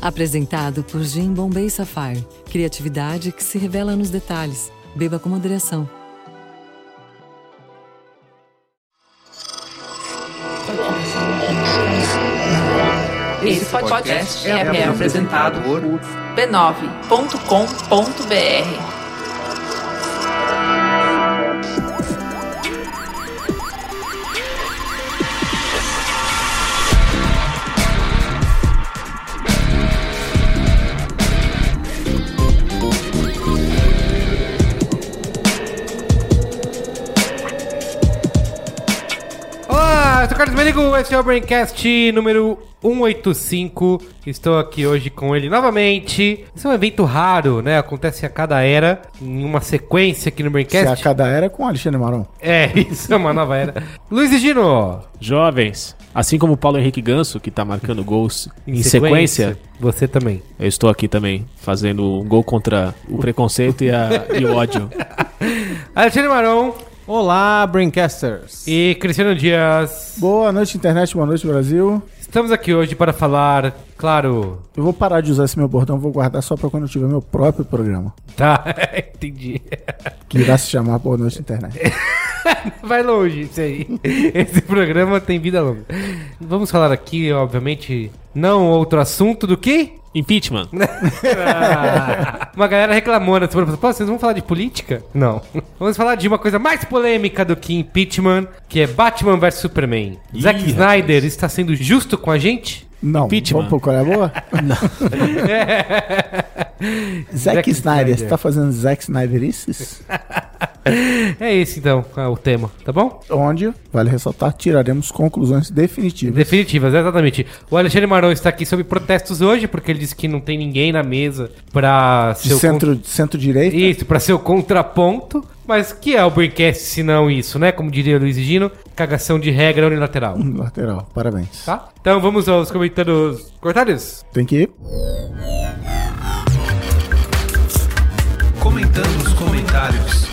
Apresentado por Jim Bombay Sapphire. Criatividade que se revela nos detalhes. Beba com moderação. Esse podcast é, é apresentado por b9.com.br. eu sou o Carlos Merigo, esse é o Braincast número 185. Estou aqui hoje com ele novamente. Esse é um evento raro, né? Acontece a cada era, em uma sequência aqui no Se a Braincast. cada era com Alexandre Maron. É, isso é uma nova era. Luiz e Gino, Jovens, assim como o Paulo Henrique Ganso, que tá marcando gols em, sequência, Você também. eu estou aqui também, fazendo um gol contra o preconceito e, a- e o ódio. Alexandre Maron Olá, Braincasters! e Cristiano Dias. Boa noite, internet. Boa noite, Brasil. Estamos aqui hoje para falar, claro. Eu vou parar de usar esse meu bordão, vou guardar só pra quando eu tiver meu próprio programa. Tá, entendi. Que irá se chamar Boa Noite Internet. Vai longe isso aí. Esse programa tem vida longa. Vamos falar aqui, obviamente, não outro assunto do que Impeachment. Ah, uma galera reclamou na semana passada. Pô, vocês vão falar de política? Não. Vamos falar de uma coisa mais polêmica do que impeachment, que é Batman vs Superman. Zack Ih, Snyder está sendo justo com a gente? Não, Impeachment. vamos pro qual é a boa? Zack Snyder, você tá fazendo Zack Snyderices? É esse então é o tema, tá bom? Onde, vale ressaltar, tiraremos conclusões definitivas. Definitivas, exatamente. O Alexandre Marão está aqui sob protestos hoje, porque ele disse que não tem ninguém na mesa pra De ser o centro- centro-direita. Isso, pra ser o contraponto. Mas que é o Braincast se não isso, né? Como diria o Luiz Gino, cagação de regra unilateral. Lateral, parabéns. Tá? Então vamos aos comentários cortados. Tem que ir. Comentários.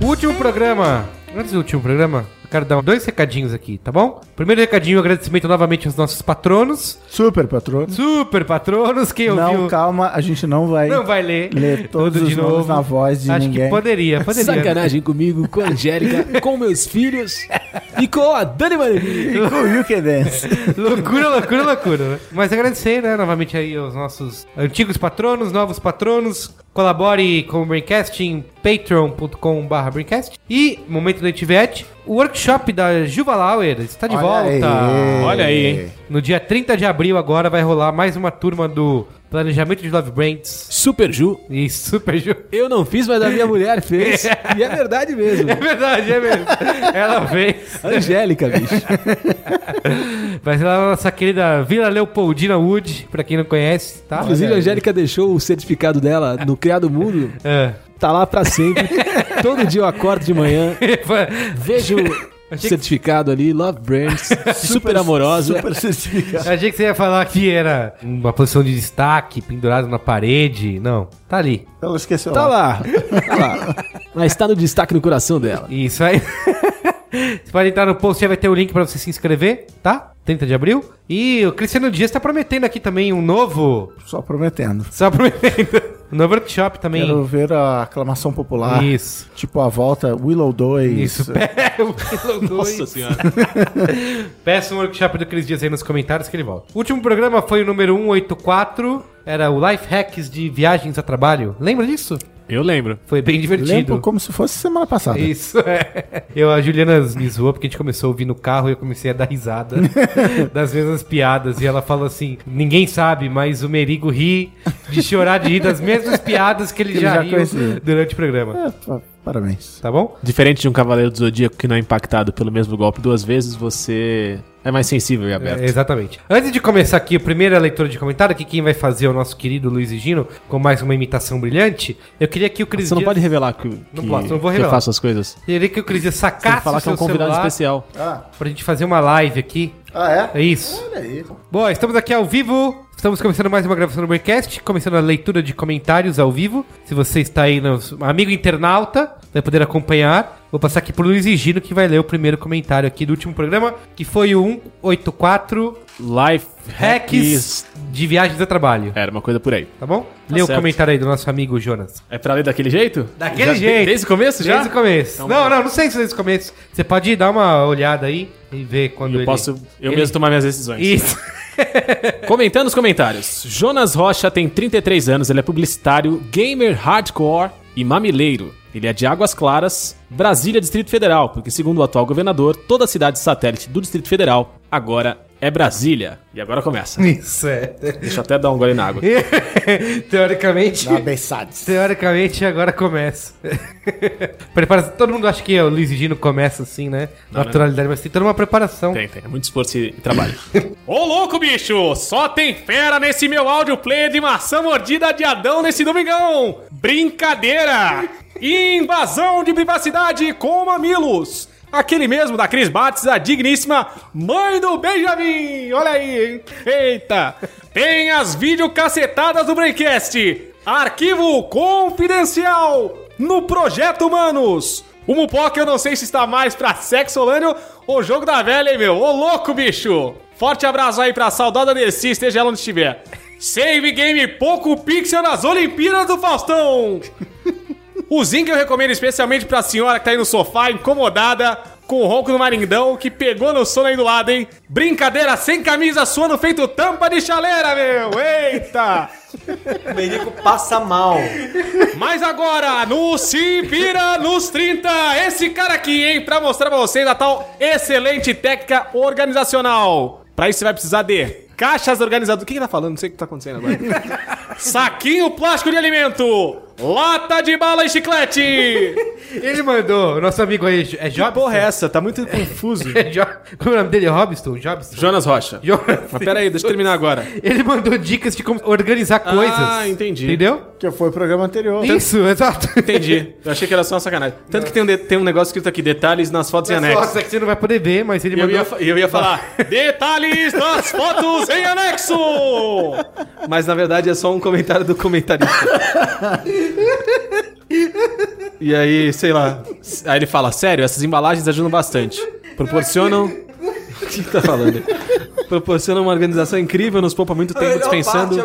Último programa. Antes do último programa, quero dar dois recadinhos aqui, tá bom? Primeiro recadinho, agradecimento novamente aos nossos patronos. Super, patrono. Super patronos, quem Não, ouviu. calma, a gente não vai, Não vai ler. ler todos tudo os nomes na voz de Acho ninguém. que poderia, poderia. Sacanagem comigo, com a Angélica, com meus filhos e com a Dani Marini. E com o Can Dance. loucura, loucura, loucura. né? Mas agradecer, né, novamente aí aos nossos antigos patronos, novos patronos. Colabore com o Braincast em patreon.com.br Braincast. E, momento da Tivete, o workshop da Juva Lauer está de Olha volta. aí. Olha aí, hein? No dia 30 de abril agora vai rolar mais uma turma do Planejamento de Love Brands. Super Ju. E Super Ju. Eu não fiz, mas a minha mulher fez. E é verdade mesmo. É verdade, é mesmo. Ela fez. Angélica, bicho. Ser lá na nossa querida Vila Leopoldina Wood, pra quem não conhece, tá? Inclusive, a Angélica deixou o certificado dela no Criado Mundo. É. Tá lá pra sempre. Todo dia eu acordo de manhã, vejo o certificado ali, Love Brands, super, amorosa. Super certificado. Achei que você ia falar que era uma posição de destaque, pendurado na parede. Não, tá ali. Ela esqueceu Tá lá, tá lá. Mas tá no destaque no coração dela. Isso aí. Você pode entrar no post, já vai ter o link pra você se inscrever, tá? 30 de abril. E o Cristiano Dias tá prometendo aqui também um novo. Só prometendo. Só prometendo. Um novo workshop também. Quero ver a aclamação popular. Isso. Tipo a volta Willow 2. Isso. o Willow 2. senhora. Peça um workshop do Cris Dias aí nos comentários que ele volta. O último programa foi o número 184. Era o Life Hacks de viagens a trabalho. Lembra disso? Eu lembro. Foi bem divertido. Lembro como se fosse semana passada. Isso, é. Eu, a Juliana me zoou porque a gente começou a ouvir no carro e eu comecei a dar risada das mesmas piadas. E ela falou assim: ninguém sabe, mas o Merigo ri de chorar de rir das mesmas piadas que ele Que ele já, já riu conhecia. durante o programa. É, parabéns. Tá bom? Diferente de um Cavaleiro do Zodíaco que não é impactado pelo mesmo golpe duas vezes, você é mais sensível e aberto. É, exatamente. Antes de começar aqui a primeira leitura de comentário, que quem vai fazer é o nosso querido Luiz e Gino, com mais uma imitação brilhante, eu queria que o Cris Você não Dias- pode revelar que, Não que- posso, não vou que revelar. eu faço as coisas. Eu queria que o Cris Dias Tem que sacasse falar o que é seu um convidado celular especial. Ah, pra gente fazer uma live aqui Ah, é? É isso. Olha aí. Bom, estamos aqui ao vivo. Estamos começando mais uma gravação do Braincast, começando a leitura de comentários ao vivo. Se você está aí, no amigo internauta, vai poder acompanhar. Vou passar aqui pro Luiz e Gino, que vai ler o primeiro comentário aqui do último programa, que foi o 184 Life Hacks de Viagens a Trabalho. Era uma coisa por aí. Tá bom? Lê o certo. comentário aí do nosso amigo Jonas. É pra ler daquele jeito? Daquele Já- jeito. Desde o começo já? Desde o começo. Então, não, não, não sei se desde o começo. Você pode dar uma olhada aí e ver quando Eu ele... posso eu ele- mesmo tomar minhas decisões. Isso. Comentando os comentários. Jonas Rocha tem 33 anos, ele é publicitário, gamer hardcore e mamileiro. Ele é de Águas Claras, Brasília, Distrito Federal, porque segundo o atual governador, toda cidade satélite do Distrito Federal agora é Brasília. E agora começa. Isso, é. Deixa eu até dar um gole na água. Teoricamente... Beçades. Teoricamente, agora começa. Prepara Todo mundo acha que o Luiz e Gino começa assim, né? Naturalidade, mas tem toda uma preparação. Tem, tem. É muito esforço e trabalho. Ô louco, bicho! Só tem fera nesse meu áudio player de maçã mordida de Adão nesse domingão! Brincadeira! Invasão de privacidade com mamilos! Aquele mesmo da Cris Bates, a digníssima mãe do Benjamin! Olha aí, hein? Eita! Tem as videocacetadas do Breakcast! Arquivo confidencial! No Projeto Humanos! O Mupoca eu não sei se está mais pra sexolâneo ou jogo da velha, hein, meu? Ô louco, bicho! Forte abraço aí pra saudada Dercy, esteja ela onde estiver. Save Game Pouco Pixel nas Olimpíadas do Faustão! O Zinc eu recomendo especialmente pra senhora que tá aí no sofá, incomodada, com o ronco do maringdão, que pegou no sono aí do lado, hein? Brincadeira sem camisa, suando feito tampa de chaleira, meu! Eita! O Merico passa mal. Mas agora, no Se Vira nos 30, esse cara aqui, hein, pra mostrar pra vocês a tal excelente técnica organizacional. Pra isso você vai precisar de caixas organizadoras. O que que tá falando? Não sei o que tá acontecendo agora. Saquinho plástico de alimento, lata de bala e chiclete. Ele mandou, nosso amigo aí, é Que Jobson? porra é essa? Tá muito confuso. É Jo- Como é o nome dele? Robson? Jobson? Jonas Rocha. Jonas. Mas pera aí, deixa eu terminar agora. Ele mandou dicas de como organizar coisas. Ah, entendi. Entendeu? Que foi o programa anterior. Isso, exato. Entendi. Eu achei que era só uma sacanagem. Tanto que tem um, de- tem um negócio escrito aqui, detalhes nas fotos em anexo. Nossa, é que você não vai poder ver, mas ele E eu, mandou... ia, fa- eu ia falar detalhes das fotos em anexo! Mas na verdade é só um comentário do comentarista. E aí, sei lá. Aí ele fala: Sério, essas embalagens ajudam bastante. Proporcionam. O que que tá falando? Proporcionam uma organização incrível, nos poupa muito tempo dispensando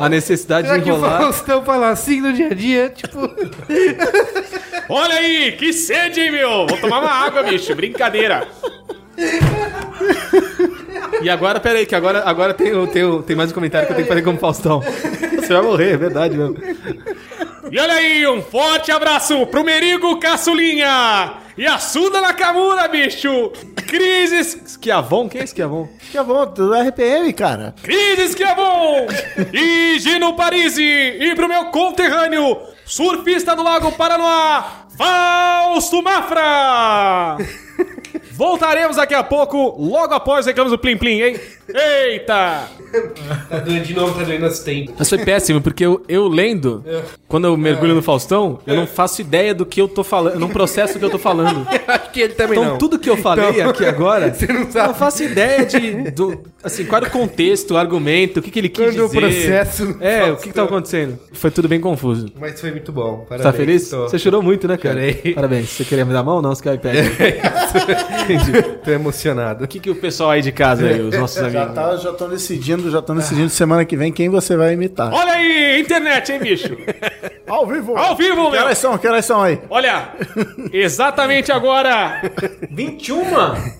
a necessidade Será de que o enrolar. Faustão fala assim no dia a dia? Tipo... Olha aí, que sede, hein, meu? Vou tomar uma água, bicho. Brincadeira. E agora, peraí, que agora, agora tem, o- tem, o- tem mais um comentário que eu tenho que fazer como Faustão. Você vai morrer, é verdade mesmo. E olha aí, um forte abraço pro Merigo Caçulinha e a Suda Nakamura, bicho. Cris Esquiavon, quem é Esquiavon? Que é bom, do RPM, cara. Cris Esquiavon e Gino Parisi e pro meu conterrâneo, surfista do Lago Paranoá, Fausto Mafra. Voltaremos daqui a pouco, logo após reclamos do Plim Plim, hein? Eita! Tá doendo de novo, tá doendo assistente. Mas foi péssimo, porque eu, eu lendo, quando eu mergulho no Faustão, eu não faço ideia do que eu tô falando, eu não processo o que eu tô falando. Acho que ele também Então, não. tudo que eu falei Então, aqui agora, Você não eu sabe. não faço ideia de. Do, assim, qual era o contexto, o argumento, o que, que ele quis Quando o dizer. processo no É, o Faustão. que, que tava acontecendo? Foi tudo bem confuso. Mas foi muito bom. Tá Parabéns. feliz? Tô, Você chorou muito, né, cara? Chorei. Parabéns. Você queria me dar a mão? Não, você quer iPad. tô emocionado. O que, que o pessoal aí de casa, aí, os nossos Já amigos? tá, já estão decidindo, já estão decidindo semana que vem quem você vai imitar. Olha aí, internet, hein, bicho? Ao vivo! Ao vivo, Que meu! horas são? Que horas são aí? Olha, exatamente agora, 21?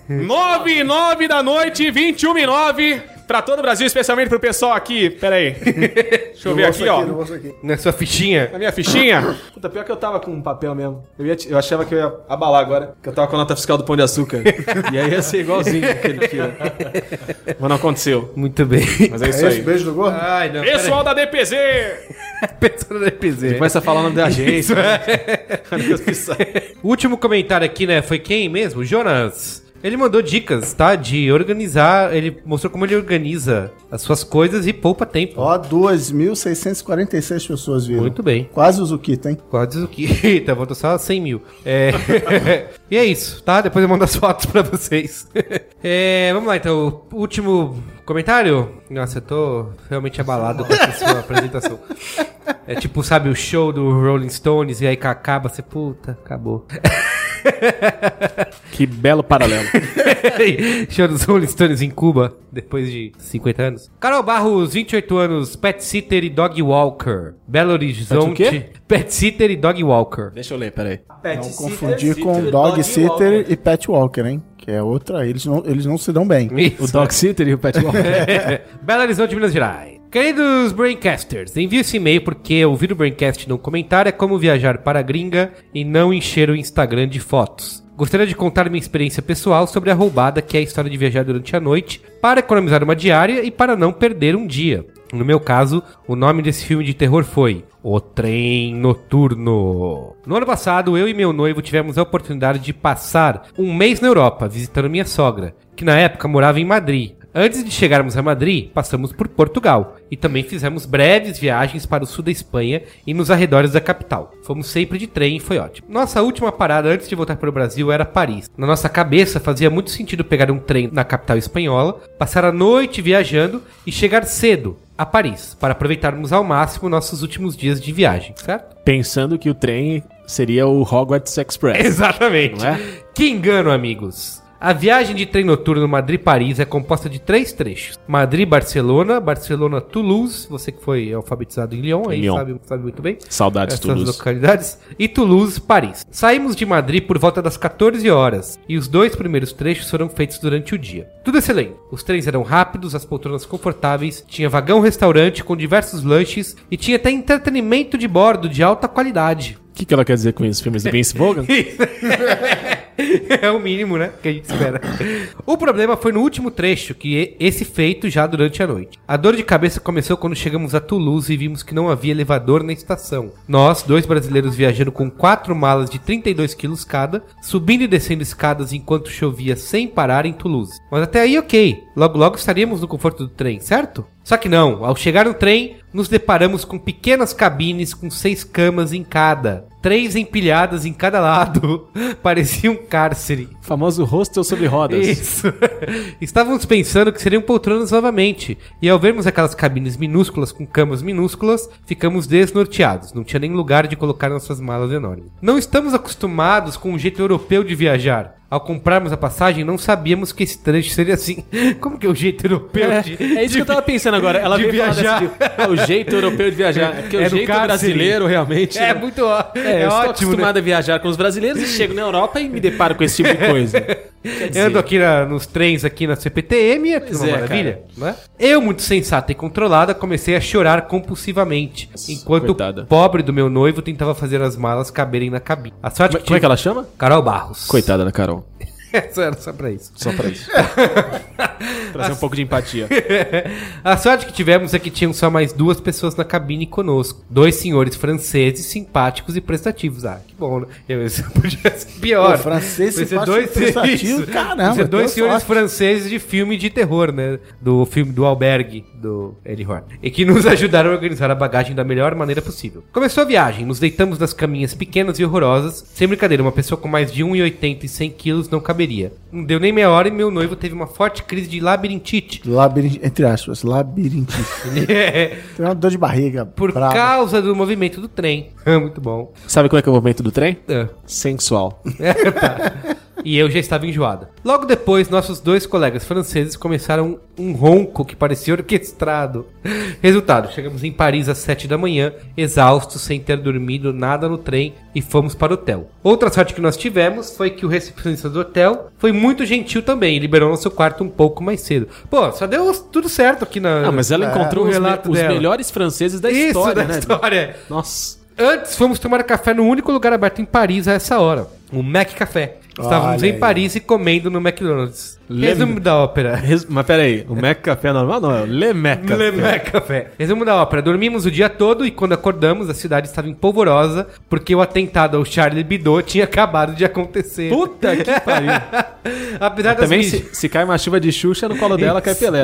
9 e 9 da noite, 21 e 9, pra todo o Brasil, especialmente pro pessoal aqui. Pera aí. Deixa eu ver aqui, ó. aqui. Na sua fichinha. Na minha fichinha? Puta, pior que eu tava com um papel mesmo. Eu, ia, eu achava que eu ia abalar agora, que eu tava com a nota fiscal do Pão de Açúcar. e aí ia ser igualzinho aquele tira. Mas não aconteceu. Muito bem. Mas é isso É aí. beijo do gordo? Ai, não. Pessoal da DPZ! Pensando no EPZ. Começa a falar o nome da agência. O último comentário aqui, né? Foi quem mesmo? Jonas. Ele mandou dicas, tá? De organizar. Ele mostrou como ele organiza as suas coisas e poupa tempo. Ó, 2.646 pessoas viram. Muito bem. Quase o Zukita, hein? Quase o tá, faltou só 100 mil. É... e é isso, tá? Depois eu mando as fotos pra vocês. É, vamos lá, então. Último comentário? Nossa, eu tô realmente abalado com essa sua apresentação. É tipo, sabe, o show do Rolling Stones e aí acaba, você, puta, acabou. Que belo paralelo. show dos Rolling Stones em Cuba, depois de 50 anos. Carol Barros, 28 anos, pet sitter e dog walker. Belo Horizonte. quê? Pet sitter e dog walker. Deixa eu ler, peraí. Pet Não confundir sitter, com Dog Sitter walker. e Pet Walker, hein? Que é outra, eles não, eles não se dão bem. Isso. O Dog Sitter e o Pet Walker. Belo Horizonte, Minas Gerais. Queridos Braincasters, envio esse e-mail porque ouvir o Braincast não comentar é como viajar para a gringa e não encher o Instagram de fotos. Gostaria de contar minha experiência pessoal sobre a roubada que é a história de viajar durante a noite para economizar uma diária e para não perder um dia. No meu caso, o nome desse filme de terror foi O Trem Noturno. No ano passado, eu e meu noivo tivemos a oportunidade de passar um mês na Europa visitando minha sogra, que na época morava em Madrid. Antes de chegarmos a Madrid, passamos por Portugal e também fizemos breves viagens para o sul da Espanha e nos arredores da capital. Fomos sempre de trem e foi ótimo. Nossa última parada antes de voltar para o Brasil era Paris. Na nossa cabeça fazia muito sentido pegar um trem na capital espanhola, passar a noite viajando e chegar cedo a Paris para aproveitarmos ao máximo nossos últimos dias de viagem, certo? Pensando que o trem seria o Hogwarts Express. Exatamente. É? Que engano, amigos. A viagem de trem noturno Madrid-Paris é composta de três trechos: Madrid-Barcelona, Barcelona-Toulouse, você que foi alfabetizado em Lyon, aí Lyon. Sabe, sabe muito bem. Saudades, Essas Toulouse. localidades. E Toulouse, Paris. Saímos de Madrid por volta das 14 horas e os dois primeiros trechos foram feitos durante o dia. Tudo excelente. Os trens eram rápidos, as poltronas confortáveis, tinha vagão-restaurante com diversos lanches e tinha até entretenimento de bordo de alta qualidade. O que, que ela quer dizer com isso? Filmes de Vince Vogan? é o mínimo, né? Que a gente espera. O problema foi no último trecho, que e- esse feito já durante a noite. A dor de cabeça começou quando chegamos a Toulouse e vimos que não havia elevador na estação. Nós, dois brasileiros viajando com quatro malas de 32 quilos cada, subindo e descendo escadas enquanto chovia sem parar em Toulouse. Mas até aí ok, logo logo estaríamos no conforto do trem, certo? Só que não, ao chegar no trem, nos deparamos com pequenas cabines com seis camas em cada. Três empilhadas em cada lado. Parecia um cárcere. famoso hostel sobre rodas. Isso. Estávamos pensando que seriam poltronas novamente. E ao vermos aquelas cabines minúsculas com camas minúsculas, ficamos desnorteados. Não tinha nem lugar de colocar nossas malas enormes. Não estamos acostumados com o jeito europeu de viajar. Ao comprarmos a passagem, não sabíamos que esse trecho seria assim. Como que é o jeito europeu É, de. é isso que eu tava pensando agora. Ela de veio falar viajar. desse de- é o jeito europeu de viajar. É porque É o jeito brasileiro realmente. É muito ó- É, é, eu estou ótimo, né? acostumado a viajar com os brasileiros e chego na Europa e me deparo com esse tipo de coisa. Dizer, Eu ando aqui na- nos trens aqui na CPTM, é Pois uma é, maravilha. Né? Eu, muito sensata e controlada, comecei a chorar compulsivamente, enquanto coitada. o pobre do meu noivo tentava fazer as malas caberem na cabine. A sorte como, como é que ela chama? Carol Barros. Coitada da Carol. só era só pra isso. Só pra isso. Trazer um pouco de empatia. A sorte que tivemos é que tinham só mais duas pessoas na cabine conosco. Dois senhores franceses simpáticos e prestativos. Ah, que bom, né? Eu, isso podia ser pior. Pô, francês Podia ser simpático e prestativo, isso. caramba, Podia ser dois deu senhores sorte. franceses de filme de terror, né? Do filme do Albergue, do Eddie Horn. E que nos ajudaram a organizar a bagagem da melhor maneira possível. Começou a viagem, nos deitamos nas caminhas pequenas e horrorosas. Sem brincadeira, uma pessoa com mais de 1,80 e 100 quilos não caberia. Não deu nem meia hora e meu noivo teve uma forte crise de labirintite. Labirin... Entre aspas, labirintite. Tem uma dor de barriga. Por brava. causa do movimento do trem. Muito bom. Sabe como é que é o movimento do trem? É. Sensual. É, tá. E eu já estava enjoada. Logo depois, nossos dois colegas franceses começaram um ronco que parecia orquestrado. Resultado, chegamos em Paris às 7 da manhã, exaustos, sem ter dormido nada no trem e fomos para o hotel. Outra sorte que nós tivemos foi que o recepcionista do hotel foi muito gentil também e liberou nosso quarto um pouco mais cedo. Pô, só deu tudo certo aqui na. Ah, mas ela encontrou os, me- os melhores franceses da Isso, história, da né? história. Nossa. Antes, fomos tomar café no único lugar aberto em Paris a essa hora. O Mac Café. Estávamos Olha em aí. Paris e comendo no McDonald's. Resumo da ópera. Res- Mas peraí, o Mac Café normal não, é o Le Mac Café. Le Mac Café. Resumo da ópera. Dormimos o dia todo e quando acordamos, a cidade estava empolvorosa porque o atentado ao Charlie Hebdo tinha acabado de acontecer. Puta que pariu. Apesar das Também se, se cai uma chuva de Xuxa no colo dela, cai Pelé.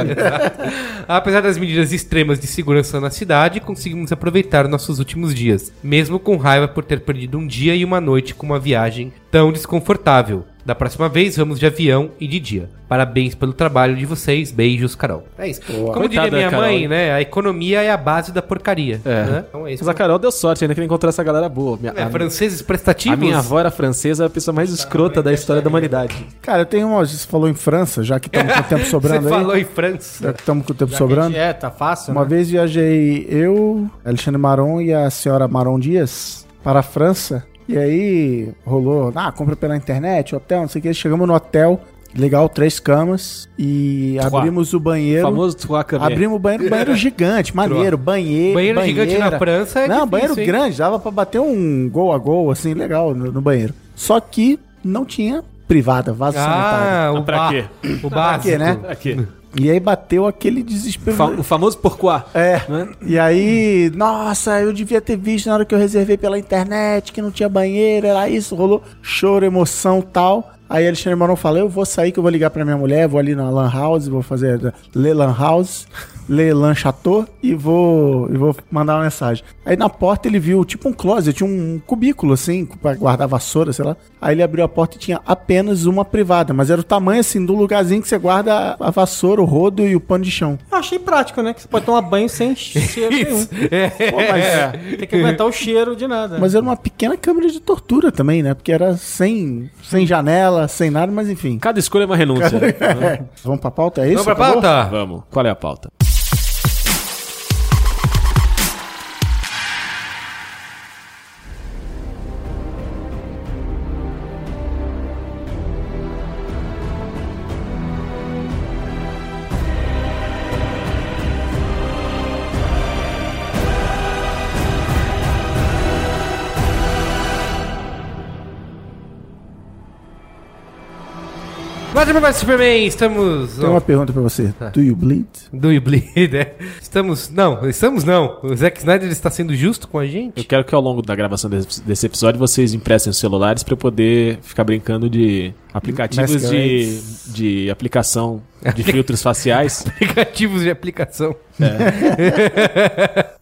Apesar das medidas extremas de segurança na cidade, conseguimos aproveitar nossos últimos dias, mesmo com raiva por ter perdido um dia e uma noite com uma viagem tão desconfortável. Da próxima vez, vamos de avião e de dia. Parabéns pelo trabalho de vocês. Beijos, Carol. É isso. Como Coitada diria minha Carol, mãe, né? A economia é a base da porcaria. É. Né? Então é isso. Mas a Carol deu sorte ainda que ele encontrou essa galera boa. Minha- É, a, franceses prestativos? a minha avó era francesa, a pessoa mais escrota da história da humanidade. Cara, eu tenho uma. Você falou em França, já que estamos com o tempo Você sobrando aí. falou em França. Já que estamos com o tempo sobrando. É, tá fácil, Uma né? vez viajei eu, Alexandre Maron e a senhora Maron Dias para a França. E aí rolou, ah, compra pela internet, hotel, não sei o que. Chegamos no hotel, legal, três camas. E abrimos o O banheiro. famoso Trois Cabernet. Abrimos o banheiro, banheiro gigante, maneiro, banheiro. Banheiro gigante banheira. na França é Não, difícil, banheiro hein? grande, dava pra bater um gol a gol, assim, legal no, no banheiro. Só que não tinha privada, vaso sanitário. Ah, o pra ba- quê? O básico. quê, né? Aqui. E aí bateu aquele desespero. Fa- o famoso Pourquoi. É. Né? E aí, nossa, eu devia ter visto na hora que eu reservei pela internet que não tinha banheiro, era isso, rolou choro, emoção tal. Aí Alexandre Maron falou: Eu vou sair que eu vou ligar pra minha mulher, vou ali na Lan House, vou fazer Le Lan House, Le Lan Chateau e vou, e vou mandar uma mensagem. Aí na porta ele viu tipo um closet, um cubículo assim, pra guardar vassoura, sei lá. Aí ele abriu a porta e tinha apenas uma privada, mas era o tamanho assim do lugarzinho que você guarda a vassoura, o rodo e o pano de chão. Eu achei prático, né? Que você pode tomar banho sem cheiro nenhum. Pô, mas, Tem que aguentar o cheiro de nada. Mas era uma pequena câmera de tortura também, né? Porque era sem, sem janela, sem nada, mas enfim. Cada escolha é uma renúncia. É. Vamos pra pauta, é isso? Vamos pra Acabou? pauta? Vamos. Qual é a pauta? Batman vs Superman, estamos... Tem uma pergunta pra você. Tá. Do you bleed? Do You Bleed, é. Estamos... Não, estamos não. O Zack Snyder está sendo justo com a Eu gente? quero que ao longo da gravação desse, desse episódio vocês emprestem os celulares pra eu poder ficar brincando de aplicativos de, de aplicação de filtros faciais. Aplicativos de aplicação.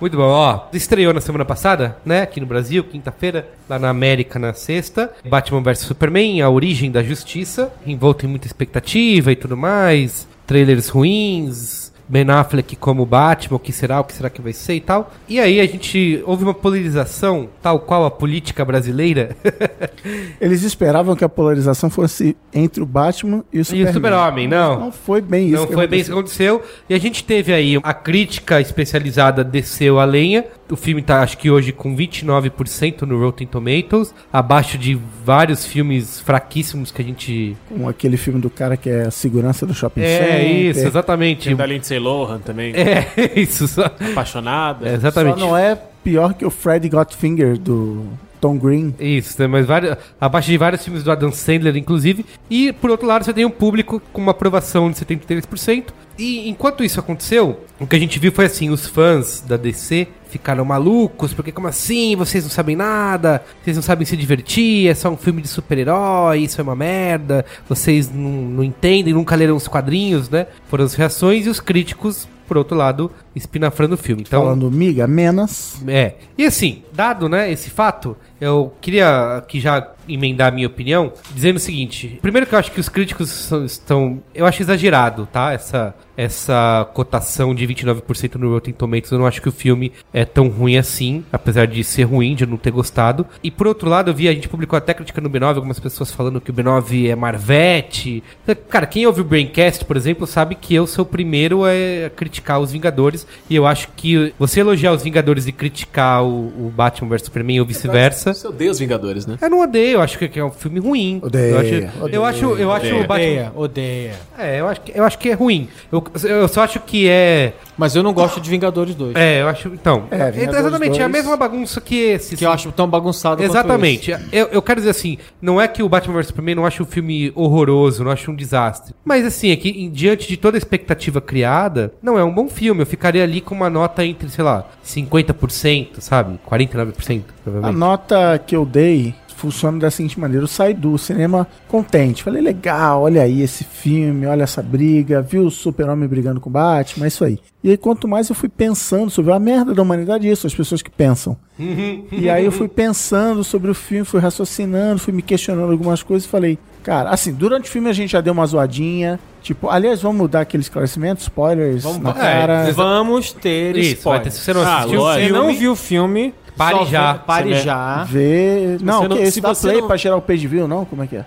Muito bom, ó. Estreou na semana passada, né? Aqui no Brasil, quinta-feira, lá na América na sexta. Batman vs Superman, a origem da justiça, envolto em muita expectativa e tudo mais. Trailers ruins. Ben Affleck como Batman, o que será, o que será que vai ser e tal. E aí a gente houve uma polarização, tal qual a política brasileira, Eles esperavam que a polarização fosse entre o Batman e o e Superman. o Super-Homem, não. Não foi bem isso. Não foi bem isso que aconteceu. E a gente teve aí a crítica especializada desceu a lenha. O filme tá, acho que hoje, com 29% no Rotten Tomatoes, abaixo de vários filmes fraquíssimos que a gente. Com aquele filme do cara que é a segurança do shopping É center. isso, exatamente. Tem da Lindsay Lohan também. É isso, só. Apaixonada. É, Só exatamente. não é pior que o Freddy Got Finger do Tom Green. Isso, né? mas vários, abaixo de vários filmes do Adam Sandler, inclusive. E, por outro lado, você tem um público com uma aprovação de 73%. E enquanto isso aconteceu, o que a gente viu foi assim, os fãs da DC ficaram malucos, porque como assim, vocês não sabem nada, vocês não sabem se divertir, é só um filme de super-herói, isso é uma merda, vocês não, não entendem, nunca leram os quadrinhos, né? Foram as reações e os críticos, por outro lado, espinafrando o filme. Então, Falando miga, menos. é. E assim, dado, né, esse fato, eu queria aqui já emendar a minha opinião, dizendo o seguinte. Primeiro que eu acho que os críticos são- estão... Eu acho exagerado, tá? Essa, essa cotação de 29% no Rotten Tomatoes. Eu não acho que o filme é tão ruim assim, apesar de ser ruim, de eu não ter gostado. E por outro lado, eu vi, a gente publicou até crítica no B9, algumas pessoas falando que o B9 é Marvete. Cara, quem ouve o Braincast, por exemplo, sabe que eu sou o primeiro a criticar os Vingadores, Vingadores. E eu acho que você elogiar os Vingadores e criticar o, o Batman vs Superman ou vice-versa. Você odeia os Vingadores, né? Eu não odeio, eu acho que é um filme ruim. Odeia, Eu acho, odeia. eu acho, eu acho o Batman. Odeia, odeia. É, eu acho, que, eu acho que é ruim. Eu, eu só acho que é. Mas eu não gosto de Vingadores 2. É, eu acho. Então. É, Vingadores exatamente, é a 2. mesma bagunça que esse. Que eu acho tão bagunçado quanto Exatamente. Eu, eu quero dizer assim, não é que o Batman vs Superman não acho um filme horroroso, não acho um desastre. Mas assim, é que em- diante de toda a expectativa criada, não é um bom filme. Eu ficaria ali com uma nota entre, sei lá, 50%, sabe? 49%, A provavelmente. nota que eu dei funciona da seguinte maneira: eu saí do cinema contente. Falei, legal, olha aí esse filme, olha essa briga, viu o Super-Homem brigando com o Batman, é isso aí. E aí, quanto mais eu fui pensando sobre a merda da humanidade, é isso, as pessoas que pensam. e aí eu fui pensando sobre o filme, fui raciocinando, fui me questionando algumas coisas e falei, cara, assim, durante o filme a gente já deu uma zoadinha. Tipo, aliás, vamos dar aquele esclarecimento, spoilers Vamos, na é, cara. Vamos ter Isso, vai ter, spoilers. se você não Ah, assistiu. Você não viu o filme, Pare só já. vê- Pare Você já. Ver. Não, você que não- esse se dá você play não- pra gerar o page view, não? Como é que é?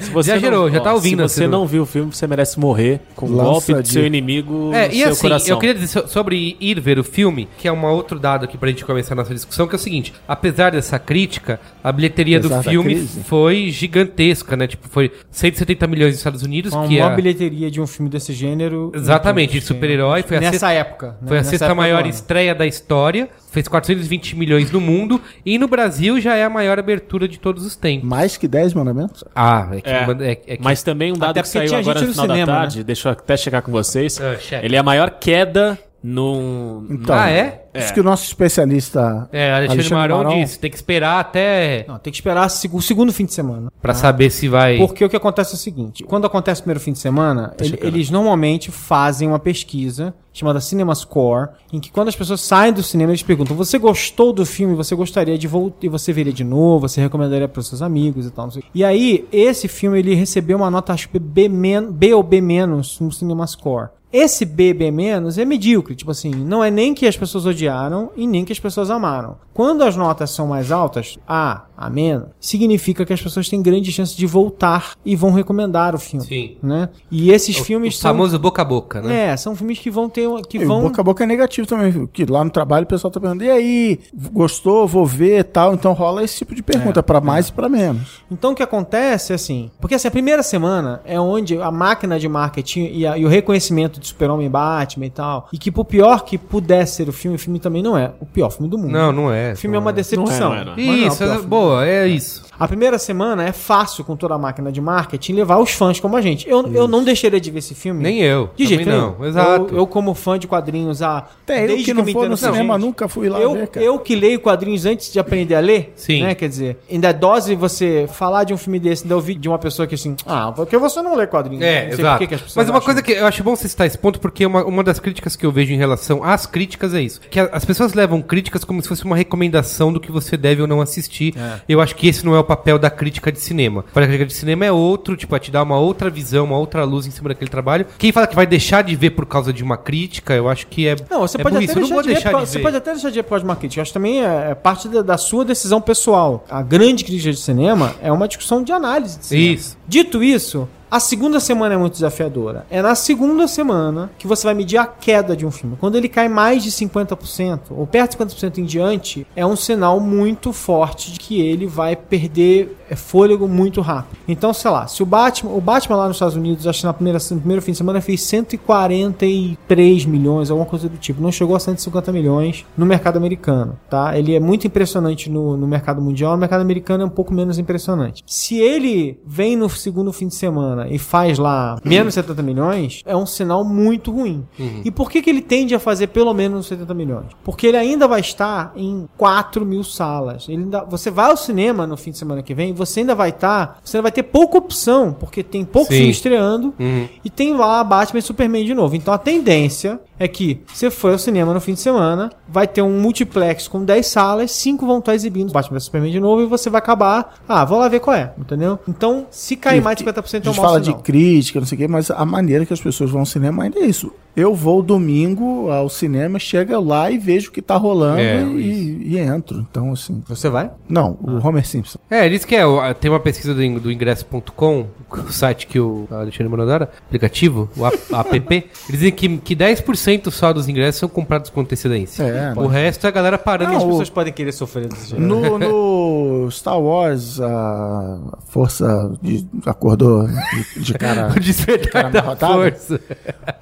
Se você já não- gerou, já tá ouvindo. Se você não viu o filme, você merece morrer com o golpe do de- seu inimigo É, no e seu assim, coração. eu queria dizer so- sobre ir ver o filme, que é um outro dado aqui pra gente começar a nossa discussão, que é o seguinte, apesar dessa crítica, a bilheteria do Apesar da filme foi gigantesca, né? Tipo, foi 170 milhões nos Estados Unidos, Uma que maior é... bilheteria de um filme desse gênero. Exatamente, de Então, super-herói, foi a Nessa sexta- época. né? Foi a Nessa sexta do maior estreia da história, fez 420 milhões no mundo, e no Brasil já é a maior abertura de todos os tempos. Mais que 10 mandamentos? Ah, é que... É, é- é que- Mas também um dado Até que saiu agora gente no final cinema, da tarde, deixa eu até chegar com vocês. Ah. Ele é a maior queda num... Então, Ah, é? Isso que o nosso especialista. É, Alexandre, Marão disse, tem que esperar até Não, tem que esperar o segundo fim de semana. pra saber se vai... Porque o que acontece é o seguinte: quando acontece o primeiro fim de semana, ele- eles normalmente fazem uma pesquisa chamada CinemaScore, em que quando as pessoas saem do cinema, eles perguntam: você gostou do filme? Você gostaria de voltar e você veria de novo? Você recomendaria para os seus amigos e tal? Não sei. E aí, esse filme ele recebeu uma nota acho que B, B ou B menos no CinemaScore. Esse B, B menos é medíocre, tipo assim, não é nem que as pessoas odiaram e nem que as pessoas amaram. Quando as notas são mais altas, A, A menos, significa que as pessoas têm grande chance de voltar e vão recomendar o filme. Sim. Né? E esses filmes o são. famoso boca a boca, né? É, são filmes que vão ter. Que E o vão. boca a boca é negativo também, que lá no trabalho o pessoal tá perguntando, e aí, gostou, vou ver e tal, então rola esse tipo de pergunta, pra mais e pra menos. Então o que acontece é assim, porque assim, a primeira semana é onde a máquina de marketing e, a- e o reconhecimento de Super-Homem e Batman e tal, e que por pior que pudesse ser o filme, o filme também não é o pior filme do mundo. Não, não é. O filme é uma decepção. Não é, não é, não é. Mas não é o É isso. A primeira semana é fácil com toda a máquina de marketing levar os fãs como a gente. Eu, eu não deixaria de ver esse filme. Nem eu. De jeito nenhum. não. Exato. Eu, eu como fã de quadrinhos, há Até eu desde que não me for no cinema, gente, nunca fui lá eu, ver, eu que leio quadrinhos antes de aprender a ler, Sim. né? Quer dizer, ainda é dose você falar de um filme desse, ainda ouvir de uma pessoa que assim, ah, porque você não lê quadrinhos? É, Não exato. que que Mas uma acham coisa que eu acho bom você citar esse ponto, porque uma, uma das críticas que eu vejo em relação às críticas é isso. Que a- as pessoas levam críticas como se fosse uma recomendação do que você deve ou não assistir. Eu acho que esse não é o papel da crítica de cinema. A crítica de cinema é outro, tipo, é te dar uma outra visão, uma outra luz em cima daquele trabalho. Quem fala que vai deixar de ver por causa de uma crítica, eu acho que é. Não, você é pode burrice. até deixar de ver, deixar por- de você ver. pode até deixar de ver por causa de uma crítica. Eu acho que também é, é parte da, da sua decisão pessoal. A grande crítica de cinema é uma discussão de análise de cinema. Isso. Dito isso, a segunda semana é muito desafiadora. É na segunda semana que você vai medir a queda de um filme. Quando ele cai mais de 50%, ou perto de 50% em diante, é um sinal muito forte de que ele vai perder é, fôlego muito rápido. Então, sei lá, se o Batman, o Batman lá nos Estados Unidos, acho que na primeira, no primeiro fim de semana fez 143 milhões, alguma coisa do tipo. Não chegou a 150 milhões no mercado americano, tá? Ele é muito impressionante no, no mercado mundial, no mercado americano é um pouco menos impressionante. Se ele vem no segundo fim de semana e faz lá menos 70 milhões, é um sinal muito ruim. E por que, que ele tende a fazer pelo menos 70 milhões? Porque ele ainda vai estar em 4 mil salas. Ele ainda- você vai ao cinema no fim de semana que vem, você ainda vai estar. você ainda vai ter pouca opção, porque tem pouco Sim. filme estreando Uhum. e tem lá Batman e Superman de novo. Então a tendência é que você foi ao cinema no fim de semana, vai ter um multiplex com 10 salas, 5 vão estar exibindo Batman e Superman de novo e você vai acabar. Ah, vou lá ver qual é, entendeu? Então, se cair mais de 50% é A um gente mau fala de crítica, não sei o quê, mas a maneira que as pessoas vão ao cinema ainda é isso. Eu vou domingo ao cinema, chega lá e vejo o que tá rolando É, e, e entro. Então, assim. Você vai? Não, o Homer Simpson. É, ele disse que é, tem uma pesquisa do, do ingresso.com, o site que o Alexandre Monodora, aplicativo, o app, eles dizem que, que 10% 10% só dos ingressos são comprados com antecedência. É, o resto é a galera parando. Não, As e- o- pessoas podem querer sofrer desse jeito. No, no Star Wars, a força de- acordou de, de cara. o despertar cara força.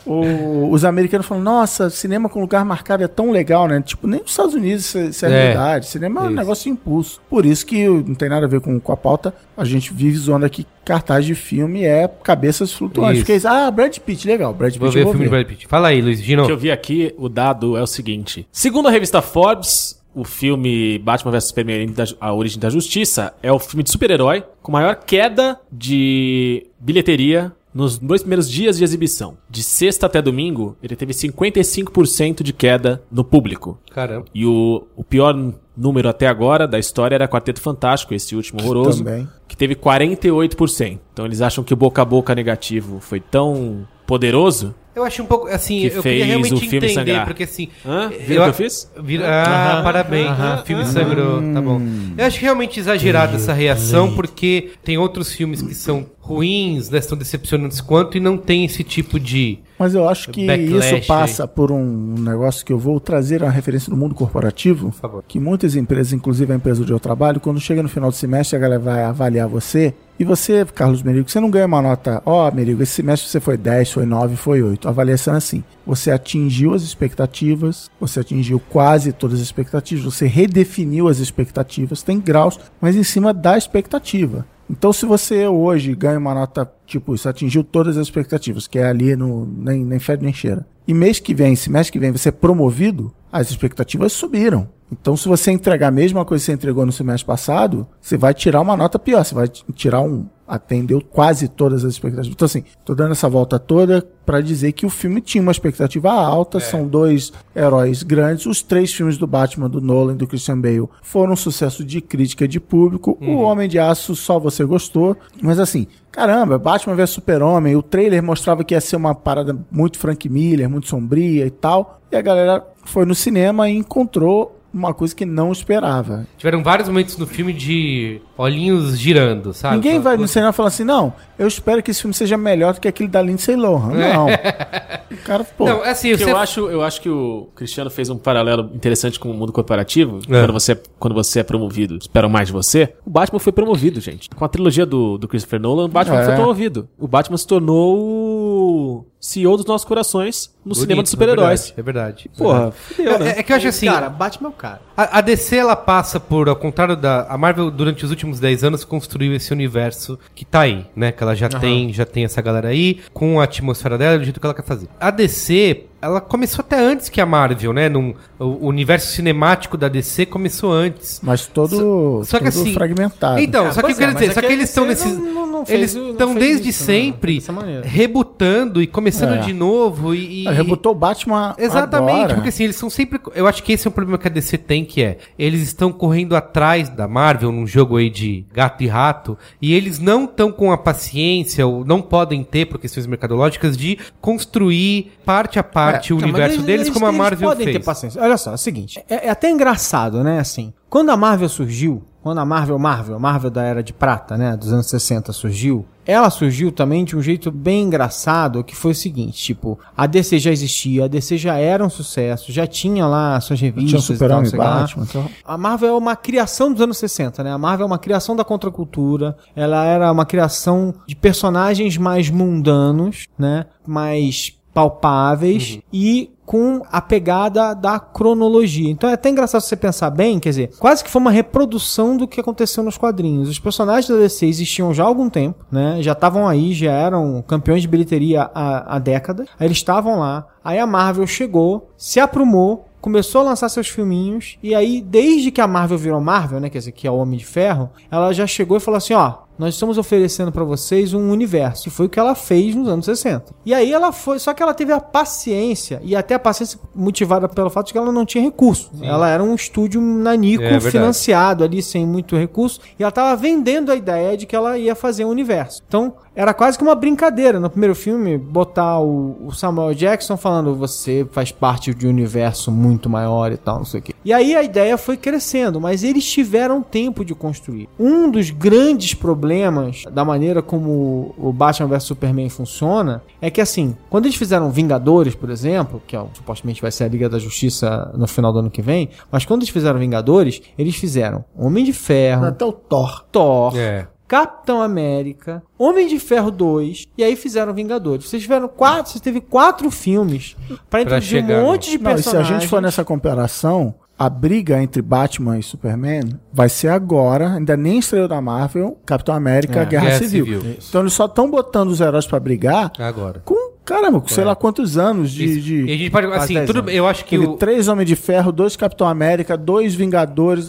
O- os americanos falam, nossa, cinema com lugar marcado é tão legal, né? Tipo, nem nos Estados Unidos isso, isso é, É. realidade. Cinema é um negócio de impulso. Por isso que não tem nada a ver com, com a pauta. A gente vive zoando aqui que cartaz de filme é cabeças flutuantes. Porque, ah, Brad Pitt, legal. Brad Pitt Vou eu ver o filme de ver. Brad Pitt. Fala aí, Luiz Gino. O que eu vi aqui, o dado é o seguinte. Segundo a revista Forbes, o filme Batman vs Superman, A Origem da Justiça, é o filme de super-herói com maior queda de bilheteria nos dois primeiros dias de exibição. De sexta até domingo, ele teve 55% de queda no público. Caramba. E o, o pior número até agora da história era Quarteto Fantástico, esse último horroroso, Também. que teve 48%. Então eles acham que o boca a boca negativo foi tão poderoso Eu acho um pouco, assim, Que eu queria fez realmente o filme entender, sangrar. porque assim... Hã? Viram o que eu fiz? Vira- Ah, parabéns. O filme sangrou, tá bom. Eu acho realmente exagerada essa reação, porque tem outros filmes que são ruins, né, são decepcionantes quanto, e não tem esse tipo de... Mas eu acho que Backlash isso passa por um negócio que eu vou trazer a referência do mundo corporativo. Por favor. Que muitas empresas, inclusive a empresa onde eu trabalho, quando chega no final do semestre, a galera vai avaliar você. E você, Carlos Merigo, você não ganha uma nota. Ó, Merigo, esse semestre você foi 10, foi 9, foi 8. A avaliação é assim. Você atingiu as expectativas, você atingiu quase todas as expectativas, você redefiniu as expectativas, tem graus, mas em cima da expectativa. Então, se você hoje ganha uma nota, tipo, isso atingiu todas as expectativas, que é ali no nem, nem fede nem cheira. E mês que vem, semestre que vem, você é promovido, as expectativas subiram. Então, se você entregar a mesma coisa que você entregou no semestre passado, você vai tirar uma nota pior, você vai tirar um. Atendeu quase todas as expectativas. Então, assim, tô dando essa volta toda para dizer que o filme tinha uma expectativa alta, são dois heróis grandes. Os três filmes do Batman, do Nolan e do Christian Bale, foram um sucesso de crítica e de público. O Homem de Aço só você gostou. Mas assim, caramba, Batman vs Super-Homem, o trailer mostrava que ia ser uma parada muito Frank Miller, muito sombria e tal. E a galera foi no cinema e encontrou uma coisa que não esperava. Tiveram vários momentos no filme de olhinhos girando, sabe? Ninguém vai no cinema e falar assim, não, eu espero que esse filme seja melhor do que aquele da Lindsay Lohan. Não. o cara, pô, Não, assim, você... eu, acho, eu acho que o Cristiano fez um paralelo interessante com o mundo corporativo. É. Quando, você, quando você é promovido, esperam mais de você. O Batman foi promovido, gente. Com a trilogia do, do Christopher Nolan, o Batman É. foi promovido. O Batman se tornou o CEO dos nossos corações no Bonito, cinema de é super-heróis. É verdade. Porra, fudeu, né? É, é que eu acho assim, Cara, Batman é o cara. a, a DC ela passa por, ao contrário da a Marvel durante os últimos 10 anos construiu esse universo que tá aí, né? Que ela já tem, já tem essa galera aí com a atmosfera dela do jeito que ela quer fazer. A DC ela começou até antes que a Marvel, né? Num, o universo cinemático da DC começou antes. mas todo, Só que todo assim- fragmentado. Então, É, só que eu é, quero mas dizer, é só que que a eles estão nesses. não- não- fez- eles estão desde isso, né? sempre Dessa maneira. rebutando e começando É. de novo e. e- Ah, Rebutou o Batman Exatamente, agora. porque assim, eles são sempre. Eu acho que esse é um problema que a DC tem, que é. Eles estão correndo atrás da Marvel num jogo aí de gato e rato, e eles não estão com a paciência, ou não podem ter, por questões mercadológicas, de construir parte a parte É, o Não, mas universo eles- deles eles- como a eles Marvel podem fez. ter paciência. Olha só, é o seguinte. É, é até engraçado, né? Assim, quando a Marvel surgiu, quando a Marvel, Marvel, a Marvel da Era de Prata, né? Dos anos 60 surgiu, ela surgiu também de um jeito bem engraçado, que foi o seguinte, tipo, a DC já existia, a DC já era um sucesso, já tinha lá suas Tinha revistas o Super-Homem e sei lá. Batman. Então... A Marvel é uma criação dos anos 60, né? A Marvel é uma criação da contracultura. Ela era uma criação de personagens mais mundanos, né? Mais palpáveis e com a pegada da cronologia. Então é até engraçado você pensar bem, quer dizer, quase que foi uma reprodução do que aconteceu nos quadrinhos. Os personagens da DC existiam já há algum tempo, né? Já estavam aí, já eram campeões de bilheteria há, há décadas. Aí eles estavam lá. Aí a Marvel chegou, se aprumou, começou a lançar seus filminhos e aí desde que a Marvel virou Marvel, né, quer dizer, que é o Homem de Ferro, ela já chegou e falou assim, ó, nós estamos oferecendo pra vocês um universo. E foi o que ela fez nos anos 60. E aí ela foi, só que ela teve a paciência e até a paciência motivada pelo fato de que ela não tinha recurso. Ela era um estúdio nanico É, verdade. financiado ali sem muito recurso e ela tava vendendo a ideia de que ela ia fazer um universo. Então, era quase que uma brincadeira no primeiro filme botar o Samuel Jackson falando você faz parte de um universo muito maior e tal, não sei o quê. E aí a ideia foi crescendo, mas eles tiveram tempo de construir. Um dos grandes problemas problemas da maneira como o Batman vs Superman funciona é que, assim, quando eles fizeram Vingadores, por exemplo, que é, o- supostamente vai ser a Liga da Justiça no final do ano que vem, mas quando eles fizeram Vingadores, eles fizeram Homem de Ferro, Até o Thor. Thor, É. Capitão América, Homem de Ferro 2, e aí fizeram Vingadores. Vocês tiveram quatro, você teve quatro filmes pra introduzir chegar um monte de Não, e se a personagens. gente for nessa comparação, a briga entre Batman e Superman vai ser agora, ainda nem estreou da Marvel, Capitão América, É, Guerra, Guerra Civil. Civil. Então eles só estão botando os heróis pra brigar Agora. com, caramba, com sei lá quantos anos de... De- E a gente pode, assim, 10 tudo, anos. eu acho que Teve o, três Homens de Ferro, dois Capitão América, dois Vingadores.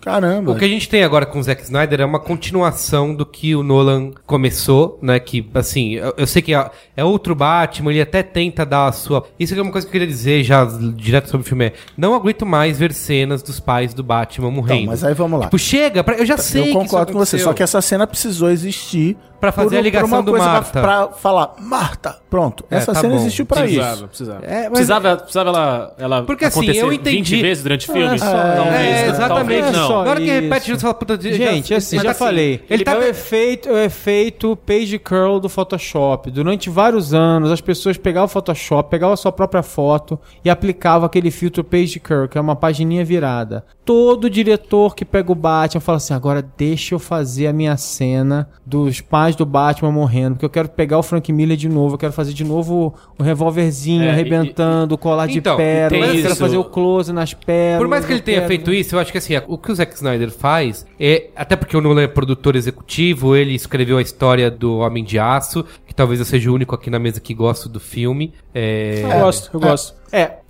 Caramba. o que a gente tem agora com o Zack Snyder é uma continuação do que o Nolan começou, né? Que, assim, eu, eu sei que é, é outro Batman, ele até tenta dar a sua. Isso é uma coisa que eu queria dizer já direto sobre o filme: é não aguento mais ver cenas dos pais do Batman morrendo. Então, mas aí vamos lá. Tipo, chega, pra- eu já sei Eu concordo com você, só que essa cena precisou existir Pra fazer a ligação do pra, Marta. pra falar, Marta, pronto. É, essa tá cena bom. existiu pra Precisava, isso. precisava. É, mas- precisava, precisava ela, ela Porque, assim, acontecer eu entendi- 20 vezes durante o filme? só- Talvez, É, né? exatamente. Talvez não. não. Na hora que Isso. repete, você fala, puta, já- Gente, assim, já assim, falei. Ele tá. é, o efeito, é o efeito page curl do Photoshop. Durante vários anos, as pessoas pegavam o Photoshop, pegavam a sua própria foto e aplicavam aquele filtro page curl, que é uma pagininha virada. Todo diretor que pega o Batman fala assim: agora deixa eu fazer a minha cena dos pais do Batman morrendo, porque eu quero pegar o Frank Miller de novo, eu quero fazer de novo o revólverzinho É, arrebentando, o colar de Então, pérolas, tem eu quero fazer o close nas pérolas. Por mais que ele tenha quero- feito isso, eu acho que assim, o que o Zack Snyder faz é. Até porque o Nolan é produtor executivo, ele escreveu a história do Homem de Aço, que talvez eu seja o único aqui na mesa que gosto do filme. É, Eu gosto, eu gosto. É.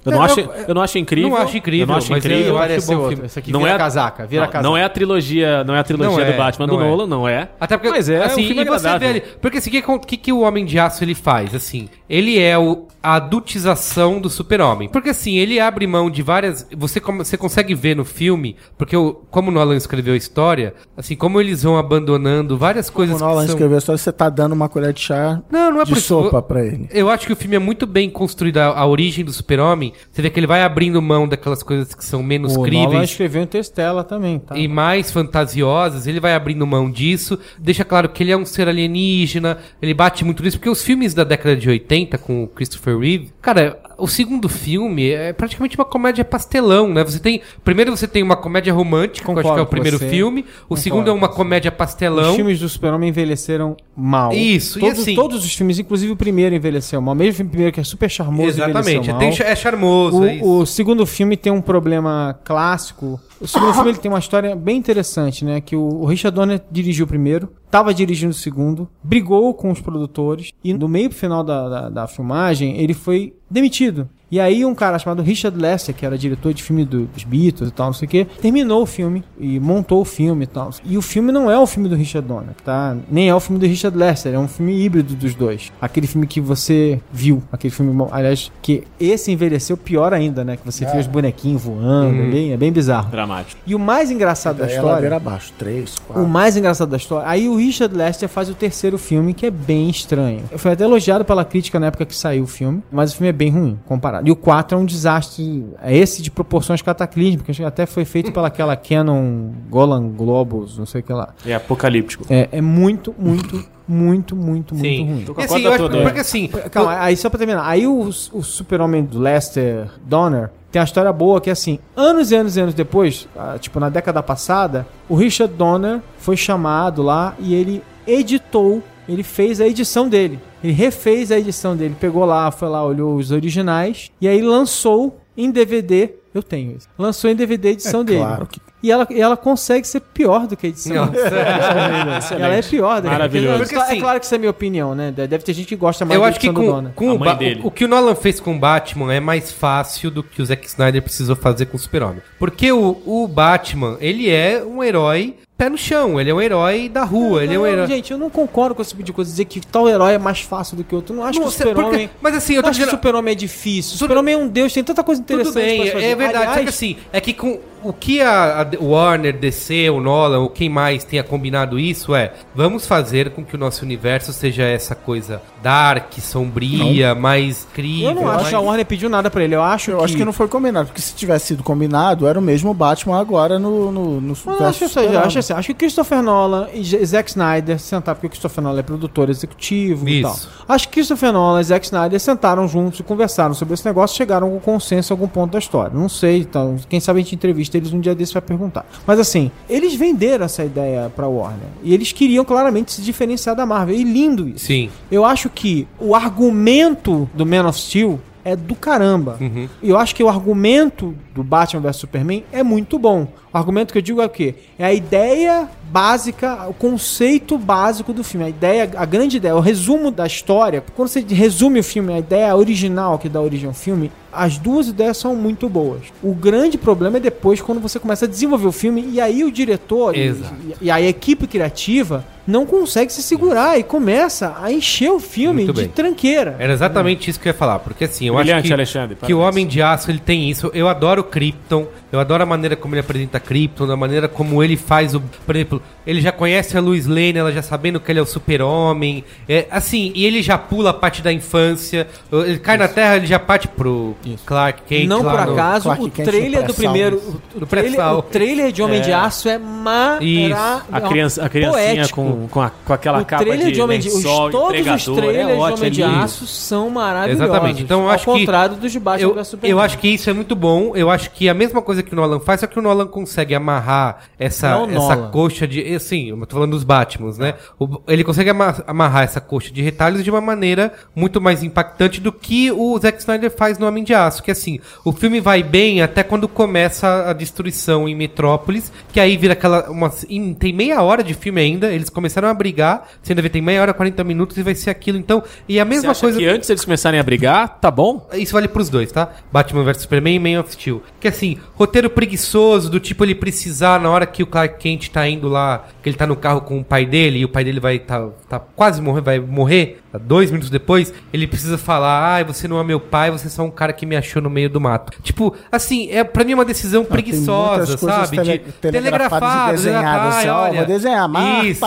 Eu não, Eu- acho, eu- eu não acho incrível. não acho incrível, eu não acho mas incrível. eu acho bom outro. filme. Esse aqui Não vira é- casaca, vira não, casaca. não é a trilogia, não é a trilogia Não é, do Batman não do é. Nolan, não é. Até porque, Mas é, assim, um filme e você vê ele, porque assim, o que, que, que o Homem de Aço ele faz? Assim, ele é o, a adultização do super-homem. Porque assim, ele abre mão de várias... Você, como- você consegue ver no filme, porque o, como o Nolan escreveu a história, assim, como eles vão abandonando várias coisas O Nolan que são... escreveu a história, você tá dando uma colher de chá Não, não é de sopa pra ele. Eu acho que o filme é muito bem construído, a, a origem do super-homem. Você vê que ele vai abrindo mão daquelas coisas que são menos O Nolan críveis escreveu Interstellar também, tá? e mais fantasiosas, ele vai abrindo mão disso, deixa claro que ele é um ser alienígena, ele bate muito nisso, porque os filmes da década de 80 com o Christopher Reeve, cara, o segundo filme é praticamente uma comédia pastelão, né? Você tem, primeiro você tem uma comédia romântica, que eu acho que é o Concordo primeiro você. filme, o segundo é uma comédia pastelão. Os filmes do Super-Homem envelheceram mal. Isso, e todos, assim- Todos os filmes, inclusive o primeiro envelheceu mal. Mesmo o filme primeiro que é super charmoso Exatamente, envelheceu mal. tem, é charmoso, é. O, o segundo filme tem um problema clássico. O segundo filme ele tem uma história bem interessante, né? Que o, o Richard Donner dirigiu o primeiro, tava dirigindo o segundo, brigou com os produtores e no meio pro final da, da, da filmagem ele foi demitido. E aí um cara chamado Richard Lester, que era diretor de filme do- dos Beatles e tal, não sei o quê, terminou o filme e montou o filme e tal. E o filme não é o filme do Richard Donner, tá? Nem é o filme do Richard Lester, é um filme híbrido dos dois. Aquele filme que você viu, aquele filme, aliás, que esse envelheceu pior ainda, né? Que você vê os bonequinhos voando, é, bem, é bem bizarro. Dramático. E o mais engraçado da Daí ela história... vira abaixo. Três, quatro. O mais engraçado da história. Aí o Richard Lester faz o terceiro filme, que é bem estranho. Foi até elogiado pela crítica na época que saiu o filme, mas o filme é bem ruim comparado. E o 4 é um desastre. É esse de proporções cataclísmicas, que até foi feito pelaquela Canon Golan Globus, não sei o que lá. É apocalíptico. É, é muito, muito, muito, muito, muito Sim. ruim. Tô com E a assim, eu acho- porque assim, Calma, aí só pra terminar. Aí o, o super-homem do Lester Donner tem uma história boa que é assim, anos e anos e anos depois, ah, tipo na década passada, o Richard Donner foi chamado lá e ele editou, ele fez a edição dele. Ele refez a edição dele, pegou lá, foi lá, olhou os originais e aí lançou em DVD. Eu tenho isso. Lançou em DVD a edição dele. claro que- E ela, e ela consegue ser pior do que a edição. ela é pior do que Maravilhoso. Porque, Porque, assim, é claro que isso é a minha opinião, né? Deve ter gente que gosta mais eu da acho que com, com o, mãe Ba- dele. o, o que o Nolan fez com o Batman é mais fácil do que o Zack Snyder precisou fazer com o Super-Homem. Porque o, o Batman, ele é um herói pé no chão, ele é um herói da rua, ele é um Não, herói... Gente, eu não concordo com esse tipo de coisa. Dizer que tal herói é mais fácil do que outro. Não acho Não, que o super-homem... mas assim, eu não tô acho que o dizendo... super-homem é difícil. O super-homem é um deus, tem tanta coisa Tudo interessante bem, pra se fazer. é verdade. Só que Aliás, assim, é que com o que a, a Warner, DC, o Nolan, ou quem mais tenha combinado isso é, vamos fazer com que o nosso universo seja essa coisa dark, sombria, mais crível. Eu não acho que a Warner pediu nada pra ele. Eu acho Eu que... acho que não foi combinado, porque se tivesse sido combinado, era o mesmo Batman agora no. no, no Eu acho, isso aí, eu acho assim, acho que Christopher Nolan e Zack Snyder sentaram, porque o Christopher Nolan é produtor executivo e tal. Isso. Acho que Christopher Nolan e Zack Snyder sentaram juntos e conversaram sobre esse negócio e chegaram com consenso em algum ponto da história. Não sei, então, quem sabe a gente entrevista eles um dia desse vai perguntar. Mas assim, eles venderam essa ideia pra Warner. E eles queriam claramente se diferenciar da Marvel. E lindo isso. Sim. Eu acho que o argumento do Man of Steel é do caramba. Uhum. Eu acho que o argumento do Batman vs Superman é muito bom. O argumento que eu digo é o quê? É a ideia básica, o conceito básico do filme. A ideia, a grande ideia, o resumo da história. Quando você resume o filme, a ideia original que dá origem ao filme, as duas ideias são muito boas. O grande problema é depois quando você começa a desenvolver o filme e aí o diretor e, e a equipe criativa não consegue se segurar e começa a encher o filme de tranqueira. Era exatamente isso que eu ia falar, porque assim, eu Brilhante, acho que, Alexandre, que o. Homem de Aço ele tem isso. Eu adoro o Krypton, eu adoro a maneira como ele apresenta Krypton, a maneira como ele faz o, por exemplo, ele já conhece a Lois Lane, ela já sabendo que ele é o Super-Homem, é, assim, e ele já pula a parte da infância, ele cai na Terra, ele já parte pro Clark Kent não lá por acaso, o trailer do primeiro. O, o trailer, o trailer de Homem de Aço é Isso. maravilhoso. A, criança, a criancinha com, com, a- com aquela o capa de, de Homem de lençol, Todos os empregador, trailers é de Homem de é. Aço são maravilhosos. Exatamente. Então eu ao acho que- contrário dos de Batman Eu, Superman. eu acho que isso é muito bom. Eu acho que a mesma coisa que o Nolan faz, só que o Nolan consegue amarrar essa, Não essa Nolan. coxa de. Assim, eu tô falando dos Batmans, né? O- ele consegue ama- amarrar essa coxa de retalhos de uma maneira muito mais impactante do que o Zack Snyder faz no Homem de Aço. Que assim, o filme vai bem até quando começa a destruição em Metrópolis, que aí vira aquela. Uma, em- tem meia hora de filme ainda, eles começaram a brigar, você ainda vê, tem meia hora, 40 minutos e vai ser aquilo. Então, e a mesma coisa. que antes eles começarem a brigar, tá bom? Isso vale pros dois, tá? Batman vs Superman e Man of Steel. Que assim, roteiro preguiçoso, do tipo ele precisar, na hora que o Clark Kent tá indo lá, que ele tá no carro com o pai dele, e o pai dele vai tá, tá quase morrer, vai morrer, dois minutos depois, ele precisa falar, ai, você não é meu pai, você é só um cara que me achou no meio do mato. Tipo, assim, é pra mim é uma decisão preguiçosa, sabe? tele- de telegrafadas desenhadas, ai, assim, ó, vou desenhar, Marta, Isso,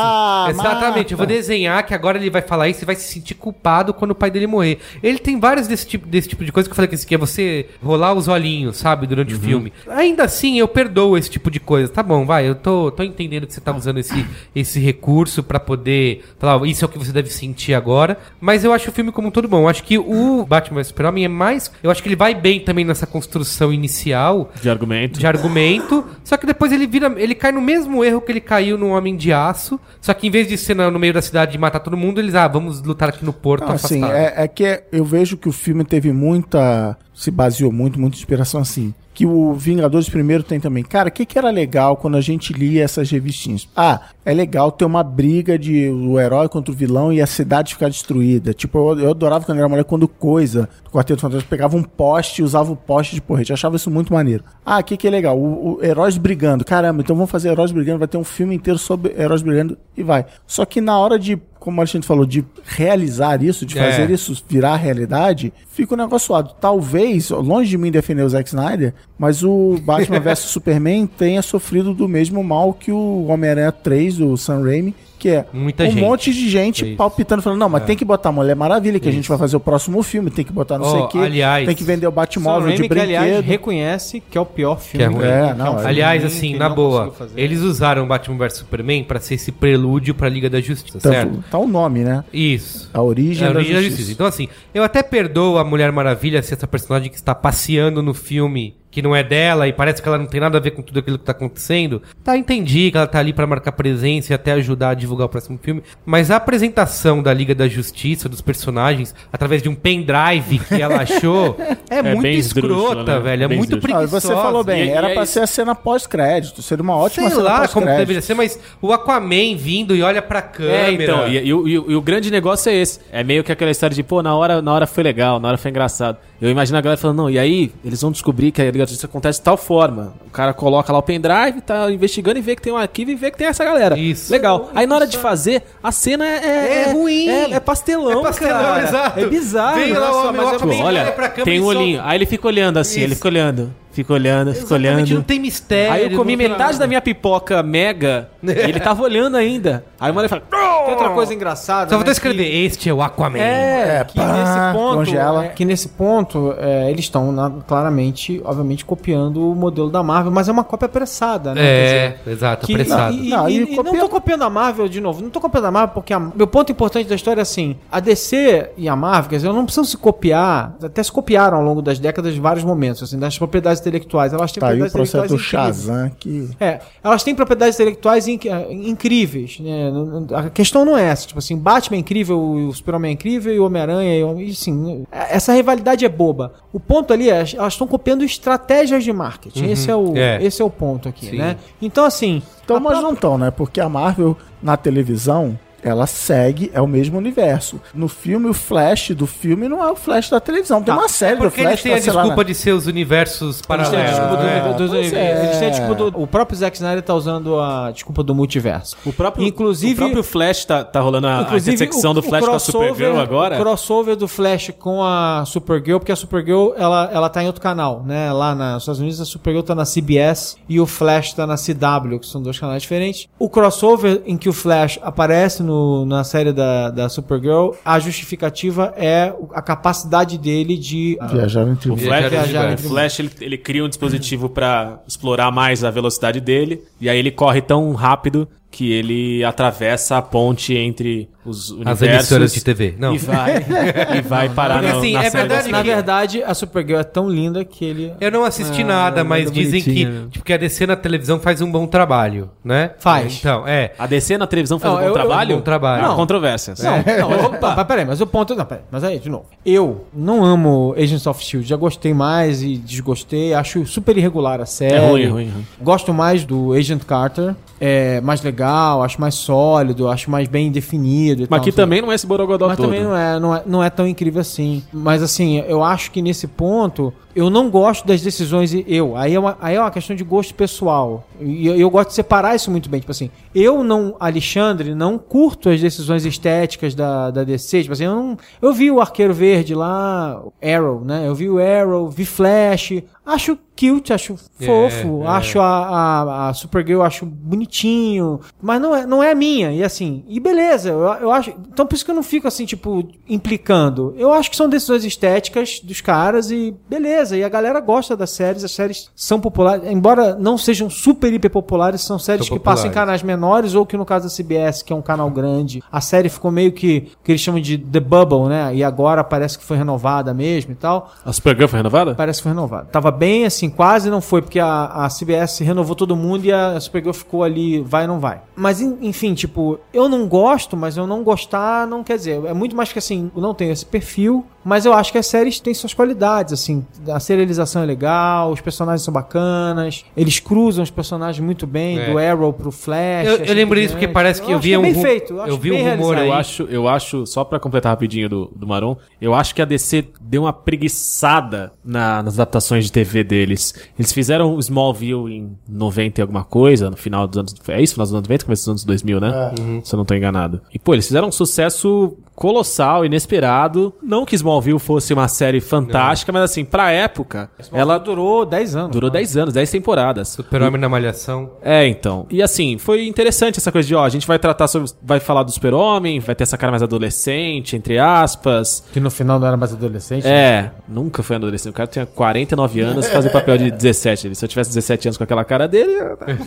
exatamente, eu vou desenhar que agora ele vai falar isso e vai se sentir culpado quando o pai dele morrer. Ele tem vários desse tipo, desse tipo de coisa que eu falei que esse aqui é você rolar os olhinhos, sabe, durante Uhum. o filme. Ainda assim, eu perdoo esse tipo de coisa. Tá bom, vai, eu tô, tô entendendo que você tá usando esse, esse recurso pra poder falar, "Ó, isso é o que você deve sentir agora. Mas eu acho o filme como um todo bom. Eu acho que o Batman vs Super-Homem é mais. Eu acho que ele vai bem também nessa construção inicial De argumento. de argumento, só que depois ele vira, ele cai no mesmo erro que ele caiu no Homem de Aço, só que em vez de ser no meio da cidade e matar todo mundo, eles, ah, vamos lutar aqui no porto Não, assim, é, é que eu vejo que o filme teve muita. Se baseou muito, muita inspiração assim. Que o Vingadores primeiro tem também. Cara, o que, que era legal quando a gente lia essas revistinhas? Ah, é legal ter uma briga de o herói contra o vilão e a cidade ficar destruída. Tipo, eu, eu adorava quando era mulher quando coisa do Quarteto Fantástico pegava um poste e usava o poste de porrete. Eu achava isso muito maneiro. Ah, o que, que é legal? O, o heróis brigando. Caramba, então vamos fazer heróis brigando. Vai ter um filme inteiro sobre heróis brigando e vai. Só que na hora de como a gente falou, de realizar isso, de É. fazer isso virar realidade, fica um negócio suado. Talvez, longe de mim defender o Zack Snyder, mas o Batman vs Superman tenha sofrido do mesmo mal que o Homem-Aranha 3, o Sam Raimi, que é Muita um gente. monte de gente Isso. É. palpitando, falando, não, mas tem que botar Mulher Maravilha, que a gente vai fazer o próximo filme, tem que botar não sei Oh, o quê, aliás, tem que vender o Batmóvel de Raimi, que, aliás, brinquedo. reconhece que é o pior Que filme. é ruim. É, que não, é. filme Aliás, assim, que na boa, eles usaram Batman vs Superman pra ser esse prelúdio pra Liga da Justiça, Tá, certo? tá o nome, né? Isso. A origem, É a da, origem da justiça. justiça. Então, assim, eu até perdoo a Mulher Maravilha ser essa personagem que está passeando no filme que não é dela e parece que ela não tem nada a ver com tudo aquilo que tá acontecendo. Tá, entendi que ela tá ali pra marcar presença e até ajudar a divulgar o próximo filme. Mas a apresentação da Liga da Justiça, dos personagens, através de um pendrive que ela achou, é, muito bem escrota, né? velho. É, É bem muito esdrúxula. Ah, preguiçosa. você falou bem, E- e era é pra isso. ser a cena pós-crédito, seria uma ótima Sei cena lá como deveria ser, mas o Aquaman vindo e olha pra câmera. É, então, e, e e e o grande negócio é esse. É meio que aquela história de, pô, na hora, na hora foi legal, na hora foi engraçado. Eu imagino a galera falando, não, e aí eles vão descobrir que a Liga da Justiça acontece de tal forma. O cara coloca lá o pendrive, tá investigando e vê que tem um arquivo e vê que tem essa galera. Isso. Legal. Aí na hora de fazer, a cena é... É ruim. É, é pastelão, É pastelão, cara. exato. É bizarro. Vem lá o Nossa, homem, mas o é- Tipo, olha, tem um olhinho. Aí ele fica olhando assim, Isso. ele fica olhando. Fico olhando, Exatamente, olhando. não tem mistério. Aí eu comi metade nada. da minha pipoca mega e ele tava olhando ainda. Aí o mulher fala, Tem outra coisa engraçada. Só né, vou escrever, este é o Aquaman. Que, é, que pá, nesse ponto, congela. é, que nesse ponto é, eles estão claramente, obviamente, copiando o modelo da Marvel, mas é uma cópia apressada, né? É, dizer, exato, que- apressado. E, e- Não, e e copia- não tô copiando a Marvel de novo, não tô copiando a Marvel porque a- meu ponto importante da história é assim: a DC e a Marvel, quer dizer, não precisam se copiar, até se copiaram ao longo das décadas em vários momentos, assim, das propriedades intelectuais. Elas têm Tá aí o propriedades processo do intelectuais incríveis. Shazam que. É, elas têm propriedades intelectuais inc- eh, incríveis. Né? A questão não é essa. Tipo assim, Batman é incrível, o Superman é incrível e o Homem-Aranha. e e, assim, essa rivalidade é boba. O ponto ali é, elas estão copiando estratégias de marketing. Esse, é o, é. esse é o ponto aqui, Sim. né? Então, assim. Então, mas própria- não estão, né? Porque a Marvel, na televisão, ela segue, é o mesmo universo. No filme, o Flash do filme não é o Flash da televisão. Tem Tá, uma série do Porque eles Flash têm a tá, lá, desculpa na- de ser os universos Eles têm a paralelos. desculpa do- do- é. Eles têm a desculpa do. O próprio Zack Snyder tá usando a desculpa do multiverso. O próprio, Inclusive- o próprio Flash tá, tá rolando a, a intersecção do Flash com a Supergirl agora. O crossover do Flash com a Supergirl, porque a Supergirl, ela, ela tá em outro canal, né? Lá nos Estados Unidos, a Supergirl tá na CBS e o Flash tá na CW, que são dois canais diferentes. O crossover em que o Flash aparece no, na série da, da Supergirl, a justificativa é a capacidade dele de... Viajaram entre O Flash, Viajar o entre Flash ele, ele cria um dispositivo pra explorar mais a velocidade dele, e aí ele corre tão rápido que ele atravessa a ponte entre os universos. emissoras de TV. Não. E vai, e vai parar Porque, no, assim, na é série verdade da- Na verdade, a Supergirl é tão linda que ele... Eu não assisti Ah, nada, mas é dizem que, né? tipo, que a DC na televisão faz um bom trabalho, né? Faz. Então, é. A DC na televisão faz Não, um bom eu- eu- trabalho? bom trabalho. Não. controvérsias. Não, não, eu, não, mas peraí, mas o ponto. Não, peraí, mas aí, de novo. Eu não amo Agents of Shield. Já gostei mais e desgostei. Acho super irregular a série. É ruim, é ruim, é ruim. Gosto mais do Agent Carter. É mais legal, acho mais sólido, acho mais bem definido. Mas tal, sei. também não é esse borogodó Mas todo. também não é, não, é, não é tão incrível assim. Mas assim, eu acho que nesse ponto, eu não gosto das decisões. e Eu, aí é uma, aí é uma questão de gosto pessoal. E eu, eu gosto de separar isso muito bem. Tipo assim, eu não, Alexandre, não curto as decisões estéticas da, da DC. Tipo assim, eu, não, eu vi o Arqueiro Verde lá, Arrow, né? Eu vi o Arrow, vi Flash. Acho cute, acho fofo, é. acho a, a, a Supergirl, acho bonitinho, mas não é, não é a minha, e assim, e beleza, eu, eu acho, então por isso que eu não fico assim, tipo, implicando, eu acho que são decisões estéticas dos caras e beleza, e a galera gosta das séries, as séries são populares, embora não sejam super hiper populares, são séries São que passam em populares. canais menores, ou que no caso da CBS, que é um canal grande, a série ficou meio que, que eles chamam de The Bubble, né, e agora parece que foi renovada mesmo e tal, A Supergirl foi renovada? Parece que foi renovado. Tava bem assim, quase não foi, porque a, a CBS renovou todo mundo e a Supergirl ficou ali, vai ou não vai. Mas en- enfim, tipo, eu não gosto, mas eu não gostar não quer dizer. É muito mais que assim, eu não tenho esse perfil, mas eu acho que as séries têm suas qualidades, assim. A serialização é legal, os personagens são bacanas, eles cruzam os personagens muito bem, É. do Arrow pro Flash. Eu, assim eu lembro por disso porque diante. parece que eu, vi é um. bem feito, eu, Eu, vi um rumor aí. Eu acho, eu acho, só pra completar rapidinho do, do Maron, eu acho que a DC deu uma preguiçada na- nas adaptações de TV deles. Eles fizeram o Smallville em 90 e alguma coisa, no final dos anos. É isso? Final dos anos 90, começo dos anos 2000, né? Se eu não tô enganado. E, pô, eles fizeram um sucesso colossal, inesperado. Não que Smallville fosse uma série fantástica, mas assim, pra época, Ela ela durou 10 anos. durou 10 anos, 10 temporadas. Super-Homem na Malhação. É, então. E assim, foi interessante essa coisa de, ó, a gente vai tratar sobre. Vai falar do super-homem, vai ter essa cara mais adolescente, entre aspas. Que no final não era mais adolescente. É, nunca foi adolescente. O cara tinha 49 anos e fazia papel de 17. Se eu tivesse 17 anos com aquela cara dele.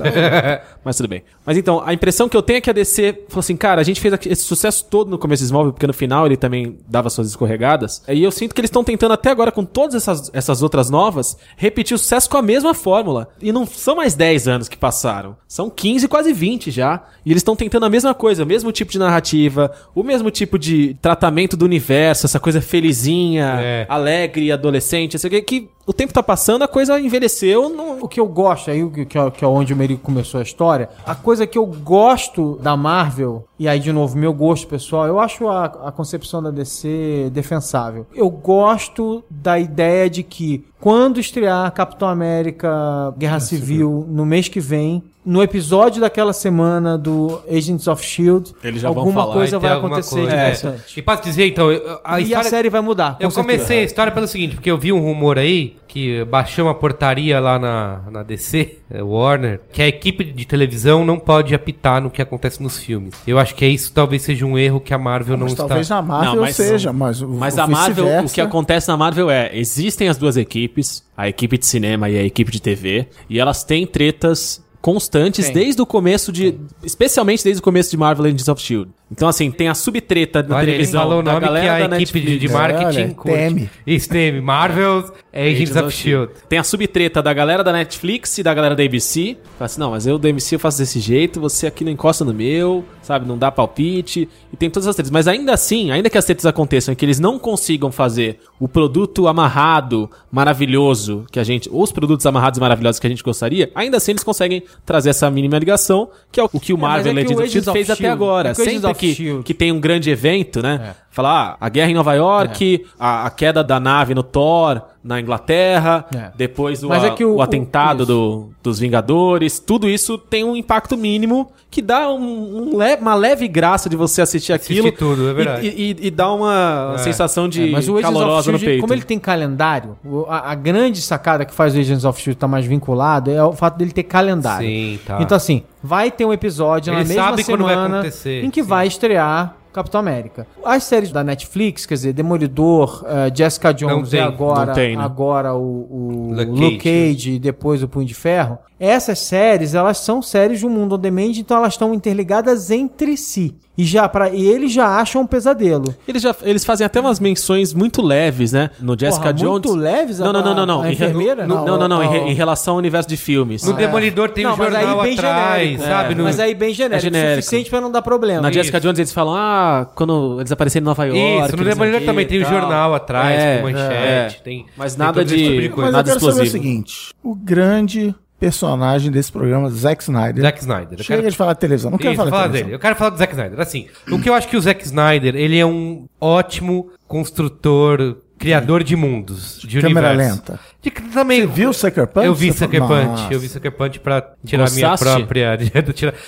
Mas tudo bem. Mas então, a impressão que eu tenho é que a DC falou assim, cara, a gente fez esse sucesso todo no começo do Smallville, porque no final ele também dava suas escorregadas. E eu sinto que eles estão tentando até agora, com todas essas, essas outras novas, repetir o sucesso com a mesma fórmula. E não são mais 10 anos que passaram. São 15, quase 20 já. E eles estão tentando a mesma coisa, o mesmo tipo de narrativa, o mesmo tipo de tratamento do universo, essa coisa felizinha, É. alegre, adolescente, sei o que, que o tempo tá passando, a coisa envelheceu. Não... O que eu gosto, aí o que, é, que é onde o Merico começou a história, a coisa que eu gosto da Marvel, e aí de novo, meu gosto pessoal, eu acho a, a concepção da DC defensável. Eu gosto da ideia de que quando estrear Capitão América Guerra Civil no mês que vem, no episódio daquela semana do Agents of Shield, Eles já vão alguma falar, coisa Vai alguma acontecer coisa. de É. interessante. E posso dizer, então, eu- a E a série vai mudar. com Eu certeza. comecei a história pelo seguinte, porque eu vi um rumor aí que baixou uma portaria lá na, na DC, é, Warner, que a equipe de televisão não pode apitar no que acontece nos filmes. Eu acho que é isso talvez seja um erro que a Marvel não Mas está... talvez na Marvel Não, mas- seja, mas, o- Mas o a Marvel, o que acontece na Marvel é, existem as duas equipes, a equipe de cinema e a equipe de TV, e elas têm tretas constantes Tem. desde o começo de, especialmente desde o começo de Marvel Agents of Shield. Então assim, tem a subtreta da Olha, ele televisão falou o da nome que galera a da equipe de, de Netflix. marketing curte. teme. Isso, teme. Marvel's Agents, of S.H.I.E.L.D. Tem a subtreta da galera da Netflix e da galera da ABC. Fala assim, não, mas eu da ABC eu faço desse jeito, você aqui não encosta no meu, sabe? Não dá palpite. E tem todas as tretas. Mas ainda assim, ainda que as tretas aconteçam e que eles não consigam fazer o produto amarrado, maravilhoso, que a gente. Ou os produtos amarrados e maravilhosos que a gente gostaria, ainda assim eles conseguem trazer essa mínima ligação, que é o que o Marvel é que Agents o of Shield fez até agora. é Sempre of que, que tem um grande evento, né? Falar, ah, a guerra em Nova York, a, a queda da nave no Thor, na Inglaterra, É. depois o, é a- que o- o atentado o- do- dos Vingadores, tudo isso tem um impacto mínimo que dá um- um le- uma leve graça de você assistir aquilo. Assistir tudo, é verdade. E, e- e dá uma É. sensação de É, mas o Agents of calorosa no peito. como ele tem calendário, a, a grande sacada que faz o Agents of Shield estar mais vinculado é o fato dele ter calendário. Sim, tá. Então assim, vai ter um episódio na Ele mesma sabe quando vai semana acontecer, em que sim. vai estrear Capitão América. As séries da Netflix, quer dizer, Demolidor, eh, Jessica Jones tem, e agora, tem, né? agora o, o Luke Luke, Cage. Cage, e depois o Punho de Ferro. Essas séries, elas são séries do mundo on demand, então elas estão interligadas entre si. E, já pra, e eles já acham um pesadelo. Eles, já, eles fazem até umas menções muito leves, né? No Jessica Porra, Jones. muito leves? Não, não, não, não. não. A enfermeira? no- Não, não, não. Em, em relação ao universo de filmes. No Demolidor tem Não, um mas aí jornal bem atrás, genérico. sabe? É. No- Mas aí bem genérico, É genérico. suficiente pra não dar problema. Na Isso. Jessica Jones eles falam, ah, quando eles apareceram em Nova York. Isso, no Demolidor o quê também tem o tal. jornal atrás, É, com manchete, é. tem... Mas tem nada de- tipo coisa. Mas Nada eu quero saber o explosivo. seguinte: o grande personagem desse programa, Zack Snyder. Zack Snyder. Eu Chega quero- de falar de televisão. Não quero Isso, falar de falar televisão. dele. Eu quero falar do Zack Snyder. Assim, o que eu acho que o Zack Snyder, ele é um ótimo construtor, criador de mundos, de Câmera universo. lenta. De, também, Você viu Sucker Punch? Eu vi Você Sucker falou, Punch. "Nossa." Eu vi Sucker Punch pra tirar a minha própria... de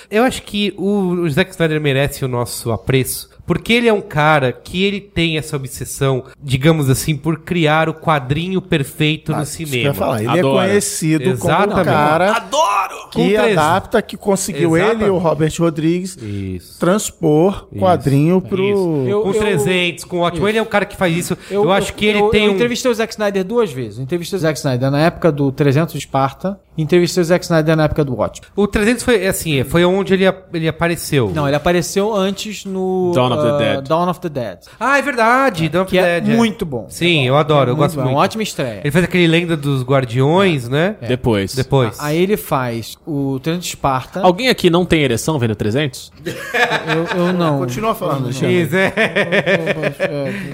Eu acho que o, o Zack Snyder merece o nosso apreço. Porque ele é um cara que ele tem essa obsessão, digamos assim, por criar o quadrinho perfeito Ah, no isso que eu cinema. ia falar. Ele Adoro. é conhecido como um Exatamente. cara Com que 13. adapta, que conseguiu Exatamente. ele e o Robert Rodrigues Isso. transpor quadrinho pro... Isso. Eu- com eu- 300, com ótimo. Ele é um cara que faz isso. Eu, acho que ele eu, tem eu um... entrevistei o Zack Snyder duas vezes. Eu entrevistei o Zack Snyder na época do 300 de Esparta e entrevistei o Zack Snyder na época do Watchmen. O 300 foi assim, foi onde ele, ele apareceu. Não, ele apareceu antes no Dawn of the ah, Dead. Dawn of the Dead. Ah, é verdade. Dawn of Que é the Dead, muito bom. Sim, eu adoro, eu É gosto bom, muito. Uma ótima estreia. Ele fez aquele Lenda dos Guardiões, né? Depois. Depois. Aí ele faz o 300 de Esparta. Alguém aqui não tem ereção vendo 300? Eu, eu não. Continua falando. Isso, é.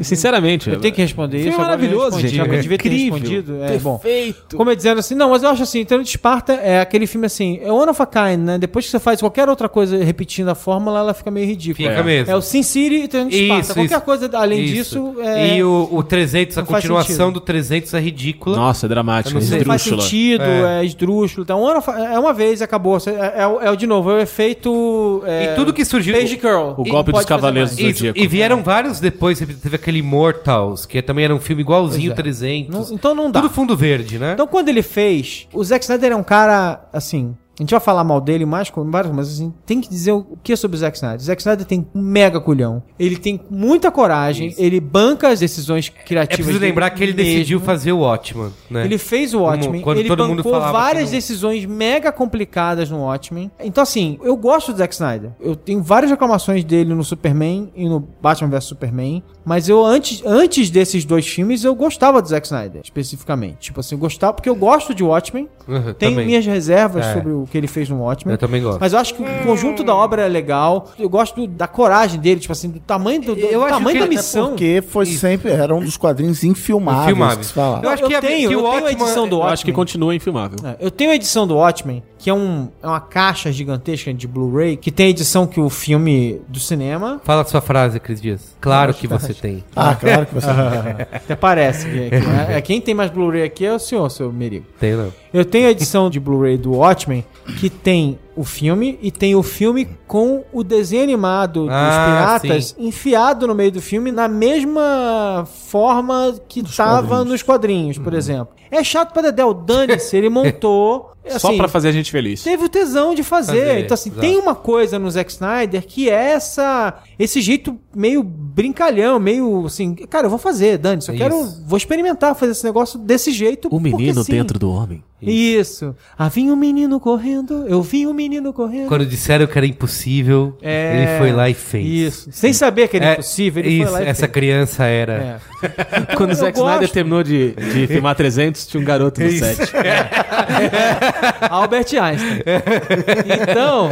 Sinceramente. Eu tenho que responder isso. eu maravilhoso, gente. Eu devia ter respondido. É, bom. Perfeito. Como é dizendo assim, não, mas eu acho assim, Treino de Esparta é aquele filme assim, é one of a kind, né? Depois que você faz qualquer outra coisa repetindo a fórmula, ela fica meio ridícula. Fica é. mesmo. É o Sin City e Treino de Esparta. Isso, qualquer isso. coisa além Isso. disso é. E o, o 300, a não faz continuação sentido. do 300 é ridícula. Nossa, é dramático. Não sei, não faz sentido, É. é, esdrúxulo. Então, a- é uma vez e acabou. É, é o- é de novo, é o efeito. É, E tudo que surgiu- Page Girl. O golpe dos Cavaleiros do Isso, Zodíaco. e vieram vários depois, teve aquele Immortals, que também era um filme igualzinho é. 300. Não- então não dá. Tudo fundo verde, né? Então, quando ele fez, o Zack Snyder é um cara, assim. A gente vai falar mal dele mais mas assim, tem que dizer o que é sobre o Zack Snyder. O Zack Snyder tem um mega culhão. Ele tem muita coragem, ele banca as decisões é criativas. preciso dele lembrar que ele mesmo. decidiu fazer o Watchman, né? Ele fez o Watchmen, quando ele todo mundo bancou falava várias não- decisões mega complicadas no Watchmen. Então, assim, eu gosto do Zack Snyder. Eu tenho várias reclamações dele no Superman e no Batman vs Superman. Mas eu, antes, antes desses dois filmes, eu gostava do Zack Snyder, especificamente. Tipo assim, eu gostava, porque eu gosto de Watchmen. Uhum, também. minhas reservas É. sobre o que ele fez no Watchmen. Eu também gosto. Mas eu acho que o conjunto da obra é legal. Eu gosto do- da coragem dele, tipo assim, do tamanho, do, do Eu acho tamanho que da missão. Porque foi sempre, era um dos quadrinhos infilmáveis. Infilmáveis. falava. Eu acho Eu que, a- tenho- que eu tenho a edição do Eu acho que Watchmen. continua infilmável. É, Eu tenho a edição do Watchmen, que é, um, é uma caixa gigantesca de Blu-ray, que tem a edição que o filme do cinema. Fala a sua frase, Cris Dias. Claro que você tem. Ah, claro que você. Até parece que, que é, é quem tem mais Blu-ray aqui é o senhor, seu Merigo. Tem, não. Eu tenho a edição de Blu-ray do Watchmen, que tem o filme e tem o filme com o desenho animado dos Ah, piratas enfiado no meio do filme na mesma forma que tava nos quadrinhos, por exemplo. É chato pra Dedé, o dane-se, ele montou. Só assim, pra fazer a gente feliz. Teve o tesão de fazer. Fazer, então, assim, exato. tem uma coisa no Zack Snyder que é essa, esse jeito meio brincalhão, meio assim, cara, eu vou fazer, Dani, eu Isso. quero, vou experimentar fazer esse negócio desse jeito. O menino porque sim. dentro do homem. Isso. Ah, vinha um menino correndo, eu vi um menino correndo. Quando disseram que era impossível, É, ele foi lá e fez. Isso. Sem saber que era É, impossível, ele isso, foi lá e essa fez. criança era. É. Quando o Zack gosto. Snyder terminou de, de filmar 300, tinha um garoto no set. Albert Einstein. Então,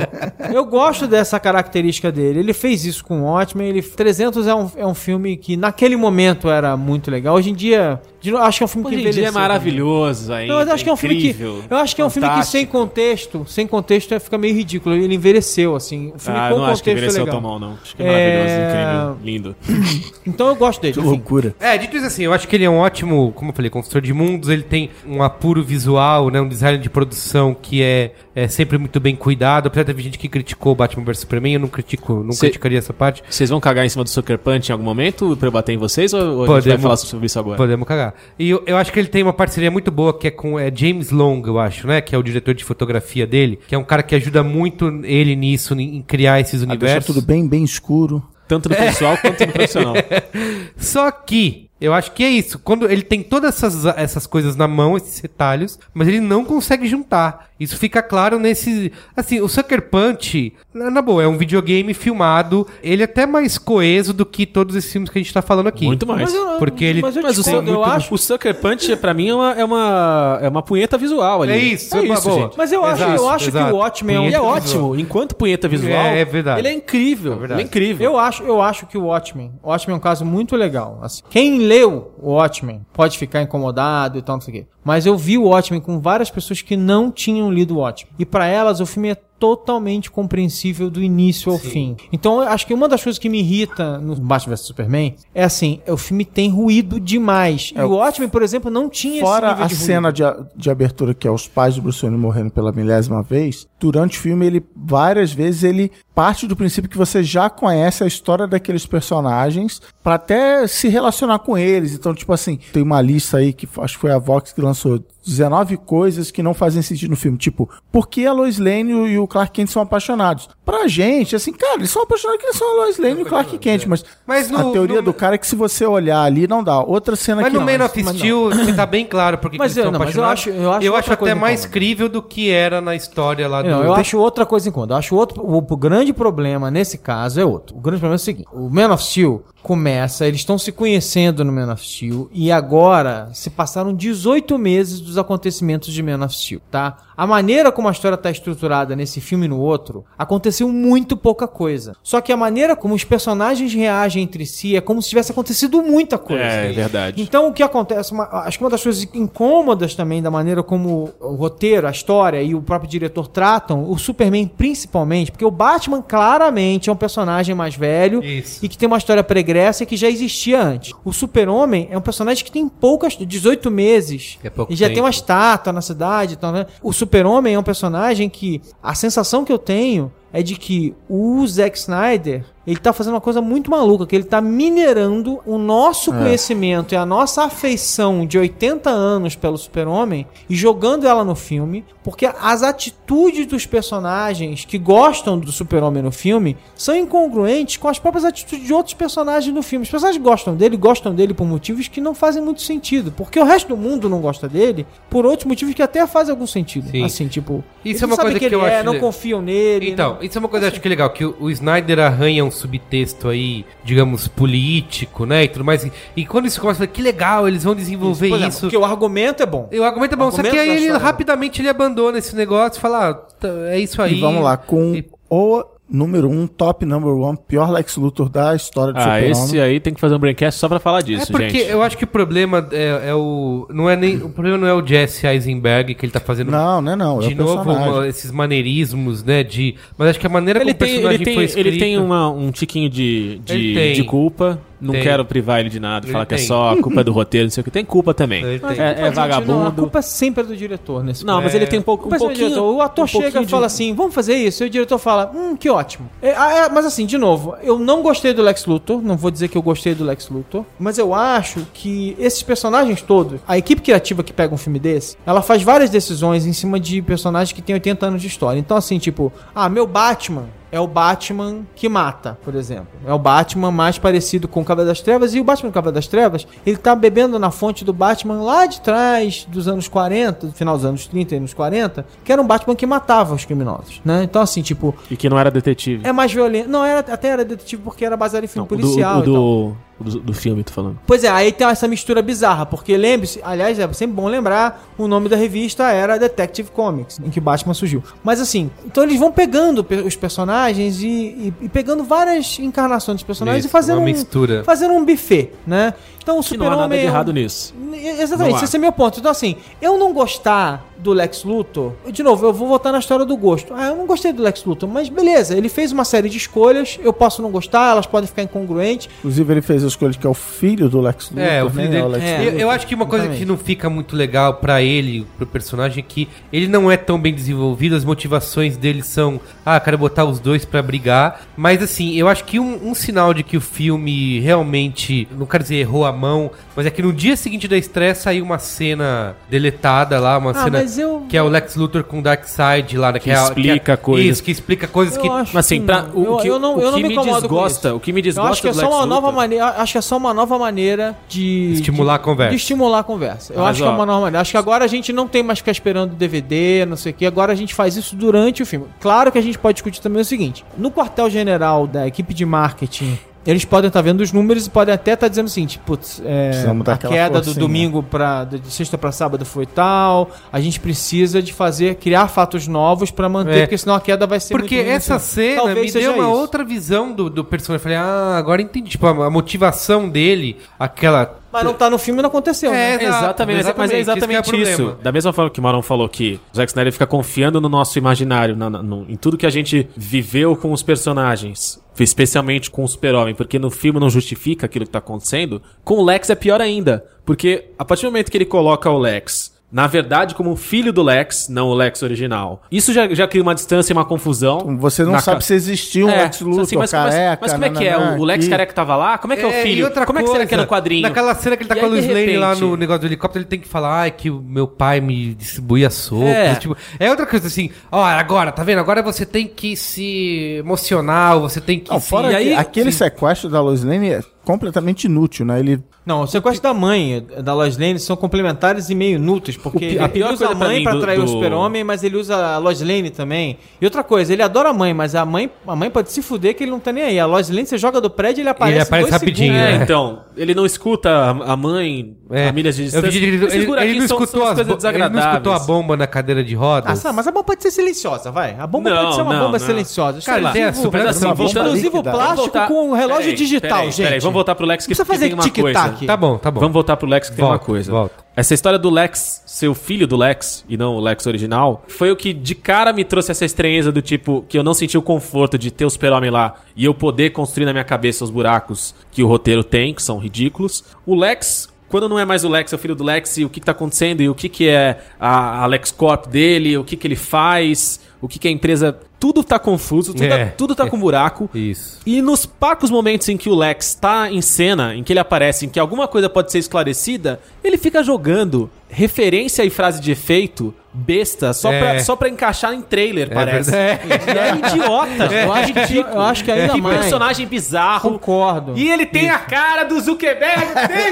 eu gosto dessa característica dele. Ele fez isso com o Watchmen. Ele, 300 é um, é um filme que naquele momento era muito legal. Hoje em dia, de acho que é um filme Hoje que dia é envelheceu maravilhoso ainda. Não, mas eu acho que é um filme que. incrível, Eu acho que é um filme que sem fantástico. contexto, sem contexto é- fica meio ridículo. Ele envelheceu, assim. O filme Ah, com não acho que é envelheceu legal. tão mal, não. Acho que é maravilhoso, É, incrível, lindo. Então eu gosto dele. Que enfim. loucura. É, dito isso assim, eu acho que ele é um ótimo, como eu falei, construtor de mundos, ele tem um apuro visual, né, um design de produção que é, é sempre muito bem cuidado, apesar de ter gente que criticou Batman vs Superman, eu não critico, não Cê- criticaria essa parte, Vocês vão cagar em cima do Sucker Punch em algum momento pra eu bater em vocês ou, ou a gente Podemos. vai falar sobre isso agora? podemos cagar. E eu, eu acho que ele tem uma parceria muito boa, que é com é, James Long, eu acho, né, que é o diretor de fotografia dele, que é um cara que ajuda muito ele nisso, em, criar esses deixa universos. tudo bem, bem escuro. Tanto no pessoal quanto no profissional. Só que eu acho que é isso. Quando ele tem todas essas, essas coisas na mão, esses retalhos, mas ele não consegue juntar. Isso fica claro nesse. Assim, o Sucker Punch, na na boa, é um videogame filmado. Ele é até mais coeso do que todos esses filmes que a gente tá falando aqui. Muito mais. Mas eu, Porque ele mas eu, Mas o, Sucker- eu acho. o Sucker Punch, pra mim, é uma, é uma, é uma punheta visual ali. É isso, é uma isso, boa. gente. Mas eu acho, Exato, eu acho que o Watchmen é um é Punheta ótimo. Enquanto punheta visual, É, é verdade. ele é incrível. É verdade. Ele é incrível. Eu acho, eu acho que o Watchmen, o Watchmen é um caso muito legal. assim. quem leu o Watchmen pode ficar incomodado e tal, não sei o quê. Mas eu vi o Watchmen com várias pessoas que não tinham lido o Watchmen. E pra elas o filme é totalmente compreensível do início ao fim. Então eu acho que uma das coisas que me irrita no Batman vs Superman é assim, é o filme tem ruído demais. e o Watchmen, por exemplo, não tinha Fora a de cena de, de abertura que é os pais do Bruce Wayne morrendo pela milésima vez, durante o filme ele várias vezes ele parte do princípio que você já conhece a história daqueles personagens pra até se relacionar com eles. Então, tipo assim, tem uma lista aí que acho que foi a Vox que lançou 19 coisas que não fazem sentido no filme, tipo, por que a Lois Lane e o- Clark Kent são apaixonados? Pra gente, assim, cara, eles são apaixonados que eles são a Lois Lane e o Clark Kent, mas, Mas a no- teoria no- do cara é que se você olhar ali não dá. Outra cena Mas que no Man of mas. Steel fica bem claro porque Mas eles eu- não, mas eu acho- eu acho outra até coisa mais incômoda. crível do que era na história lá do... Não, eu acho outra coisa em conta. Eu acho outro. O, o grande problema nesse caso é outro. O grande problema é o seguinte: o Man of Steel começa, eles estão se conhecendo no Man of Steel e agora se passaram 18 meses dos acontecimentos de Man of Steel, tá? A maneira como a história tá estruturada nesse filme e no outro, aconteceu muito pouca coisa. Só que a maneira como os personagens reagem entre si é como se tivesse acontecido muita coisa. É, é verdade. Então o que acontece, uma- acho que uma das coisas incômodas também da maneira como o roteiro, a história e o próprio diretor tratam o Superman principalmente, porque o Batman claramente é um personagem mais velho Isso. e que tem uma história pregressa e que já existia antes. O Super-Homem é um personagem que tem poucas, 18 meses, É pouco e já tem tempo. uma estátua na cidade e tal, né? O Super-Homem é um personagem que a sensação que eu tenho é de que o Zack Snyder, ele tá fazendo uma coisa muito maluca, que ele tá minerando o nosso conhecimento e a nossa afeição de 80 anos pelo Super-Homem e jogando ela no filme, porque as atitudes dos personagens que gostam do Super-Homem no filme são incongruentes com as próprias atitudes de outros personagens no filme. Os personagens gostam dele, gostam dele por motivos que não fazem muito sentido, porque o resto do mundo não gosta dele por outros motivos que até fazem algum sentido. Sim. Assim, tipo, Isso é uma coisa que ele eu é, acho não confiam nele. Então, não- isso é uma coisa que eu acho que é legal, que o, o Snyder arranha um subtexto aí, digamos, político, né, e tudo mais. E, e quando isso começa, que legal, eles vão desenvolver exemplo, isso. Porque o argumento é bom. E o argumento é bom, O só que argumento aí ele história. rapidamente ele abandona esse negócio e fala, ah, tá, é isso aí. E vamos lá, com E- o número um, top number one, pior Lex Luthor da história do Ah, esse aí tem que fazer um braincast só pra falar É disso, porque gente. eu acho que o problema é, é o. Não é nem. O problema não é o Jesse Eisenberg que ele tá fazendo Não, não é não. é de o novo uma- esses maneirismos, né? De. Mas acho que a maneira Ele como o tem, personagem ele tem, foi escrito. ele tem uma- um tiquinho de, Ele de, tem. de culpa. Não Tem. quero privar ele de nada, Ele falar que é tem. só culpa do roteiro, não sei o que. Tem culpa também. Ele tem. É, é Não, a vagabundo. culpa sempre é do diretor nesse Não, mas É. ele tem um pouco, um Mas, pouquinho... o ator um chega e fala de- assim: vamos fazer isso. E o diretor fala: hum, que ótimo. É, ah, é, mas assim, de novo, eu não gostei do Lex Luthor. Não vou dizer que eu gostei do Lex Luthor. Mas eu acho que esses personagens todos, a equipe criativa que pega um filme desse, ela faz várias decisões em cima de personagens que têm 80 anos de história. Então, assim, tipo, ah, meu Batman. É o Batman que mata, por exemplo. É o Batman mais parecido com o Cavaleiro das Trevas. E o Batman do Cavaleiro das Trevas, ele tá bebendo na fonte do Batman lá de trás, dos anos 40, final dos anos 30 e anos 40, que era um Batman que matava os criminosos, né? Então, assim, tipo, E que não era detetive. é mais violento. Não, era, até era detetive porque era baseado em filme Não, policial. o do, o do, do filme, tô falando. Pois é, aí tem essa mistura bizarra, porque lembre-se, aliás, é sempre bom lembrar, o nome da revista era Detective Comics, em que Batman surgiu. Mas assim, então eles vão pegando pe- os personagens e, e- e pegando várias encarnações dos personagens Isso, e fazendo uma um, mistura. fazendo um buffet, né? Então o Que não há nada Super-Homem de é um- errado nisso. Exatamente, esse é meu ponto. Então, assim, eu não gostar do Lex Luthor, de novo, eu vou voltar na história do gosto. Ah, eu não gostei do Lex Luthor, mas beleza, ele fez uma série de escolhas, eu posso não gostar, elas podem ficar incongruentes. Inclusive, ele fez a escolha de que é o filho do Lex Luthor. É, o filho né? dele. É o Lex É. Eu, eu acho que uma coisa exatamente. que não fica muito legal pra ele, pro personagem, é que ele não é tão bem desenvolvido, as motivações dele são, ah, quero botar os dois pra brigar. Mas assim, eu acho que um, um sinal de que o filme realmente, não quero dizer errou a mão, mas é que no dia seguinte da estreia saiu uma cena deletada lá, uma Ah, cena mas eu- que é o Lex Luthor com o Darkseid lá, né? Que é a- explica é- coisas. Isso, que explica coisas Eu que... acho Mas assim, que pra, o, Eu- que, eu não- o eu não que me me desgosta, o que me Eu desgosta acho que é só uma nova maneira, acho que é só uma nova maneira de Estimular de- a conversa. De estimular a conversa. Eu Mas, acho que é ó, uma nova maneira. Acho que agora a gente não tem mais que ficar esperando DVD, não sei o que. Agora a gente faz isso durante o filme. Claro que a gente pode discutir também o seguinte: no quartel-general da equipe de marketing Eles podem estar vendo os números e podem até estar dizendo o seguinte, putz, é, a queda do domingo para de sexta para sábado foi tal, a gente precisa de fazer criar fatos novos para manter, É. porque senão a queda vai ser Porque muito essa assim. cena Talvez me deu uma isso. outra visão do, do personagem. Eu falei, ah, agora entendi. Tipo, a, a motivação dele, aquela. Mas não tá no filme, não aconteceu, É, né? Exatamente, mas é exatamente, exatamente esse que é o isso. problema. Da mesma forma que o Marão falou que o Zack Snyder fica confiando no nosso imaginário, na- na- no- em tudo que a gente viveu com os personagens, especialmente com o Super-Homem, porque no filme não justifica aquilo que tá acontecendo, com o Lex é pior ainda. Porque a partir do momento que ele coloca o Lex, na verdade, como filho do Lex, não o Lex original, isso já, já cria uma distância e uma confusão. Você não na sabe ca- se existiu um É, Lex Luthor assim, mas, mas- careca. mas como é que é? nananã, O, o Lex aqui. careca tava lá? Como é que é, o e filho? outra Como é que será que é no coisa, quadrinho? Naquela cena que ele tá E com a aí, de Lois Lane lá no negócio do helicóptero, ele tem que falar ai, que o meu pai me distribuía sopas. É. Tipo, é outra coisa assim, ó, agora, tá vendo? Agora você tem que se emocionar, você tem que Não, se... fora E aí- que aquele sequestro da Lois Lane é completamente inútil, né? Ele Não, o sequestro da mãe da Lois Lane são complementares e meio inúteis, porque pi- ele a pior usa a coisa mãe mim pra do- atrair o super-homem, mas ele usa a Lois Lane também. E outra coisa, ele adora a mãe, mas a mãe, a mãe pode se fuder que ele não tá nem aí. A Lois Lane, você joga do prédio, ele aparece, Ele aparece dois rapidinho, segundos. É, né? então, ele não escuta a a mãe, É. famílias de Eu distância. que ele, ele- não são- escutou são as coisas ele não escutou a bomba na cadeira de rodas. Ah, sabe, mas a bomba pode ser silenciosa, vai. A bomba Não, pode ser uma não, bomba não. silenciosa. Cara, Sei tem a super- Mas assim, Uma bomba voltando... Inclusive o líquida. plástico com relógio Peraí, digital, gente. Vamos voltar pro Lex que, que fazer tem uma coisa. Tá bom, tá bom. Vamos voltar pro Lex que tem Volta, uma coisa. volta. Essa história do Lex ser o filho do Lex e não o Lex original foi o que de cara me trouxe essa estranheza do tipo que eu não senti o conforto de ter o Super-Homem lá e eu poder construir na minha cabeça os buracos que o roteiro tem, que são ridículos. O Lex quando não é mais o Lex, é o filho do Lex, e o que, que tá acontecendo, e o que, que é a, a Lex Corp dele, o que, que ele faz, o que, que a empresa. Tudo tá confuso, tudo, É. tudo tá com buraco. Isso. E nos poucos momentos em que o Lex tá em cena, em que ele aparece, em que alguma coisa pode ser esclarecida, ele fica jogando referência e frase de efeito besta só, É. pra, só pra encaixar em trailer, parece. verdade. E é idiota. Eu acho que- eu acho que ainda Que mais. personagem bizarro. Concordo. E ele tem a cara do Zuckerberg. tem-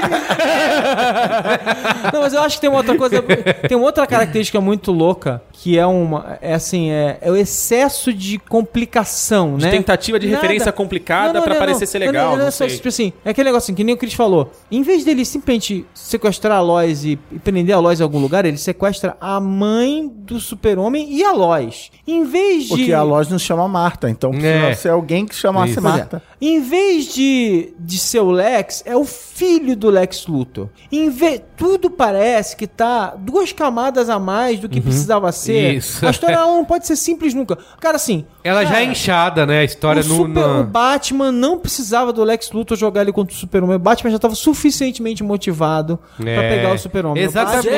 Não, mas eu acho que tem uma outra coisa. Tem uma outra característica muito louca, que é uma. É assim, é, é o excesso de complicação, De né? tentativa de referência complicada pra parecer ser legal, Não, não é só, sei. tipo assim, é aquele negócio assim, que nem o Chris falou. Em vez dele simplesmente sequestrar a Lois e, e prender a Lois em algum lugar, ele sequestra a mãe do super-homem e a Lois. Em vez de. Porque a loja não se chama Marta, então precisa É. ser alguém que chamasse Isso. Marta. Em vez de, de ser o Lex, é o filho do Lex Luthor. Em vez, tudo tudo parece que tá duas camadas a mais do que precisava ser. Isso. A história não pode ser simples nunca. Cara, assim. Ela já é cara, inchada, né? A história o, no. super- na- o Batman não precisava do Lex Luthor jogar ele contra o Super-Homem. O Batman já estava suficientemente motivado pra É. pegar o Super-Homem. Exatamente.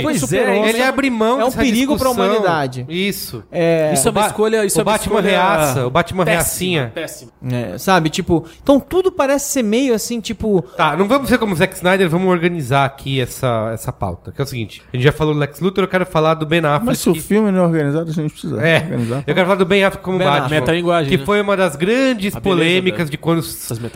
Que o é, Super-Homem Ele abre mão é um perigo pra discussão. humanidade. Isso. É, Isso é uma escolha. Isso o é uma Batman escolha reaça, o Batman péssima, reacinha. Péssimo. é, sabe, tipo, então tudo parece ser meio assim, tipo, Tá, não vamos ser como o Zack Snyder, vamos organizar aqui essa, essa pauta. Que é o seguinte: a gente já falou do Lex Luthor, eu quero falar do Ben Affleck. Mas se o que- filme não é organizado, a gente precisa É, organizar. eu quero falar do Ben Affleck como Ben Batman. Metalinguagem, Que né? foi uma das grandes A beleza polêmicas dela. de quando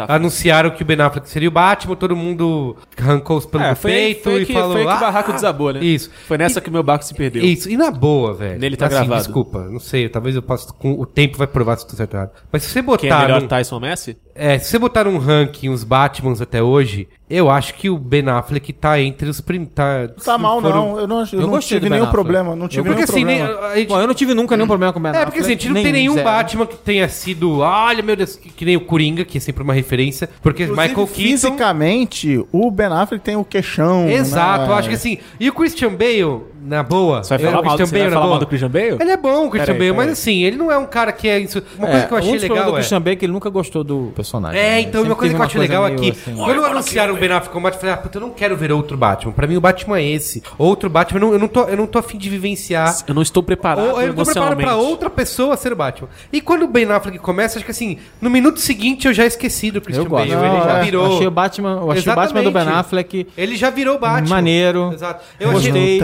anunciaram que o Ben Affleck seria o Batman, todo mundo arrancou os pelos É, do foi, peito foi e que, falou. foi que "Ah, o barraco desabou, né? Isso. Foi nessa que o meu barco se perdeu. Isso, e na boa, velho. Nele tá gravado. Desculpa, não sei, talvez eu possa. Com, o tempo vai provar se tô certo errado. Mas se você botar. Quem é melhor, num- Tyson ou Messi? É, se você botar um ranking os Batmans até hoje, eu acho que o Ben Affleck tá entre os prim... Tá, Tá mal, foram- não. Eu não, eu Eu não tive nenhum Affleck. problema. Não tive Porque nenhum assim, nem, problema. a gente- bom, eu não tive nunca nenhum problema com o Ben É, porque assim, a gente não tem nem nenhum zero. Batman que tenha sido, olha meu Deus, que, que nem o Coringa, que é sempre uma referência, porque Inclusive, Michael Keaton... Fisicamente, o Ben Affleck tem o queixão. Exato, né? eu acho que assim, e o Christian Bale, na boa... Você vai eu- falar, o mal, Christian você vai falar mal do Christian Bale? Ele é bom, o Christian Peraí, Bale, mas assim, ele não é um cara que é isso... Uma coisa que eu achei o único legal do é... Christian Bale é que ele nunca gostou do personagem. É, né? então uma coisa que eu achei legal aqui, assim. quando anunciaram o Ben Affleck como Batman, eu falei, ah, puta, eu não quero ver outro Batman. Pra mim o Batman é esse. Outro Batman, eu não, eu não, tô, eu não tô afim de vivenciar... Eu não estou preparado Ou eu não tô preparado pra outra pessoa ser o Batman. E quando o Ben Affleck começa, acho que assim, no minuto seguinte eu já esqueci do Christian Eu gosto. Bale. Ele Não, já é, virou... Eu achei o Batman, eu achei o Batman do Ben. Affleck Ele já virou Batman. Maneiro. Exato. Eu achei,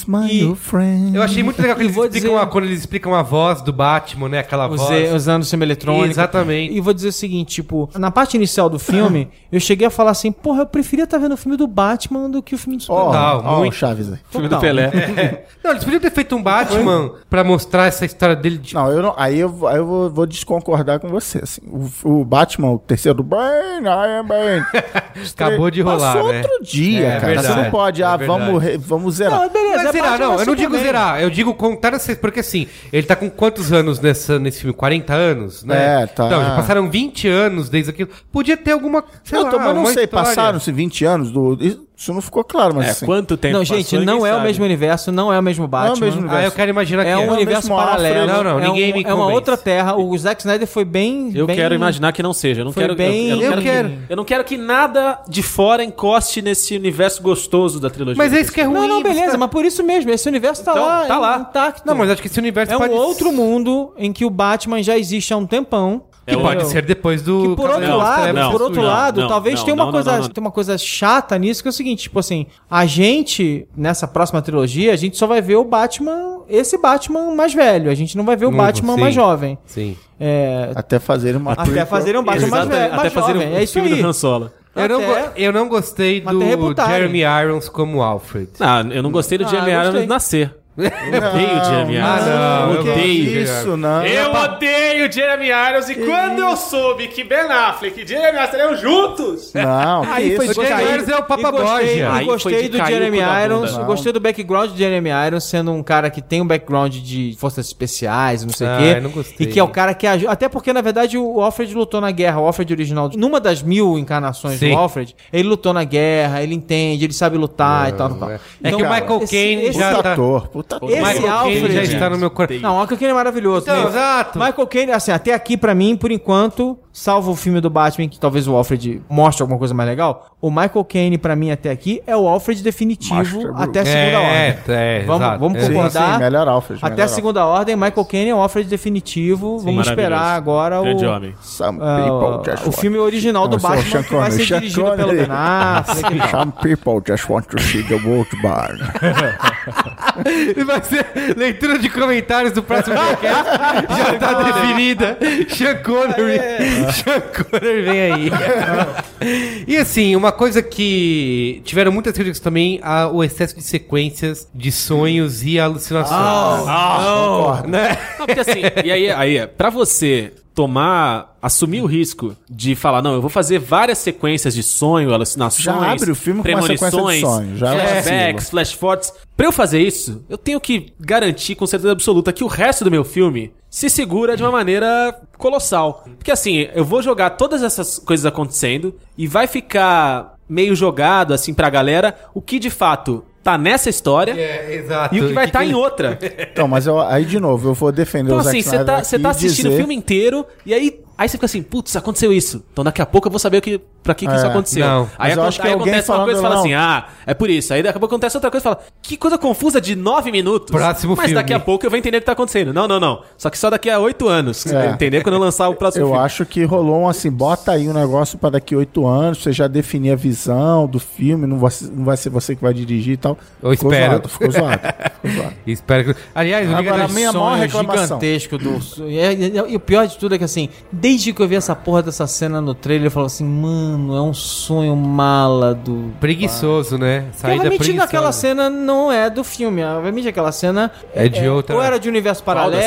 Darkness, my E- friend. eu achei muito legal que eles explicam dizer- a, quando eles explicam a voz do Batman, né? Aquela voz. Usando sistema eletrônico. Exatamente. E vou dizer o seguinte, tipo, na parte inicial do filme, eu cheguei a falar assim, porra, eu preferia estar vendo o filme do Batman do que o filme do Ó, Superman. Total, ó, muito. o Chaves aí. Filme do. Pelé. Não, eles podiam ter feito um Batman pra mostrar essa história dele de. Não, eu não, aí eu, aí eu vou, vou desconcordar com você. Assim. O, o Batman, o terceiro do Bane, I am Bane. Acabou de rolar, Passou né? outro dia, É, cara. Você verdade, não pode, é ah, vamos, re- vamos zerar. Não, beleza, é zerar, não, eu não digo Superman. zerar, eu digo contar essas. Porque assim, ele tá com quantos anos nessa, nesse filme? 40 anos, né? É, tá. Então, já passaram 20 anos desde aquilo. Podia ter alguma. Sei Não, lá, mas não sei, passaram-se 20 anos do. Isso não ficou claro, mas É, assim. quanto tempo Não, gente, passou, não é o sabe. mesmo universo, não é o mesmo Batman. mesmo universo. Ah, eu quero imaginar que É um o universo paralelo. Não, não, é ninguém um- me É uma convence. outra terra. O Zack Snyder foi bem. Eu bem- quero imaginar que não seja. Eu não Foi quero, bem- eu, eu não Eu quero, quero. Que, eu não quero que nada de fora encoste nesse universo gostoso da trilogia. Mas é isso que é ruim. Não, não, beleza, tá- mas por isso mesmo, esse universo tá Então, lá, tá lá. intacto. Não, mas acho que esse universo é um pode outro mundo em que o Batman já existe há um tempão. Que É pode ser depois do. Que por outro das lado, não, por outro Sul. lado, não, talvez não, tenha uma não, coisa, não, não. tem uma coisa chata nisso que é o seguinte, tipo assim, a gente nessa próxima trilogia, a gente só vai ver o Batman, esse Batman mais velho, a gente não vai ver o Não, Batman sim. mais jovem. Sim. É, Até fazerem uma. até prequel. fazerem um Batman mais velho, até mais fazer jovem, um é isso filme aí. do Han Solo. Eu não, Até- go- eu não gostei do. Jeremy Irons como Alfred. Não, eu não gostei do Ah, Jeremy Irons nascer. Eu odeio o Jeremy Ah, Irons. não, odeio. Isso, não. Eu odeio o Jeremy Irons e quando eu soube que Ben Affleck e Jeremy Irons estariam juntos, Não, que Aí foi isso. O Jeremy. Irons é o Papa E gostei, do Jeremy Irons, gostei do background de Jeremy Irons sendo um cara que tem um background de forças especiais, não sei o Ah, quê. eu não gostei. E que é o cara que ajuda. Até porque, na verdade, o Alfred lutou na guerra. O Alfred original, numa das mil encarnações Sim. do Alfred, ele lutou na guerra, ele entende, ele sabe lutar e tal. tal. É, Então, que o Michael Caine já Puta tá. ator, puta ator. Esse Michael Alfred, já está no meu coração. Não, o Michael Caine é maravilhoso. Então, né? exato. Michael Caine, assim, até aqui pra mim, por enquanto, salvo o filme do Batman, que talvez o Alfred mostre alguma coisa mais legal, o Michael Caine pra mim até aqui é o Alfred definitivo Master até a segunda É, ordem. é, vamos exato. vamos É. Sim, concordar. sim, melhor Alfred. até melhor a segunda ordem, Michael Caine é o Alfred definitivo. vamos maravilhoso. esperar agora o, Grande homem. Alfred. Some people just o want- filme original do é Batman Sean que vai ser Sean dirigido pelo Connery. Ben Affleck. Some people just want to see the world burn. E vai ser leitura de comentários do próximo podcast. Já tá definida. Sean Connery. Sean Connery vem aí. e assim, uma coisa que tiveram muitas críticas também, a, o excesso de sequências de sonhos e alucinações. né? Não, porque assim, e aí, aí é, pra você tomar, assumir o risco de falar, não, eu vou fazer várias sequências de sonho, alucinações, Já abre o filme com uma de premonições, sonho, já é flashbacks, possível. flash forwards. Pra eu fazer isso, eu tenho que garantir com certeza absoluta que o resto do meu filme se segura de uma maneira colossal. Porque assim, eu vou jogar todas essas coisas acontecendo e vai ficar meio jogado assim pra galera o que de fato tá nessa história É, exato. e o que vai estar que- em outra. Então, mas eu- aí de novo, eu vou defender Então o Zack assim, você Snyder tá, você aqui tá assistindo o dizer- filme inteiro e aí aí você fica assim, putz, aconteceu isso. Então daqui a pouco eu vou saber o que, pra que, que isso É, aconteceu. não. aí eu que aí alguém acontece uma coisa e fala assim, ah, é por isso. Aí daqui a pouco acontece outra coisa e fala, que coisa confusa de nove minutos. Próximo Mas filme. daqui a pouco eu vou entender o que tá acontecendo. Não, não, não. Só que só daqui a oito anos. Você É. vai entender quando eu lançar o próximo Eu filme. acho que rolou um assim, bota aí um negócio pra daqui oito anos, você já definir a visão do filme, não vai, ser- não vai ser você que vai dirigir e tal. Eu Ficou espero. zoado, ficou zoado. Ficou zoado. Espero que. Aliás, o Liga a minha maior sonho reclamação. gigantesco do. E, e- e o pior de tudo é que assim, desde que eu vi essa porra dessa cena no trailer, eu falo assim, mano, é um sonho mala do. Preguiçoso, né? Saída preguiçosa. aquela cena não é do filme. Obviamente aquela cena É de outra- Ou era de universo paralelo.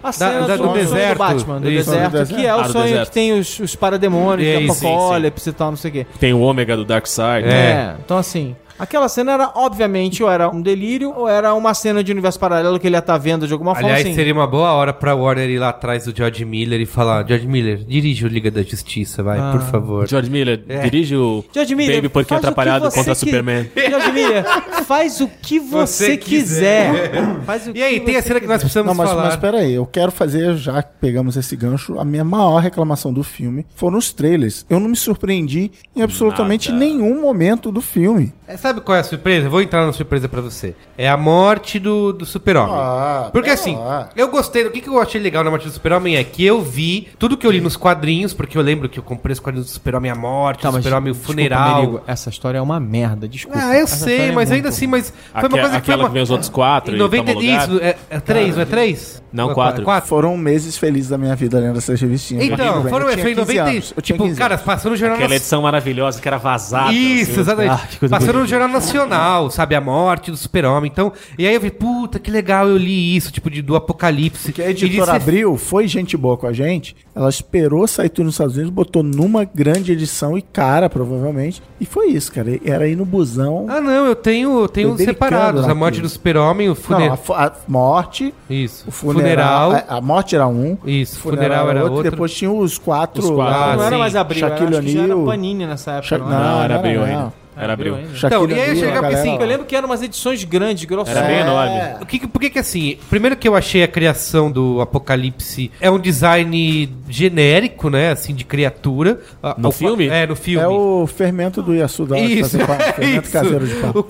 A cena da- do, do sonho deserto. do Batman, do Isso, deserto, do deserto. que é o Ah, do sonho deserto. que tem os, os parademônios, É é, isso, apocalipse e tal, não sei o quê. Tem o ômega do Darkseid. É. É, então assim, aquela cena era, obviamente, ou era um delírio, ou era uma cena de universo paralelo que ele ia estar vendo de alguma forma Aliás, assim. seria uma boa hora pra Warner ir lá atrás do George Miller e falar: George Miller, dirige o Liga da Justiça, vai, Ah. por favor. George Miller, dirige o George Miller, Baby Porquinho faz o que Atrapalhado contra qui- Superman. George Miller, faz o que você, Você quiser. Faz o E aí, que tem a cena que nós precisamos Não, mas, falar. mas peraí, eu quero fazer, já que pegamos esse gancho, a minha maior reclamação do filme foram os trailers. Eu não me surpreendi em absolutamente Nada. nenhum momento do filme. É, Sabe qual é a surpresa? Eu Vou entrar na surpresa pra você. É a morte do, do super-homem. Ah, porque tá assim, lá. eu gostei. O que, que eu achei legal na morte do super-homem é que eu vi tudo que eu li nos quadrinhos, porque eu lembro que eu comprei os quadrinhos do super-homem, a morte, Tá, super-homem, o desculpa, funeral. Merigo, essa história é uma merda, desculpa. ah, eu Essa sei, é mas muito ainda assim, mas foi Aque- uma coisa que foi aquela uma... que vem os outros quatro Em e 90, toma lugar? isso, é, é três, não é três? Não, é quatro. Quatro. Foram meses felizes da minha vida lendo essas revistinhas. Então, foram eu foi em 15 90. anos, Eu tinha tipo, 15 cara, passou no Jornal Aquela edição maravilhosa que era vazada. Isso, exatamente. Ah, Passou no bonita. Jornal Nacional, sabe? A morte do super-homem. Então, e aí eu vi, puta, que legal, eu li isso, tipo, de, do Apocalipse. Porque a editora disse- Abril foi gente boa com a gente. Ela esperou sair tudo nos Estados Unidos, botou numa grande edição e cara, provavelmente. E foi isso, cara. Era aí no busão. Ah, não, eu tenho, eu tenho separados. A morte do super-homem, o funeral. a, a morte, Isso. o funeral. Funeral. A, a morte era um. Isso, O funeral, era outro. outro. Depois tinha os quatro. Os quatro. Ah, não era mais abril, era, acho que era O'Neal. Panini nessa época. Sha- não Não, era? era não, abril não. ainda. Era abril. Então, e aí eu chegava assim. Eu lembro que eram umas edições grandes, grossas. Era bem É. enorme. O que, por que que assim, primeiro que eu achei a criação do Apocalipse é um design genérico, né, assim, de criatura. Ah, No o- filme? É, no filme. É o fermento do Yasuda. Isso, fazer pão, fermento isso. caseiro de pão.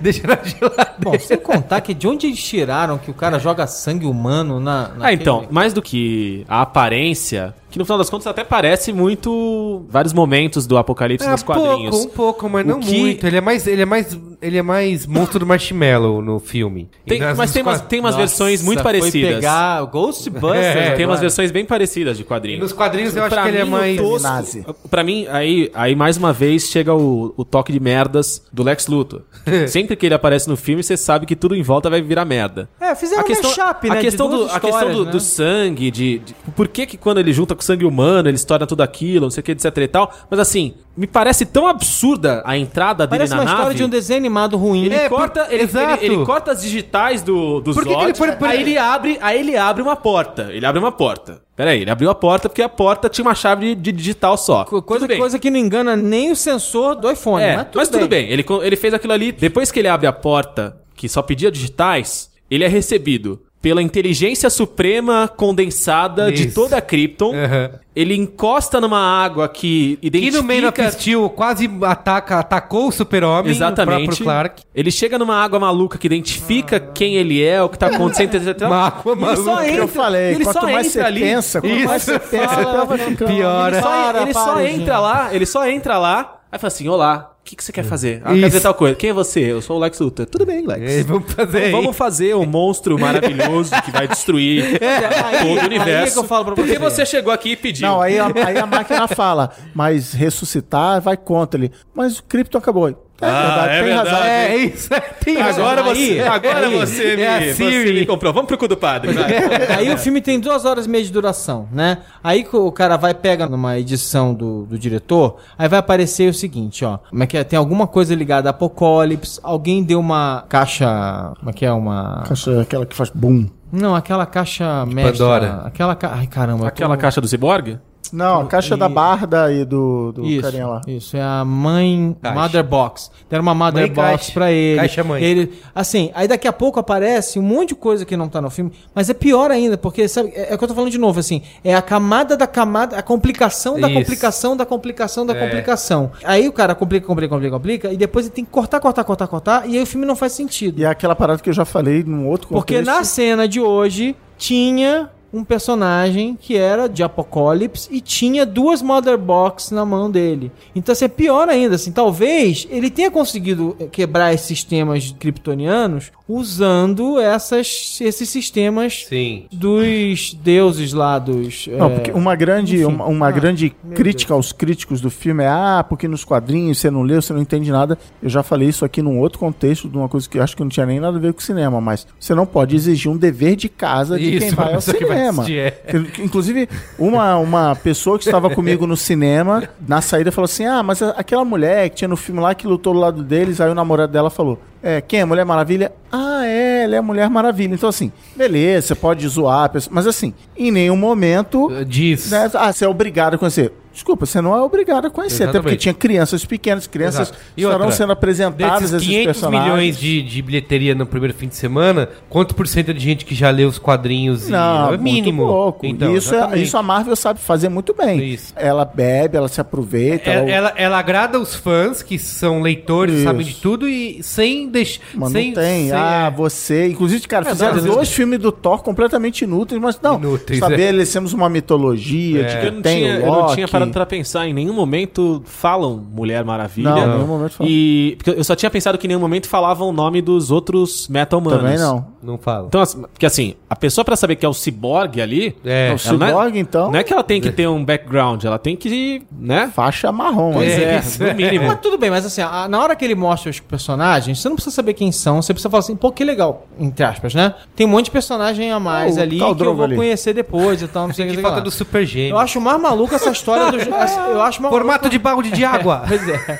Deixa na geladeira. Bom, sem contar que de onde eles tiraram que o cara joga sangue humano na. Ah, naquele- então, mais do que a aparência, que no final das contas até parece muito vários momentos do Apocalipse É, nos quadrinhos. pouco, um pouco, mas O não que- muito. Ele é mais, ele é mais, ele é mais monstro do marshmallow no filme. Tem- E nas- mas nos tem umas, tem umas Nossa, versões muito foi parecidas. pegar Ghostbusters. É, Tem umas agora. versões bem parecidas de E quadrinhos. nos quadrinhos eu acho Pra que ele é mais. tosco- Nazi. Pra mim, aí, aí mais uma vez chega o, o toque de merdas do Lex Luthor. Sempre que ele aparece no filme, você sabe que tudo em volta vai virar merda. É, fizeram a questão, um mashup, né? a de questão, duas do, a questão do, né? do sangue, de, de- Por que que quando ele junta com sangue humano, ele torna tudo aquilo, não sei o que, etc e tal. Mas assim, me parece tão absurda a entrada dele Parece na uma nave. história de um desenho animado ruim. Ele, É, corta, por- ele, exato. ele- ele corta as digitais do, dos Por que que ele Zod, foi- por- aí ele abre, aí ele abre uma porta. Ele abre uma porta. Pera aí, ele abriu a porta porque a porta tinha uma chave de, de digital só. Co- Coisa, Tudo bem. coisa que não engana nem o sensor do iPhone. É, mas tudo, bem. Ele, co- ele fez aquilo ali. Depois que ele abre a porta, que só pedia digitais, ele é recebido pela inteligência suprema condensada de Isso. toda a Krypton. Aham. Ele encosta numa água que E identifica... no Man of Steel quase ataca, atacou o super-homem, o Exatamente. próprio Clark. Ele chega numa água maluca que identifica quem ele é, o que tá acontecendo, etc. Uma água E ele só maluca. entra, Eu falei, ele quanto só mais entra você ali. pensa, quanto Isso. mais você pensa, pior vai ficando. piora. Ele só, Para, ele para, só entra lá, ele só entra lá, aí fala assim, olá, o que, que você quer fazer? Ah, quero dizer tal coisa. Quem é você? Eu sou o Lex Luthor. Tudo bem, Lex. Vamos fazer Então aí. vamos fazer um monstro maravilhoso que vai destruir aí- todo o aí universo. é que eu falo pra Porque você. você chegou aqui e pediu. Não, aí a, aí a máquina fala, mas ressuscitar vai contra ele. Mas o cripto acabou. É Ah, verdade, é tem razão. verdade. É isso, tem razão. Agora você, Aí- agora aí- você, me, é você me comprou. Vamos pro cu do padre. vai. Aí o filme tem duas horas e meia de duração, né? Aí o cara vai, pega numa edição do, do diretor, aí vai aparecer o seguinte, ó. Como é que é? Tem alguma coisa ligada a Apocalipse, alguém deu uma caixa... Como é que é? Uma... Caixa, Aquela que faz boom. Não, aquela caixa mestra. Pandora. Aquela ca... Ai, caramba. Aquela tô- caixa do Cyborg? Não, a caixa E- da Barda e do, do Isso, carinha lá. isso, é a mãe Caixa. Mother Box. Deram uma Mother Mãe Box caixa. pra ele. Caixa mãe. ele. Assim, aí daqui a pouco aparece um monte de coisa que não tá no filme, mas é pior ainda, porque, sabe, é, é o que eu tô falando de novo, assim, é a camada da camada, a complicação da Isso. complicação da complicação da É. complicação. Aí o cara complica, complica, complica, complica, e depois ele tem que cortar, cortar, cortar, cortar, e aí o filme não faz sentido. E é aquela parada que eu já falei num outro Porque contexto. na cena de hoje tinha um personagem que era de Apocalipse e tinha duas Mother Box na mão dele. Então, assim, é pior ainda, assim, talvez ele tenha conseguido quebrar esses sistemas kryptonianos usando essas, esses sistemas Sim. dos deuses lá dos... Não, é, porque uma grande, enfim. uma, uma Ah, grande crítica aos críticos do filme é ah, porque nos quadrinhos você não leu, você não entende nada. Eu já falei isso aqui num outro contexto, de uma coisa que eu acho que não tinha nem nada a ver com cinema, mas você não pode exigir um dever de casa de Isso, quem vai ao que vai cinema. é. Inclusive, uma, uma pessoa que estava comigo no cinema, na saída, falou assim: Ah, mas aquela mulher que tinha no filme lá que lutou do lado deles, aí o namorado dela falou: É, quem é Mulher Maravilha? Ah, é, ela é Mulher Maravilha. Então, assim, beleza, você pode zoar, mas assim, em nenhum momento Diz. né? Ah, você é obrigado a conhecer. Desculpa, você não é obrigado a conhecer. Até porque Exatamente. tinha crianças pequenas, crianças Exato. E estarão outra, sendo apresentadas Desses esses 500 personagens. milhões de, de bilheteria no primeiro fim de semana, quanto por cento de gente que já leu os quadrinhos? Não, e... é mínimo. Muito pouco. Então, isso, é, exatamente. isso a Marvel sabe fazer muito bem. Isso. Ela bebe, ela se aproveita. Ela, ela- ela, ela agrada os fãs que são leitores, Isso. sabem de tudo e sem deixar. Sem, não tem. sem- ah, é. você. Inclusive, cara, É, fizeram não, dois filmes do Thor completamente inúteis, mas não. Inúteis, estabelecemos uma mitologia É. de Eu que não, tem tinha, o eu não Loki. Parado pra pensar. Em nenhum momento falam Mulher Maravilha. Não, em nenhum momento falam. E porque eu só tinha pensado que em nenhum momento falavam o nome dos outros meta-humanos. Também não. Não fala. Então, assim, porque assim, a pessoa pra saber que é o ciborgue ali, É. o ela não é- Cyborg, então, não é que ela tem que ter um background, ela tem que, né? faixa marrom. Pois é, isso. no mínimo. Mas tudo bem, mas assim, a- na hora que ele mostra os personagens, você não precisa saber quem são, você precisa falar assim, pô, que legal, entre aspas, né? Tem um monte de personagem a mais Ah, o ali que eu vou ali. conhecer depois e tal, não sei o que. Falta do Super Gêmeo. Eu acho mais maluco essa história do. essa- eu acho Formato de balde de água. Pois é.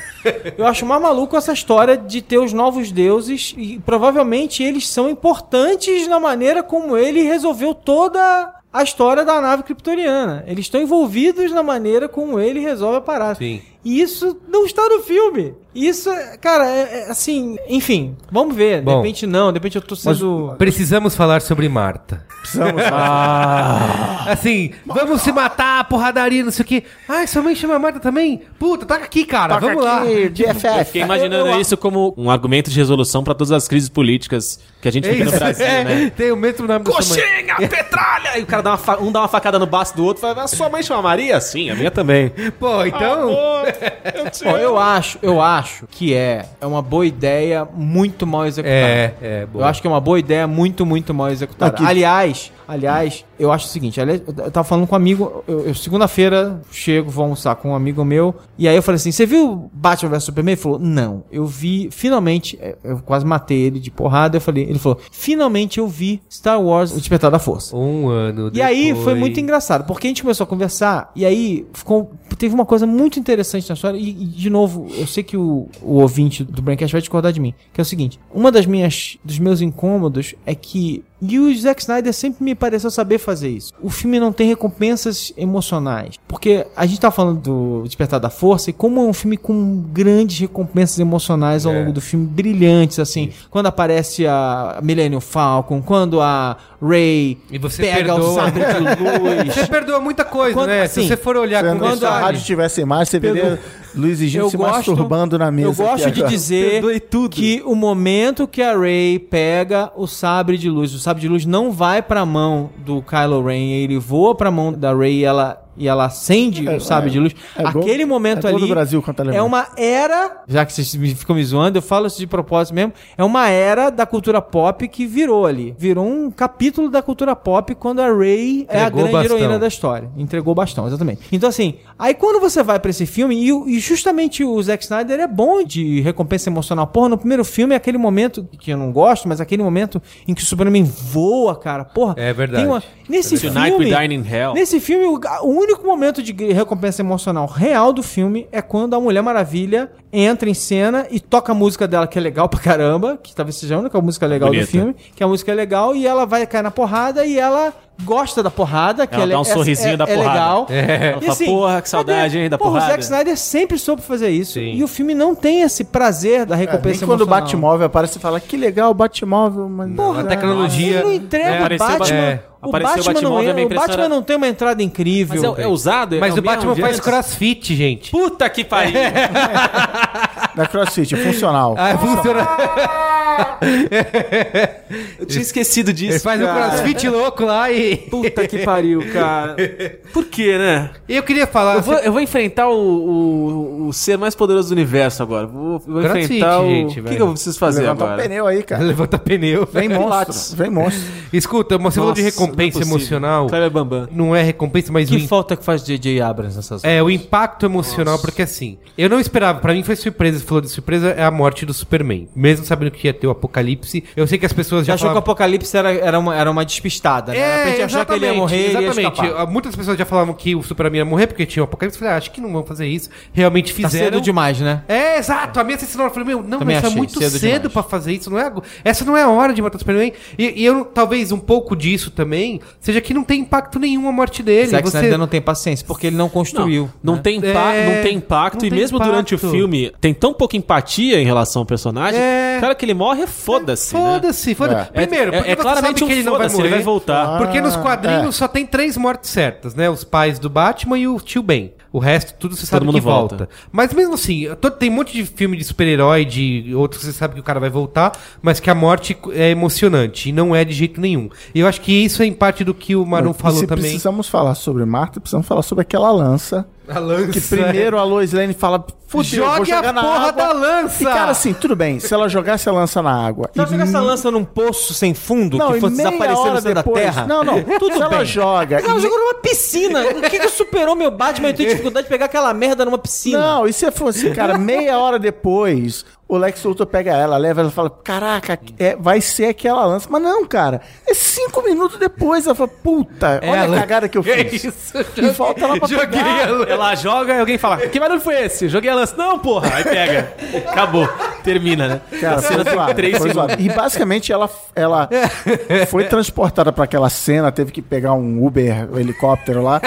Eu acho mais maluco essa história de ter os novos deuses e provavelmente eles são importantes na maneira como ele resolveu toda a história da nave kryptoniana. Eles estão envolvidos na maneira como ele resolve a parada. Sim. E isso não está no filme. Isso, é- cara, é, é assim, enfim, vamos ver. De Bom. repente não, de repente eu tô sendo. Precisamos falar sobre Marta. Precisamos Assim, vamos se matar, porradaria, não sei o quê. Ai, sua mãe chama Marta também? Puta, toca aqui, cara. Toca vamos lá. aqui, Eu fiquei imaginando Eu- eu- isso como um argumento de resolução pra todas as crises políticas que a gente É vive no. Brasil, É, né? Tem o mesmo nome. Coxinha, petralha! E o cara dá uma fa- um dá uma facada no baço do outro e fala, a sua mãe chama Maria? Sim, a minha também. Pô, então. Ó, eu acho, eu acho que é, é uma boa ideia muito mal executada. É, é, boa. Eu acho que é uma boa ideia muito, muito mal executada. Aqui. Aliás, aliás, eu acho o seguinte, aliás, eu tava falando com um amigo, eu, eu segunda-feira chego, vou almoçar com um amigo meu, e aí eu falei assim, você viu Batman vs Superman? Ele falou, não, eu vi, finalmente, é, eu quase matei ele de porrada, eu falei, ele falou, finalmente eu vi Star Wars, O Despertar da Força. Um ano E aí foi depois. muito engraçado, porque a gente começou a conversar e aí ficou, teve uma coisa muito interessante na história. E, e, de novo, eu sei que o, o ouvinte do Braincast vai discordar de mim. Que é o seguinte: uma das minhas dos meus incômodos é que. E o Zack Snyder sempre me pareceu saber fazer isso. O filme não tem recompensas emocionais. Porque a gente tá falando do Despertar da Força e como é um filme com grandes recompensas emocionais ao É. longo do filme, brilhantes, assim. Quando aparece a Millennium Falcon, quando a Ray E você pega o perdoa. sabre de luz. Você perdoa muita coisa, Quando- né? assim, Se você for olhar com quando Se a rádio tivesse imagem, você veria Luiz e Gil Eu se gosto- masturbando na mesa. Eu gosto de dizer que o momento que a Rey pega o sabre de luz, o sabre de luz não vai pra mão do Kylo Ren, ele voa pra mão da Rey e ela e ela acende É, o sabre é, de luz. é gol- Aquele momento é gol ali do Brasil a é uma era, já que vocês me- ficam me zoando, eu falo isso de propósito mesmo, é uma era da cultura pop que virou ali. Virou um capítulo da cultura pop quando a Rey é a grande bastão. heroína da história. Entregou o bastão, exatamente. Então, assim, aí quando você vai pra esse filme, e, e justamente o Zack Snyder é bom de recompensa emocional. Porra, no primeiro filme é aquele momento que eu não gosto, mas aquele momento em que o Superman voa, cara. Porra, É verdade. Tem uma, nesse Tonight filme. we dine in hell. Nesse filme, o, o único momento de recompensa emocional real do filme é quando a Mulher Maravilha entra em cena e toca a música dela, que é legal pra caramba, que talvez seja a única música legal Bonita. do filme, que a música é legal, e ela vai cair na porrada e ela gosta da porrada, que Ela ela dá um sorrisinho da é porrada. legal. Ela E fala, porra, que saudade, hein, da porra, porrada. O Zack Snyder sempre soube fazer isso. Sim. E o filme não tem esse prazer da É, nem recompensa quando o. Batmóvel aparece, você fala que legal o Batmóvel, mas. a tecnologia. Ele não entrega É, Batman. É, o apareceu o Batman, não Batmóvel, é, é o Batman não tem uma entrada incrível. Mas é, é usado? Mas é o Batman faz antes? crossfit, gente. Puta que pariu. Da CrossFit, é funcional. Ah, funciona. Eu tinha esquecido disso. Ele faz um cara. crossfit louco lá e. Puta que pariu, cara. Por quê, né? Eu queria falar. Eu vou, eu vou enfrentar o, o, o ser mais poderoso do universo agora. Vou, vou Crossfit, enfrentar o... gente, o que, que eu preciso fazer Levantar um agora? pneu aí, cara. Levanta pneu. Vem monstro. Vem monstro. Escuta, você falou de Nossa, recompensa não é emocional. Bambam. Não é recompensa, mas Que im- falta que faz J.J. Abrams nessas É, o impacto emocional, porque assim, eu não esperava, pra mim foi surpresa, você falou de surpresa, é a morte do Superman. Mesmo sabendo que ia ter o apocalipse, eu sei que as pessoas já achou que o falavam... Apocalipse era, era, uma, era uma despistada, né? Pra gente achar que ele ia morrer ia exatamente. escapar. Ah, Muitas pessoas já falavam que o Superman ia morrer porque tinha o apocalipse. Eu falei, ah, acho que não vão fazer isso. Realmente Tá fizeram. cedo demais, né? É, exato. A minha sensação falei, meu, não, Também mas é achei, muito cedo cedo, pra fazer isso. Não é, essa não é a hora de matar o Superman. E, e eu, talvez, um pouco disso também, seja que não tem impacto nenhum a morte dele. Zack Você... Snyder não tem paciência, porque ele não construiu. Não, né? tem impa- É, não tem impacto. não e tem mesmo impacto. durante o filme, tem tão pouca empatia em relação ao personagem. É. Cara, que ele morre, foda-se. né? Foda-se, foda-se. É, Primeiro, é, porque é você claramente sabe um que ele não vai morrer. ele vai voltar. Porque nos quadrinhos é. só tem três mortes certas, né? Os pais do Batman e o tio Ben. O resto, tudo você sabe mundo que volta. volta. Mas mesmo assim, tem um monte de filme de super-herói, de outros que você sabe que o cara vai voltar, mas que a morte é emocionante e não é de jeito nenhum. E eu acho que isso é em parte do que o Manu E falou se também. precisamos falar sobre Marta, precisamos falar sobre aquela lança. A lança. Que primeiro a Lois Lane fala, fudeu, vou Jogue a porra água. da lança! E cara, assim, tudo bem, se ela jogasse a lança na água... Se ela jogar essa lança num poço sem fundo, que e fosse desaparecer no da depois- Terra. Não, não, Tudo se ela bem. joga... Mas ela e- jogou numa piscina. O que que superou meu Batman? Eu tenho dificuldade de pegar aquela merda numa piscina. Não, e se fosse, cara, meia hora depois, o Lex Luthor pega ela, leva ela e fala: Caraca, é, vai ser aquela lança. Mas não, cara, é cinco minutos depois. Ela fala: Puta, olha Ela- a cagada que eu É fiz. isso. E volta lá pra Joguei pegar. a lança. Ela joga e alguém fala: Que barulho foi esse? Joguei a lança. Não, porra. Aí pega. Acabou. Termina, né? Cara, A foi cena zoado, três foi zoado. E basicamente ela, ela foi transportada pra aquela cena, teve que pegar um Uber, um helicóptero lá,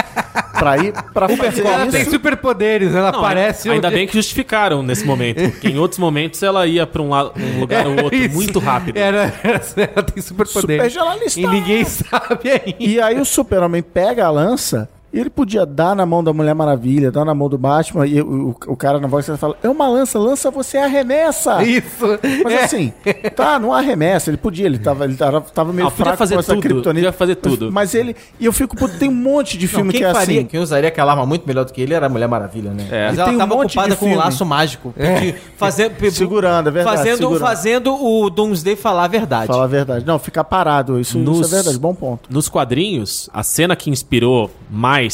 pra ir pra fazer Ela tem isso. superpoderes, ela Não, aparece. ainda onde- bem que justificaram nesse momento. Porque em outros momentos ela ia pra um, lado, um lugar ou outro Isso. muito rápido. Era, era- ela tem superpoderes. Supergeneralista. E ninguém sabe ainda. E aí o super-homem pega a lança ele podia dar na mão da Mulher Maravilha, dar na mão do Batman, e o, o, o cara na voz fala, é uma lança, lança você arremessa. Isso. Mas É. assim, tá, não arremessa, ele podia, ele tava, ele tava, tava meio Ah, fraco fazer com essa podia fazer tudo. Mas, ele, e eu fico, tem um monte de Não, filme quem que é faria, assim. quem usaria aquela arma muito melhor do que ele era a Mulher Maravilha, né? É. Mas E ela um tava de ocupada com um laço mágico. de- Fazendo, Segurando, é verdade, Fazendo, segurando. fazendo o Doomsday falar a verdade. Falar a verdade. Não, ficar parado, isso, isso Nos- é verdade, bom ponto. Nos quadrinhos, a cena que inspirou mais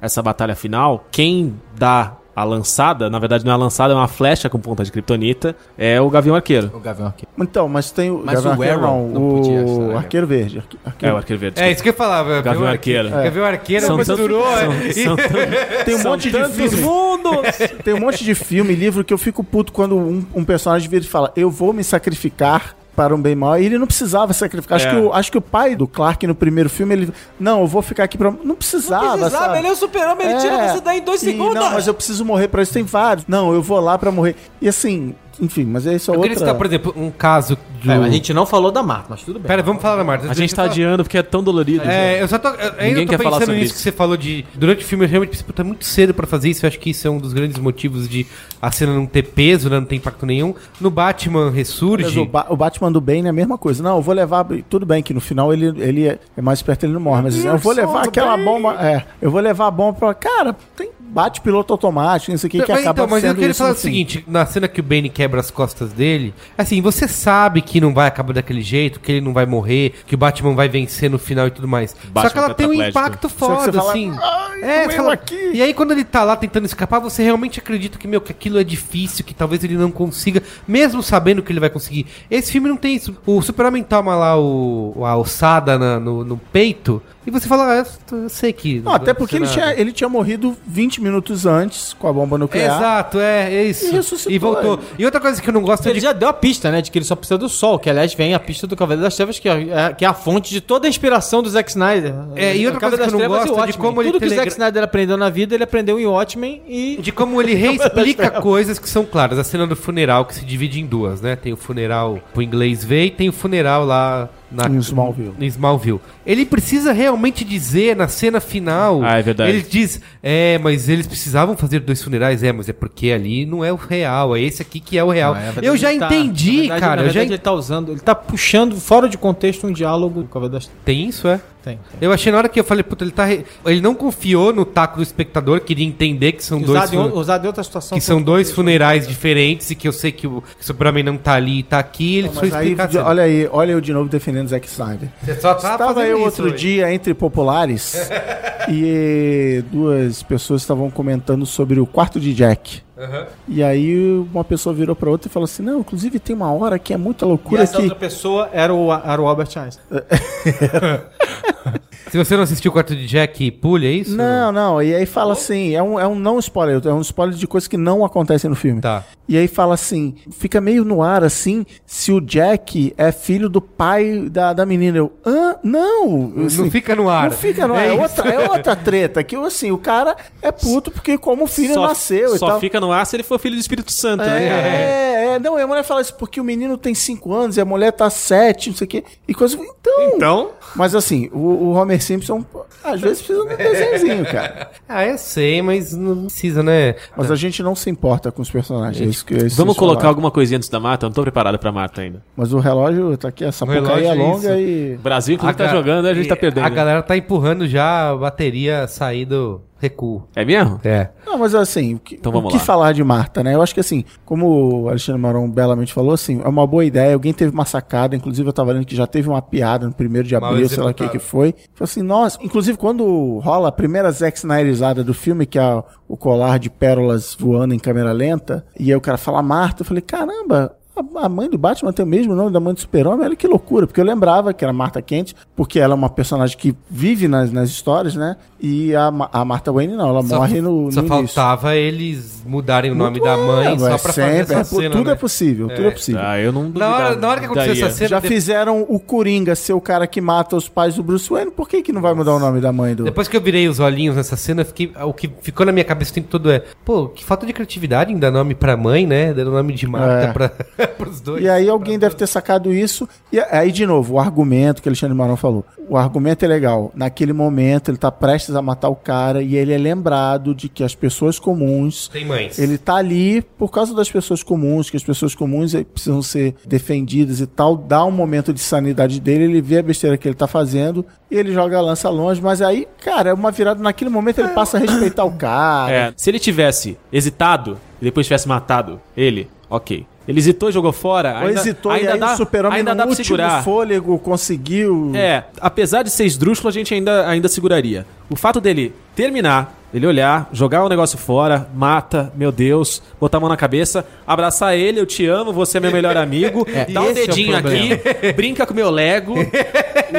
essa batalha final, quem dá a lançada, na verdade não é a lançada, é uma flecha com ponta de kryptonita, é o Gavião Arqueiro. O Gavião aqui. Então, mas tem o. Mas Gavião o Arqueiro, Arrow não podia né? Arqueiro Verde. arque- É, Arqueiro o Arqueiro Verde. É isso que eu falava. Gavião Arqueiro. Gavião Arqueiro São mas tantos- misturou. são- é. são Tem um São monte de filme. Tem um monte de filme, livro que eu fico puto quando um, um personagem vira e fala: Eu vou me sacrificar para um bem maior. E ele não precisava sacrificar. Acho, É. que o, acho que o pai do Clark no primeiro filme, ele. Não, eu vou ficar aqui pra. Não precisava. precisava, sabe? ele é o super-homem, ele tira você daí em dois E, segundos. Não, mas eu preciso morrer pra isso. Tem vários. Não, eu vou lá pra morrer. E assim, enfim, mas é isso Eu queria outra. citar, por exemplo, um caso do... É, mas a gente não falou da Marta, mas tudo bem. Pera, vamos falar da Marta. A gente tá adiando porque é tão dolorido. É, eu só tô. eu Ninguém ainda tô quer falar pensando sobre nisso isso. que você falou de. Durante o filme, eu realmente pensei, puta, é muito cedo pra fazer isso. Eu acho que isso é um dos grandes motivos de a cena não ter peso, né, não ter impacto nenhum. No Batman Mas ressurge. o, Ba- o Batman do Bane é a mesma coisa. Não, eu vou levar. Tudo bem que no final ele, ele é é mais esperto, ele não morre. Mas eu vou levar aquela bomba. É, eu vou levar a bomba pra. Cara, tem bate piloto automático, isso aqui que mas, acaba então, mas eu sendo queria isso falar o seguinte: na cena que o Bane quebra as costas dele, assim, você sabe que não vai acabar daquele jeito, que ele não vai morrer, que o Batman vai vencer no final e tudo mais. Só Batman que ela tem um impacto Só que foda, você fala, assim. "Ai, é, fala- aqui." E aí, quando ele tá lá tentando escapar, você realmente acredita que, meu, que aquilo é difícil, que talvez ele não consiga, mesmo sabendo que ele vai conseguir. Esse filme não tem isso. O Super-Homem toma lá o, a ossada na- no, no peito, E você fala, ah, eu sei que. Não, até porque ele tinha, ele tinha morrido 20 minutos antes com a bomba nuclear. Exato, é, é isso. E ressuscitou E voltou. ele. E outra coisa que eu não gosto Ele de. já deu a pista, né? De que ele só precisa do sol, que aliás vem a pista do Cavaleiro das Trevas, que é, que é a fonte de toda a inspiração do Zack Snyder. É, e outra coisa que eu não Trevas gosto de como ele Tudo que o telegra- Zack Snyder aprendeu na vida, ele aprendeu em Watchmen e. De como ele reexplica coisas que são claras. A cena do funeral que se divide em duas, né? Tem o funeral pro inglês ver e tem o funeral lá na, Em Smallville. Em Smallville. Ele precisa realmente dizer na cena final. Ah, é verdade. Ele diz: É, mas eles precisavam fazer dois funerais. É, mas é porque ali não é o real. É esse aqui que é o real. Na verdade, eu já tá- entendi, na verdade- cara. Na eu já verdade, ele tá usando, ele tá puxando fora de contexto um diálogo. Tem isso, é? Tem. Eu achei na hora que eu falei, puta, ele tá. re- Ele não confiou no taco do espectador, queria entender que são dois. Usado, em, fu- o- usado em outra situação. Que são dois funerais diferentes e que eu sei que o, que o Superman não tá ali e tá aqui, ele Mas precisa aí, explicar. a cena. olha aí, olha eu de novo defendendo o Zack Snyder. Você só tá Estava eu isso outro hoje. dia entre populares e duas pessoas estavam comentando sobre o quarto de Jack. Aham. E aí uma pessoa virou pra outra e falou assim: Não, inclusive tem uma hora que é muita E loucura essa que. outra pessoa era o, era o Albert Einstein. Se você não assistiu o quarto de Jack, pule, é isso? Não, não, e aí fala assim: é um, é um não spoiler, é um spoiler de coisas que não acontecem no filme. Tá. E aí fala assim: fica meio no ar assim, se o Jack é filho do pai da, da menina. Eu, hã? Não! Assim, não fica no ar. Não fica no ar. É É, outra, é outra treta. Que assim, o cara é puto porque como o filho só, nasceu e só tal. fica no ar se ele for filho do Espírito Santo, né? É, é, não, e a mulher fala isso, porque o menino tem 5 anos e a mulher tá 7, não sei o quê. E coisa. Então. Então, Mas assim, o, o Homer Simpson, às vezes precisa de um desenhozinho, cara. Ah, eu sei, mas não precisa, né? Mas a gente não se importa com os personagens. isso que, isso vamos colocar falaram. alguma coisinha antes da Marta? Eu não tô preparado pra Marta ainda. Mas o relógio tá aqui, essa relógio é longa isso. e. O Brasil, inclusive, tá ga- jogando, a gente tá perdendo. A galera tá empurrando já a bateria sair do recuo. É mesmo? É. Não, mas assim, o que, Então o que lá. falar de Marta, né? Eu acho que assim, como o Alexandre Marão belamente falou, assim, é uma boa ideia. Alguém teve uma sacada, inclusive eu tava lendo que já teve uma piada no primeiro de abril, sei lá o que que foi. Falei assim, nossa, inclusive quando rola a primeira Zack Snyderizada do filme, que é o colar de pérolas voando em câmera lenta, e aí o cara fala Marta, eu falei, caramba, a- a mãe do Batman tem o mesmo nome da mãe do Super-Homem, olha que loucura, porque eu lembrava que era Marta Kent, porque ela é uma personagem que vive nas, nas histórias, né? E a, a Marta Wayne não, ela Só, morre no, só no início. faltava eles mudarem o nome Muito da mãe é, só é pra fazer sempre, essa é, cena, Tudo né? é possível, tudo é possível. Ah, eu não Na hora, na hora que aconteceu essa cena, Já de- fizeram o Coringa ser o cara que mata os pais do Bruce Wayne, por que, que não vai mudar o nome da mãe do... Depois que eu virei os olhinhos nessa cena, fiquei, o que ficou na minha cabeça o tempo todo é, pô, que falta de criatividade em dar nome pra mãe, né? Dando nome de Marta É. pra. E aí alguém deve ter sacado isso. E aí, de novo, o argumento que Alexandre Marão falou. O argumento é legal. Naquele momento, ele tá prestes a matar o cara e ele é lembrado de que as pessoas comuns Tem mães. Ele tá ali por causa das pessoas comuns, que as pessoas comuns eh, precisam ser defendidas e tal. Dá um momento de sanidade dele, ele vê a besteira que ele tá fazendo e ele joga a lança longe. Mas aí, cara, é uma virada. Naquele momento ele passa a respeitar o cara. É, se ele tivesse hesitado e depois tivesse matado ele, ok. Ele hesitou e jogou fora. Ou hesitou e aí o super-homem ainda dá último segurar. fôlego conseguiu... É, apesar de ser esdrúxulo, a gente ainda, ainda seguraria. O fato dele terminar, ele olhar, jogar o negócio fora, mata, meu Deus, botar a mão na cabeça, abraçar ele, eu te amo, você é meu melhor amigo, dá um é dedinho problema. aqui, brinca com meu Lego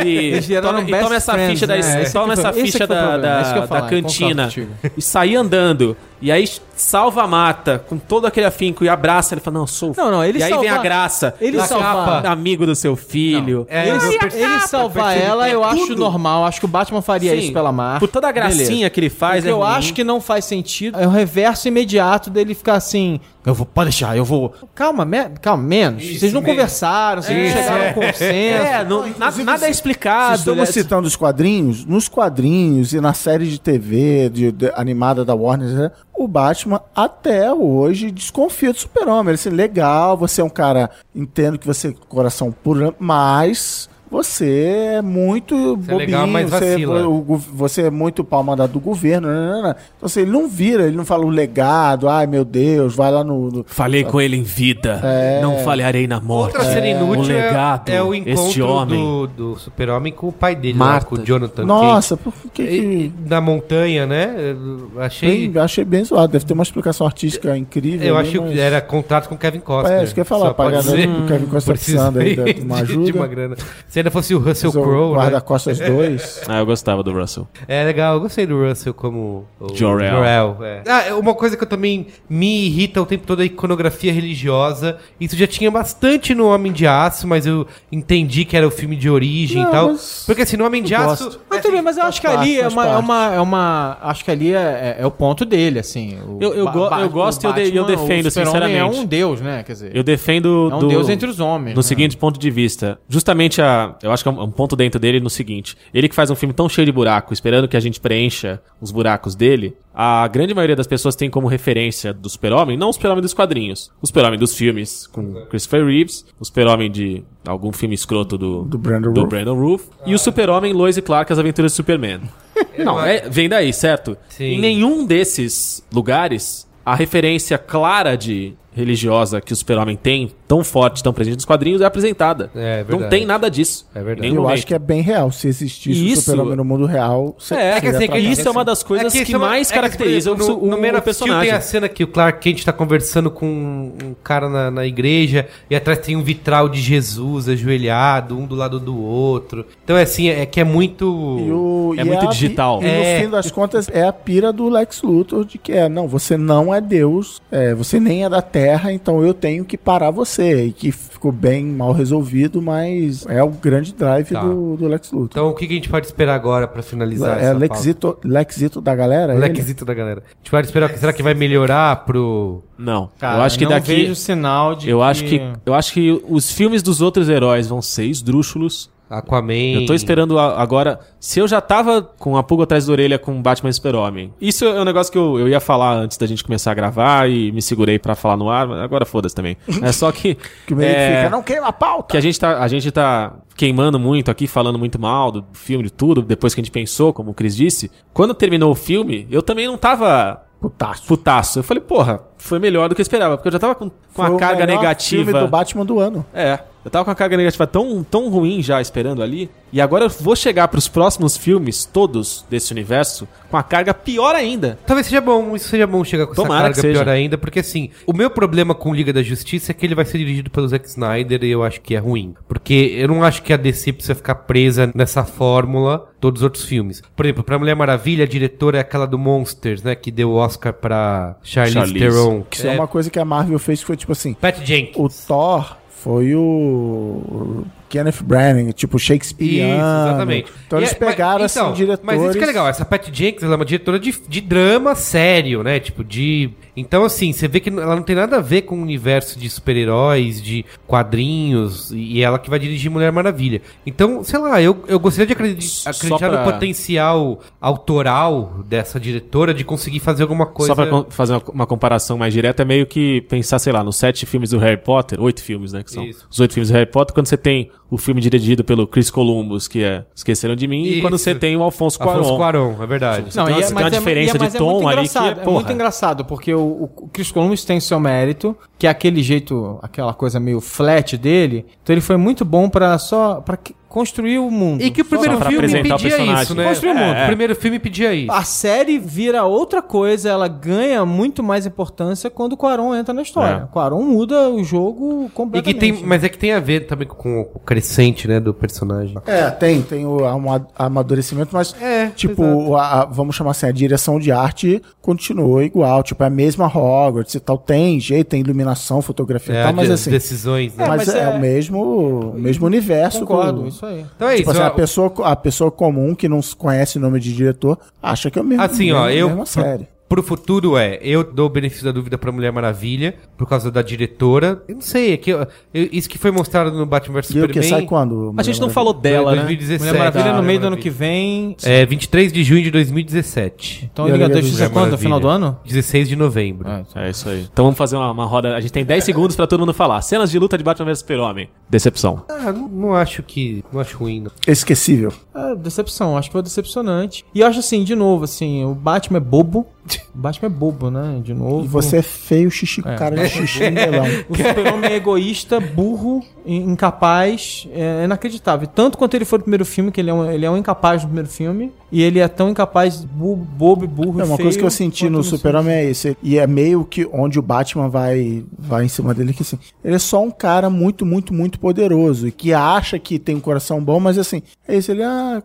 e, toma, e toma essa friends, ficha da, né? Esse toma essa ficha da, da, da cantina e sair andando. E aí salva a mata com todo aquele afinco e abraça ele fala, não, sou. Não, não, ele E aí vem salva- a graça. ele salva- capa, amigo do seu filho. É, Ele, eu percebi- ele salvar ela, eu acho normal. Acho que o Batman faria Sim, isso pela Marta. Por toda a gracinha Beleza. que ele faz, O que é eu ruim. acho que não faz sentido é o reverso imediato dele ficar assim. Eu vou, pode deixar, eu vou. Calma, me- calma, menos. vocês não menos. conversaram, vocês não chegaram a um consenso. É, não- na- nada é explicado. estamos né? citando os quadrinhos, nos quadrinhos e na série de TV de, de- animada da Warner, né, o Batman até hoje desconfia do super-homem. Ele diz, legal, você é um cara, entendo que você coração puro, mas você é muito é legal, mas você, vacila. gu- você é muito pau mandado do governo. né, né, né. Então assim, ele não vira, ele não fala o legado, ai meu Deus, vai lá no... no- Falei com ele em vida. É. Não falharei na morte. Outra cena inútil o legado, é, é o encontro este homem. do, do super-homem com o pai dele, lá, Marta. com o Jonathan Nossa, por que que... Na montanha, né? Eu achei... Bem, achei bem zoado, deve ter uma explicação artística incrível. Eu ali, acho mas- que era contrato com o Kevin Costner. É, isso que eu ia falar, pagar ser. o Kevin Precisa precisando aí de- de uma de ajuda. uma grana. Você ainda fosse o Russell Mas o Crowe, né? Guarda-Costas 2. Ah, eu gostava do Russell. É legal, eu gostei do Russell como Jor-El. Jor-El, é. Ah, uma coisa que eu também me irrita o tempo todo é a iconografia religiosa. Isso já tinha bastante no Homem de Aço, mas eu entendi que era o filme de origem Não, e tal. mas Porque assim, no Homem de Aço. gosto. Mas tudo bem, mas eu acho que ali é uma, é uma, é uma. Acho que ali é, é- é o ponto dele, assim. O Eu- eu go- eu o gosto e eu de- eu Batman, defendo, sinceramente. É um deus, né? Quer dizer, Eu defendo é um do- deus entre os homens. No né? seguinte ponto de vista, justamente a, eu acho que é um, um ponto dentro dele no seguinte, ele que faz um filme tão cheio de buraco, esperando que a gente preencha os buracos dele, a grande maioria das pessoas tem como referência do Super-Homem, não o Super-Homem dos quadrinhos, o Super-Homem dos filmes com Christopher Reeves, o Super-Homem de algum filme escroto do, Do Brandon do. Brandon Roof, e o Super-Homem Lois e Clark, As Aventuras de Superman. Não, é, vem daí, certo? Sim. Em nenhum desses lugares, a referência clara de religiosa que o super-homem tem, tão forte, tão presente nos quadrinhos, é apresentada. É, Não verdade. tem nada disso. É verdade. Eu momento. acho que é bem real. Se existisse Isso- o super-homem no mundo real, É, se- é que assim, que isso é uma das coisas que, isso é mais é que, exemplo, o, no, o Man of Steel personagem. tem a cena que o Clark Kent tá conversando com um cara na, na igreja e atrás tem um vitral de Jesus ajoelhado, um do lado do outro. Então é assim, é que é muito... E o- É e muito digital. E É. no fim das contas, é a pira do Lex Luthor de que é, não, você não é Deus, é, você nem é da Terra, então eu tenho que parar você. E que ficou bem mal resolvido, mas é o grande drive Tá. do, do Lex Luthor. Então o que que a gente pode esperar agora pra finalizar é essa Lexito, Lexito da galera? pauta? ele? O Lexito da galera. A gente pode esperar, será que vai melhorar pro... Não, Cara, eu acho que não daqui... vejo sinal de Eu acho que, eu acho que os filmes dos outros heróis vão ser esdrúxulos. Aquaman? Eu tô esperando a- agora. Se eu já tava com a pulga atrás da orelha com Batman e Super-Homem. Isso é um negócio que eu, eu ia falar antes da gente começar a gravar e me segurei pra falar no ar, mas agora foda-se também. É só que. Que meio é, fica, não queima a pauta. que a gente, tá, a gente tá queimando muito aqui, falando muito mal do filme, de tudo, depois que a gente pensou, como o Chris disse. Quando terminou o filme, eu também não tava Putaço. putaço. Eu falei, porra, foi melhor do que eu esperava, porque eu já tava com, com a carga negativa. filme do Batman do ano. É, eu tava com a carga negativa tão, tão ruim já esperando ali. E agora eu vou chegar pros próximos filmes, todos desse universo, com a carga pior ainda. Talvez seja bom, isso seja bom chegar com Tomara essa carga pior ainda, porque assim, o meu problema com Liga da Justiça é que ele vai ser dirigido pelo Zack Snyder e eu acho que é ruim. Porque eu não acho que a DC precisa ficar presa nessa fórmula todos os outros filmes. Por exemplo, pra Mulher Maravilha, a diretora é aquela do Monsters, né, que deu o Oscar pra Charlize, Charlize. Theron. Isso é, uma coisa que a Marvel fez que foi tipo assim: Pat Jenkins. o Thor foi o Kenneth Branagh, tipo Shakespeareano. Isso, exatamente. Então E eles é- pegaram mas, assim então, diretores. Mas isso que é legal, essa Pat Jenkins, ela é uma diretora de, de drama sério, né? Tipo, de. Então, assim, você vê que ela não tem nada a ver com o universo de super-heróis, de quadrinhos, e ela que vai dirigir Mulher Maravilha. Então, sei lá, eu, eu gostaria de acredi- Só acreditar pra- no potencial autoral dessa diretora de conseguir fazer alguma coisa. Só pra fazer uma, uma comparação mais direta, é meio que pensar, sei lá, nos sete filmes do Harry Potter, oito filmes, né? Que são Isso. os oito filmes do Harry Potter, quando você tem o filme dirigido pelo Chris Columbus, que é Esqueceram de Mim, e Isso. quando você tem o Alfonso Cuarón. Afonso Cuarón, é verdade. Não, tem uma- tem uma diferença de tom muito ali que é, engraçado, é, muito porra. engraçado, porque o, o Chris Columbus tem seu mérito, que é aquele jeito, aquela coisa meio flat dele. Então ele foi muito bom pra só para construir o mundo. E que o primeiro pra filme pedia isso, né? Construir o mundo. O primeiro filme pedia isso. A série vira outra coisa, ela ganha muito mais importância quando o Quaron entra na história. É. O Quaron muda o jogo E que completamente. tem, mas é que tem a ver também com o crescente, né, do personagem. É, tem, tem o ama- amadurecimento, mas, É, tipo, a- a- vamos chamar assim, a direção de arte continuou igual, tipo, é a mesma Hogwarts e tal, tem jeito, tem iluminação, fotografia e É, tal, mas de- assim, decisões, né? mas, mas é, é- o mesmo, mesmo universo. Concordo, do- isso aí. Então é Tipo isso. assim, a pessoa, a pessoa comum que não conhece o nome de diretor acha que é o mesmo. Assim, ó, mesmo- eu. mesma série. Pro futuro é, eu dou o benefício da dúvida pra Mulher Maravilha, por causa da diretora. Eu não sei, é que eu- eu- isso que foi mostrado no Batman vs E o que sai Superman. quando? A gente não Mulher falou dela, né? 2017. Mulher Maravilha no meio do Mulher ano que vem. É 23 de junho de 2017. Então E a Liga da Justiça é Mulher quando? No Maravilha. final do ano? 16 de novembro. É isso aí. Então vamos fazer uma, uma roda. A gente tem 10 segundos pra todo mundo falar. Cenas de luta de Batman vs Super-Homem. Decepção. Ah, não, não acho que. Não acho ruim, não. Esquecível. É, decepção, acho que foi decepcionante. E eu acho assim, de novo, assim, o Batman é bobo. O Batman é bobo, né? De novo. E você é feio, xixi, É. cara de xixi melão. O super-homem é egoísta, burro, incapaz, é inacreditável. Tanto quanto ele foi no primeiro filme, que ele é um, ele é um incapaz no primeiro filme, e ele é tão incapaz, bu- bobo e burro É e uma feio coisa que eu senti no Super-Homem é isso. E é meio que onde o Batman vai, vai em cima dele, que assim, ele é só um cara muito, muito, muito poderoso. E que acha que tem um coração bom, mas assim, é isso, ele, ah,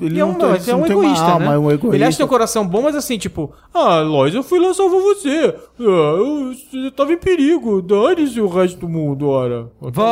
ele Ele é um, não, ele é um não tem egoísta, uma alma, né? é um egoísta. Ele acha que tem um coração bom, mas assim, tipo, ah, Lois, eu fui lá salvar você. Ah, eu, você tava em perigo. Dane-se o resto do mundo, ora.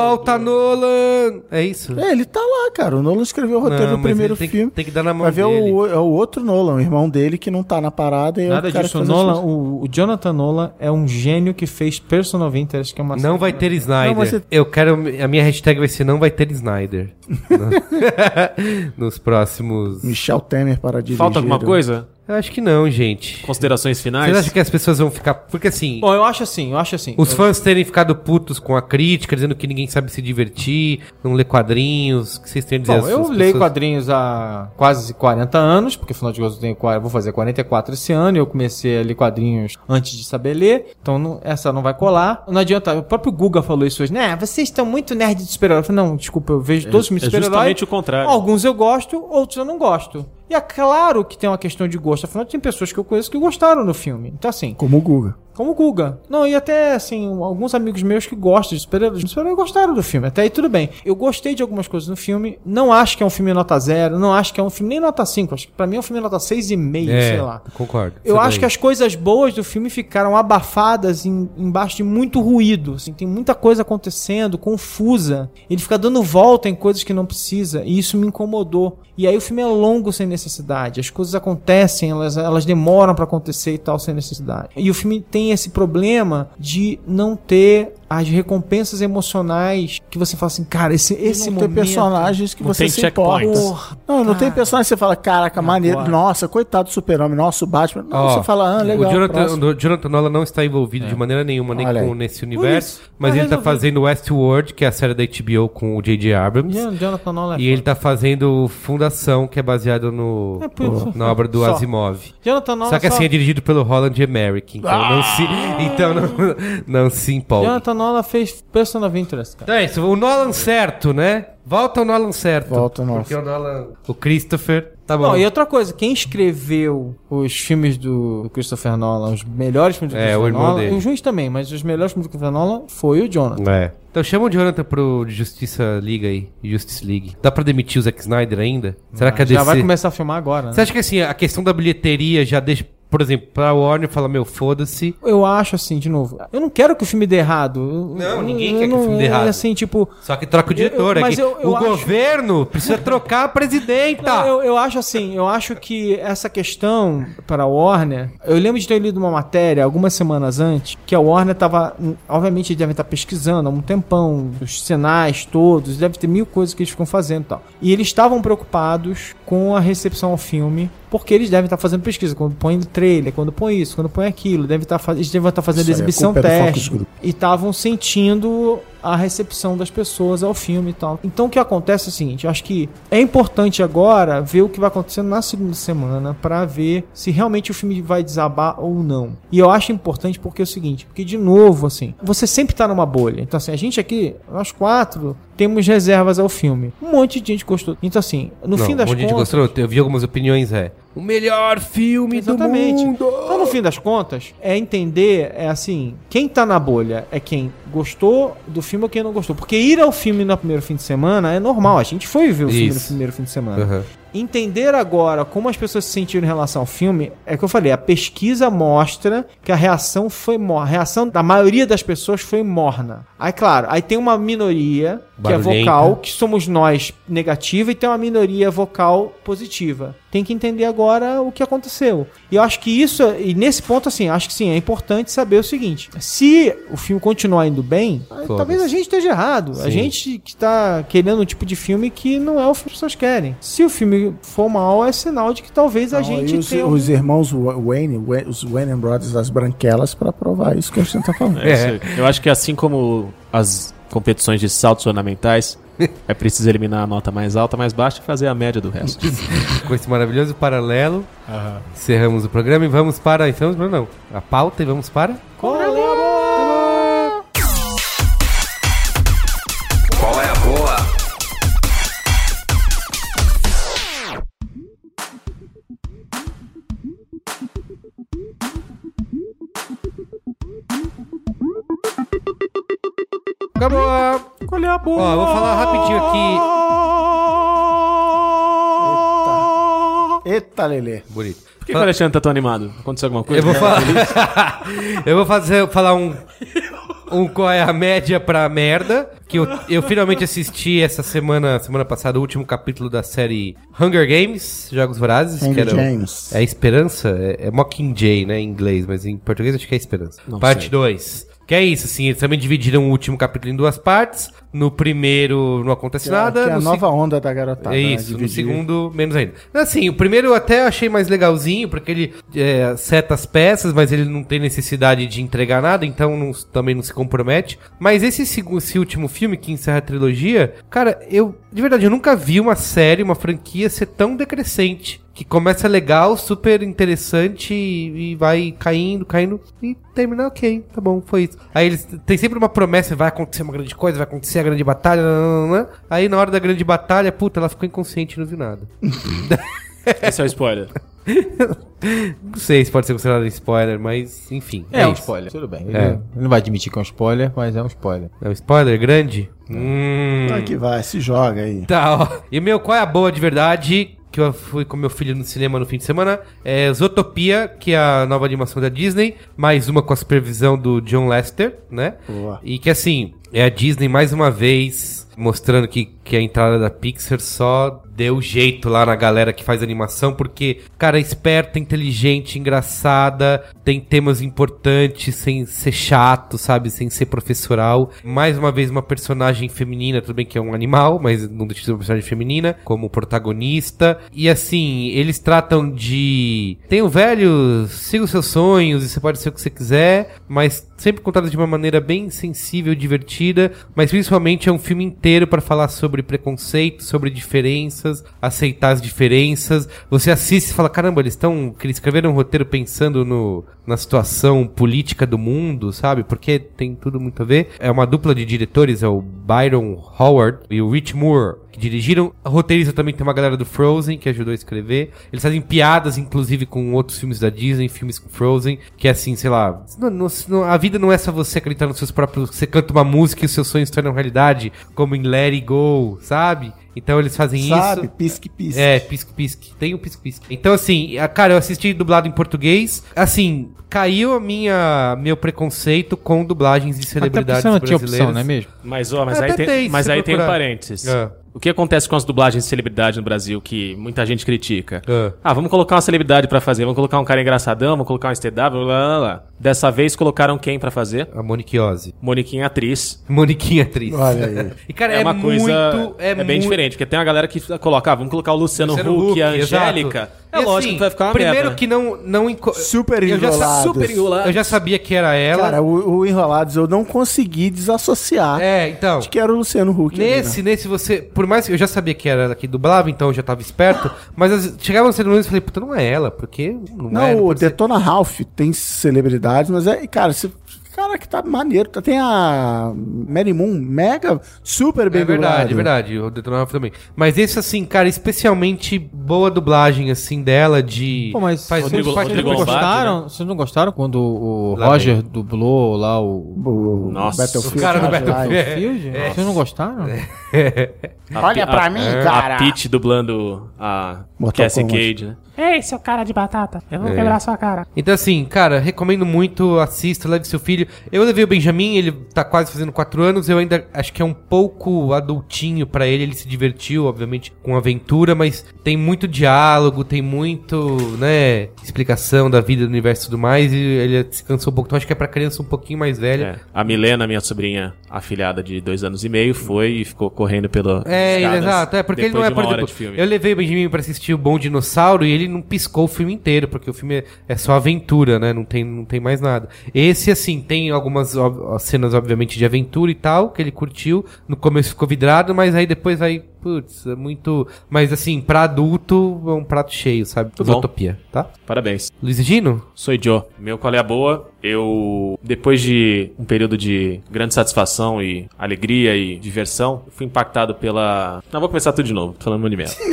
Volta, Nolan! É isso? É, ele tá lá, cara. O Nolan escreveu o roteiro Não, do primeiro tem que- filme. tem que dar na mão Vai ver dele. o, é o outro Nolan, o irmão dele, que não tá na parada. E é Nada o cara disso. que O, Nolan, o, o Jonathan Nolan é um gênio que fez Person of Interest, que é uma Não vai ter Snyder. Não, você- Eu quero. A minha hashtag vai ser não vai ter Snyder. Nos próximos. Michel Temer para dirigir. Falta alguma coisa? Eu acho que não, gente. Considerações finais? Vocês acham que as pessoas vão ficar. Porque assim. Bom, eu acho assim, eu acho assim. Os eu- fãs terem ficado putos com a crítica, dizendo que ninguém sabe se divertir, não lê quadrinhos, o que vocês têm a dizer? Bom, eu às leio pessoas? quadrinhos há quase 40 anos, porque afinal de contas eu tenho, vou fazer 44 esse ano, e eu comecei a ler quadrinhos antes de saber ler, então não- essa não vai colar. Não adianta, o próprio Guga falou isso hoje, né? Vocês estão muito nerd de super-herói. Eu falei, não, desculpa, eu vejo todos os filmes de é super-herói. justamente o contrário. Alguns eu gosto, outros eu não gosto. E é claro que tem uma questão de gosto, afinal tem pessoas que eu conheço que gostaram do filme. Então assim, Como o Guga. Como o Guga. Não, e até, assim, alguns amigos meus que gostam de super-heróis super gostaram do filme. Até aí tudo bem. Eu gostei de algumas coisas no filme. Não acho que é um filme nota zero. Não acho que é um filme nem nota 5. Acho que pra mim é um filme nota 6,5, É, sei lá. concordo. Eu acho daí. que as coisas boas do filme ficaram abafadas em, embaixo de muito ruído. assim, tem muita coisa acontecendo, confusa. Ele fica dando volta em coisas que não precisa. E isso me incomodou. E aí o filme é longo sem necessidade. As coisas acontecem, elas, elas demoram pra acontecer e tal, sem necessidade. E o filme tem esse problema de não ter as recompensas emocionais que você fala assim, cara, esse, esse não tem momento... personagens que Não você tem se importa. Porra, Não, não tem cara. personagem que você fala, caraca, maneiro, agora? nossa, coitado do super-homem, nossa, o Batman. Não, Ó, você fala, ah, legal. o Jonathan, o Jonathan Nolan não está envolvido de maneira nenhuma nem com nesse universo, isso, mas tá ele está fazendo Westworld, que é a série da HBO com o J.J. Abrams. Jon- Jonathan Nolan é E ele foda. tá fazendo Fundação, que é baseado no, É, por- na obra do só. Asimov. Jonathan Nolan Só que assim é dirigido pelo Holland Emmerich, então não se, então não, não se empolgue. Jonathan Nolan fez Person of Interest, cara. Então é isso, o Nolan certo, né? Volta o Nolan certo. Volta o Nolan. Porque o Nolan, o Christopher, tá bom. Não, e outra coisa, quem escreveu os filmes do do Christopher Nolan, os melhores filmes do É, o Christopher irmão Nolan, dele. o juiz também, mas os melhores filmes do Christopher Nolan foi o Jonathan. É. Então chama o Jonathan pro Justiça Liga aí, Justice League. Dá pra demitir o Zack Snyder ainda? Será que a DC... Já vai começar a filmar agora, né? Você acha que assim, a questão da bilheteria já deixa, por exemplo, pra Warner fala, meu, foda-se. Eu acho assim, de novo, eu não quero que o filme dê errado. Não, eu- ninguém eu quer que o filme dê errado. assim, tipo, Só que troca o diretor, eu- é que o acho- governo precisa trocar a presidenta. Não, eu, acho assim, eu acho que essa questão para a Warner, eu lembro de ter lido uma matéria algumas semanas antes, que a Warner tava, obviamente eles devem estar pesquisando há um tempão, os sinais todos, deve ter mil coisas que eles ficam fazendo e tal. E eles estavam preocupados com a recepção ao filme, porque eles devem estar fazendo pesquisa, quando põe trailer, quando põe isso, quando põe aquilo, deve estar, eles devem estar fazendo Isso a exibição é teste. E estavam sentindo a recepção das pessoas ao filme e tal. Então o que acontece é o seguinte, eu acho que é importante agora ver o que vai acontecer na segunda semana pra ver se realmente o filme vai desabar ou não. E eu acho importante porque é o seguinte, porque de novo assim, você sempre tá numa bolha. Então assim, a gente aqui, nós quatro temos reservas ao filme. Um monte de gente gostou. Então assim, no Não, fim das um monte de gente contas, gostou. Eu vi algumas opiniões, é. O melhor filme Exatamente. do mundo. Então, no fim das contas, é entender, é assim, quem tá na bolha é quem gostou do filme ou quem não gostou. Porque ir ao filme no primeiro fim de semana é normal. A gente foi ver o filme no Isso. primeiro fim de semana. Aham. Entender agora como as pessoas se sentiram em relação ao filme, é que eu falei, a pesquisa mostra que a reação foi morna. A reação da maioria das pessoas foi morna. Aí, claro, aí tem uma minoria que é vocal, que somos nós negativa, e tem uma minoria vocal positiva. Tem que entender agora o que aconteceu. E eu acho que isso, e nesse ponto, assim, acho que sim, é importante saber o seguinte: se o filme continuar indo bem, talvez a gente esteja errado. A Sim. gente que tá querendo um tipo de filme que não é o que as pessoas querem. Se o filme for mal, é sinal de que talvez a Não, gente e os, tenha. os irmãos Wa- Wayne, Wa- os Wayne Brothers, as branquelas, pra provar isso que a gente tá falando. É, aí. Eu acho que assim como as competições de saltos ornamentais, É preciso eliminar a nota mais alta, mais baixa e fazer a média do resto. Com esse maravilhoso paralelo, encerramos o programa e vamos para. Encerramos, não, não. A pauta e vamos para. Qual Acabou! Qual é a boa? Ó, vou falar rapidinho aqui. Eita, Lelê. Bonito. Por que, que o Alexandre tá tão animado? Aconteceu alguma coisa? Eu vou falar. eu vou fazer, falar um. Um qual é a média pra merda. Que eu, eu finalmente assisti essa semana, semana passada, o último capítulo da série Hunger Games, Jogos Vorazes. que Hunger era o- Games. É a Esperança? É, é Mockingjay, né, em inglês, mas em português acho que é Esperança. Não Parte sei. 2. Que é isso, assim, eles também dividiram o último capítulo em duas partes. No primeiro não acontece nada. que é a no nova onda da garotada. é né? isso, no Dividir. segundo, menos ainda. Assim, o primeiro eu até achei mais legalzinho, porque ele é, seta as peças, mas ele não tem necessidade de entregar nada, então não- também não se compromete. Mas esse, segu- esse último filme, que encerra a trilogia, cara, eu, de verdade, eu nunca vi uma série, uma franquia ser tão decrescente. Que começa legal, super interessante e, e vai caindo, caindo e termina ok, tá bom, foi isso. Aí eles tem sempre uma promessa, vai acontecer uma grande coisa, vai acontecer a grande batalha, nananana. aí na hora da grande batalha, puta, ela ficou inconsciente e não viu nada. Esse é o spoiler. Não sei se pode ser considerado spoiler, mas enfim. É, um isso. spoiler. Tudo bem. Ele, É. ele não vai admitir que é um spoiler, mas é um spoiler. É um spoiler grande? Hum. Vai que vai, se joga aí. Tá, ó. E meu, qual é a boa de verdade? Que eu fui com meu filho no cinema no fim de semana. É Zootopia, que é a nova animação da Disney. Mais uma com a supervisão do John Lester, né? Boa. E que assim, é a Disney mais uma vez mostrando que, que a entrada da Pixar só deu jeito lá na galera que faz animação, porque, cara, é esperta, inteligente, engraçada, tem temas importantes, sem ser chato, sabe? Sem ser professoral. Mais uma vez, uma personagem feminina, tudo bem que é um animal, mas não deixa de ser uma personagem feminina, como protagonista. E assim, eles tratam de. Tem o velho, siga os seus sonhos e você pode ser o que você quiser, mas sempre contado de uma maneira bem sensível, divertida, mas principalmente é um filme inteiro para falar sobre preconceito, sobre diferenças, aceitar as diferenças. Você assiste e fala, caramba, eles estão, eles escreveram um roteiro pensando no, na situação política do mundo, sabe? Porque tem tudo muito a ver. É uma dupla de diretores, é o Byron Howard e o Rich Moore, que dirigiram. A roteirista também tem uma galera do Frozen que ajudou a escrever. Eles fazem piadas, inclusive, com outros filmes da Disney, filmes com Frozen, que é assim, sei lá. não- não- a vida não é só você acreditar nos seus próprios. Você canta uma música e os seus sonhos se tornam realidade, como em Let It Go, sabe? Então eles fazem Sabe? isso. Pisque, pisque. É, pisque-pisque. Tem o pisque-pisque. Então, assim, a- cara, eu assisti dublado em português. Assim, caiu a minha meu preconceito com dublagens de Até celebridades você não tinha brasileiras. opção, não é mesmo? Mas, ó, mas Até aí tem, tem, mas aí tem um parênteses. Ah. O que acontece com as dublagens de celebridade no Brasil que muita gente critica? Ah. Ah, vamos colocar uma celebridade pra fazer, vamos colocar um cara engraçadão, vamos colocar um STW, blá, blá, blá. Dessa vez colocaram quem pra fazer? A Monique Ozzy. Moniquinha atriz. Moniquinha atriz. Olha aí. E, cara, é, é, uma coisa. muito. É, bem muito- diferente, porque tem uma galera que coloca, ah, vamos colocar o Luciano, Luciano Huck e a Huck, exato. Angélica. É E, lógico assim, que vai ficar uma Primeiro merda. que não. não enco- Super eu já, sa- enrolados. super enrolado. eu já sabia que era ela. Cara, o, o Enrolados eu não consegui desassociar é, então. de que era o Luciano Huck. ali, né? Nesse, nesse você. Por mais que eu já sabia que era ela que dublava, então eu já tava esperto. mas as- chegava no celular e falei, puta, não é ela, porque não, Não, é. o pode ser. Detona Ralph tem celebridades, mas é, cara, você, cara que tá maneiro. Tem a Mary Moon, mega, super bem É verdade, dublado. é verdade, o Detona Ralph também. Mas esse, assim, cara, especialmente boa dublagem, assim, dela de. Pô, mas faz Rodrigo- muito Rodrigo Vocês gostaram? Vocês não gostaram quando o Lá Roger dublou lá o O Nossa, Battlefield o cara do. Battlefield. Field? Vocês não gostaram? A Olha Pi- pra a- mim, a cara. Pete dublando a Mortal Cassie Kombat. Cage, né? Ei, seu cara de batata, eu vou quebrar sua cara. Então, assim, cara, recomendo muito, assista, leve seu filho. Eu levei o Benjamin, ele tá quase fazendo 4 anos, eu ainda acho que é um pouco adultinho pra ele, ele se divertiu, obviamente, com a aventura, mas tem muito diálogo, tem muito, né, explicação da vida, do universo e tudo mais, e ele se cansou um pouco. Então, acho que é pra criança um pouquinho mais velha. É. A Milena, minha sobrinha afilhada de dois anos e meio, foi e ficou correndo pelo. É, exato. É, porque ele não é, por exemplo, eu levei o Benjamin pra assistir o Bom Dinossauro e ele não piscou o filme inteiro, porque o filme é, é só aventura, né? Não tem, não tem mais nada. Esse, assim, tem algumas ó, cenas, obviamente, de aventura e tal, que ele curtiu. No começo ficou vidrado, mas aí depois aí, putz, é muito. Mas assim, pra adulto, é um prato cheio, sabe? Utopia, tá? Parabéns. Luiz Gino? Sou Joe. Meu qual é a boa? Eu, depois de um período de grande satisfação e alegria e diversão, fui impactado pela. Não, vou começar tudo de novo, tô falando muito de merda.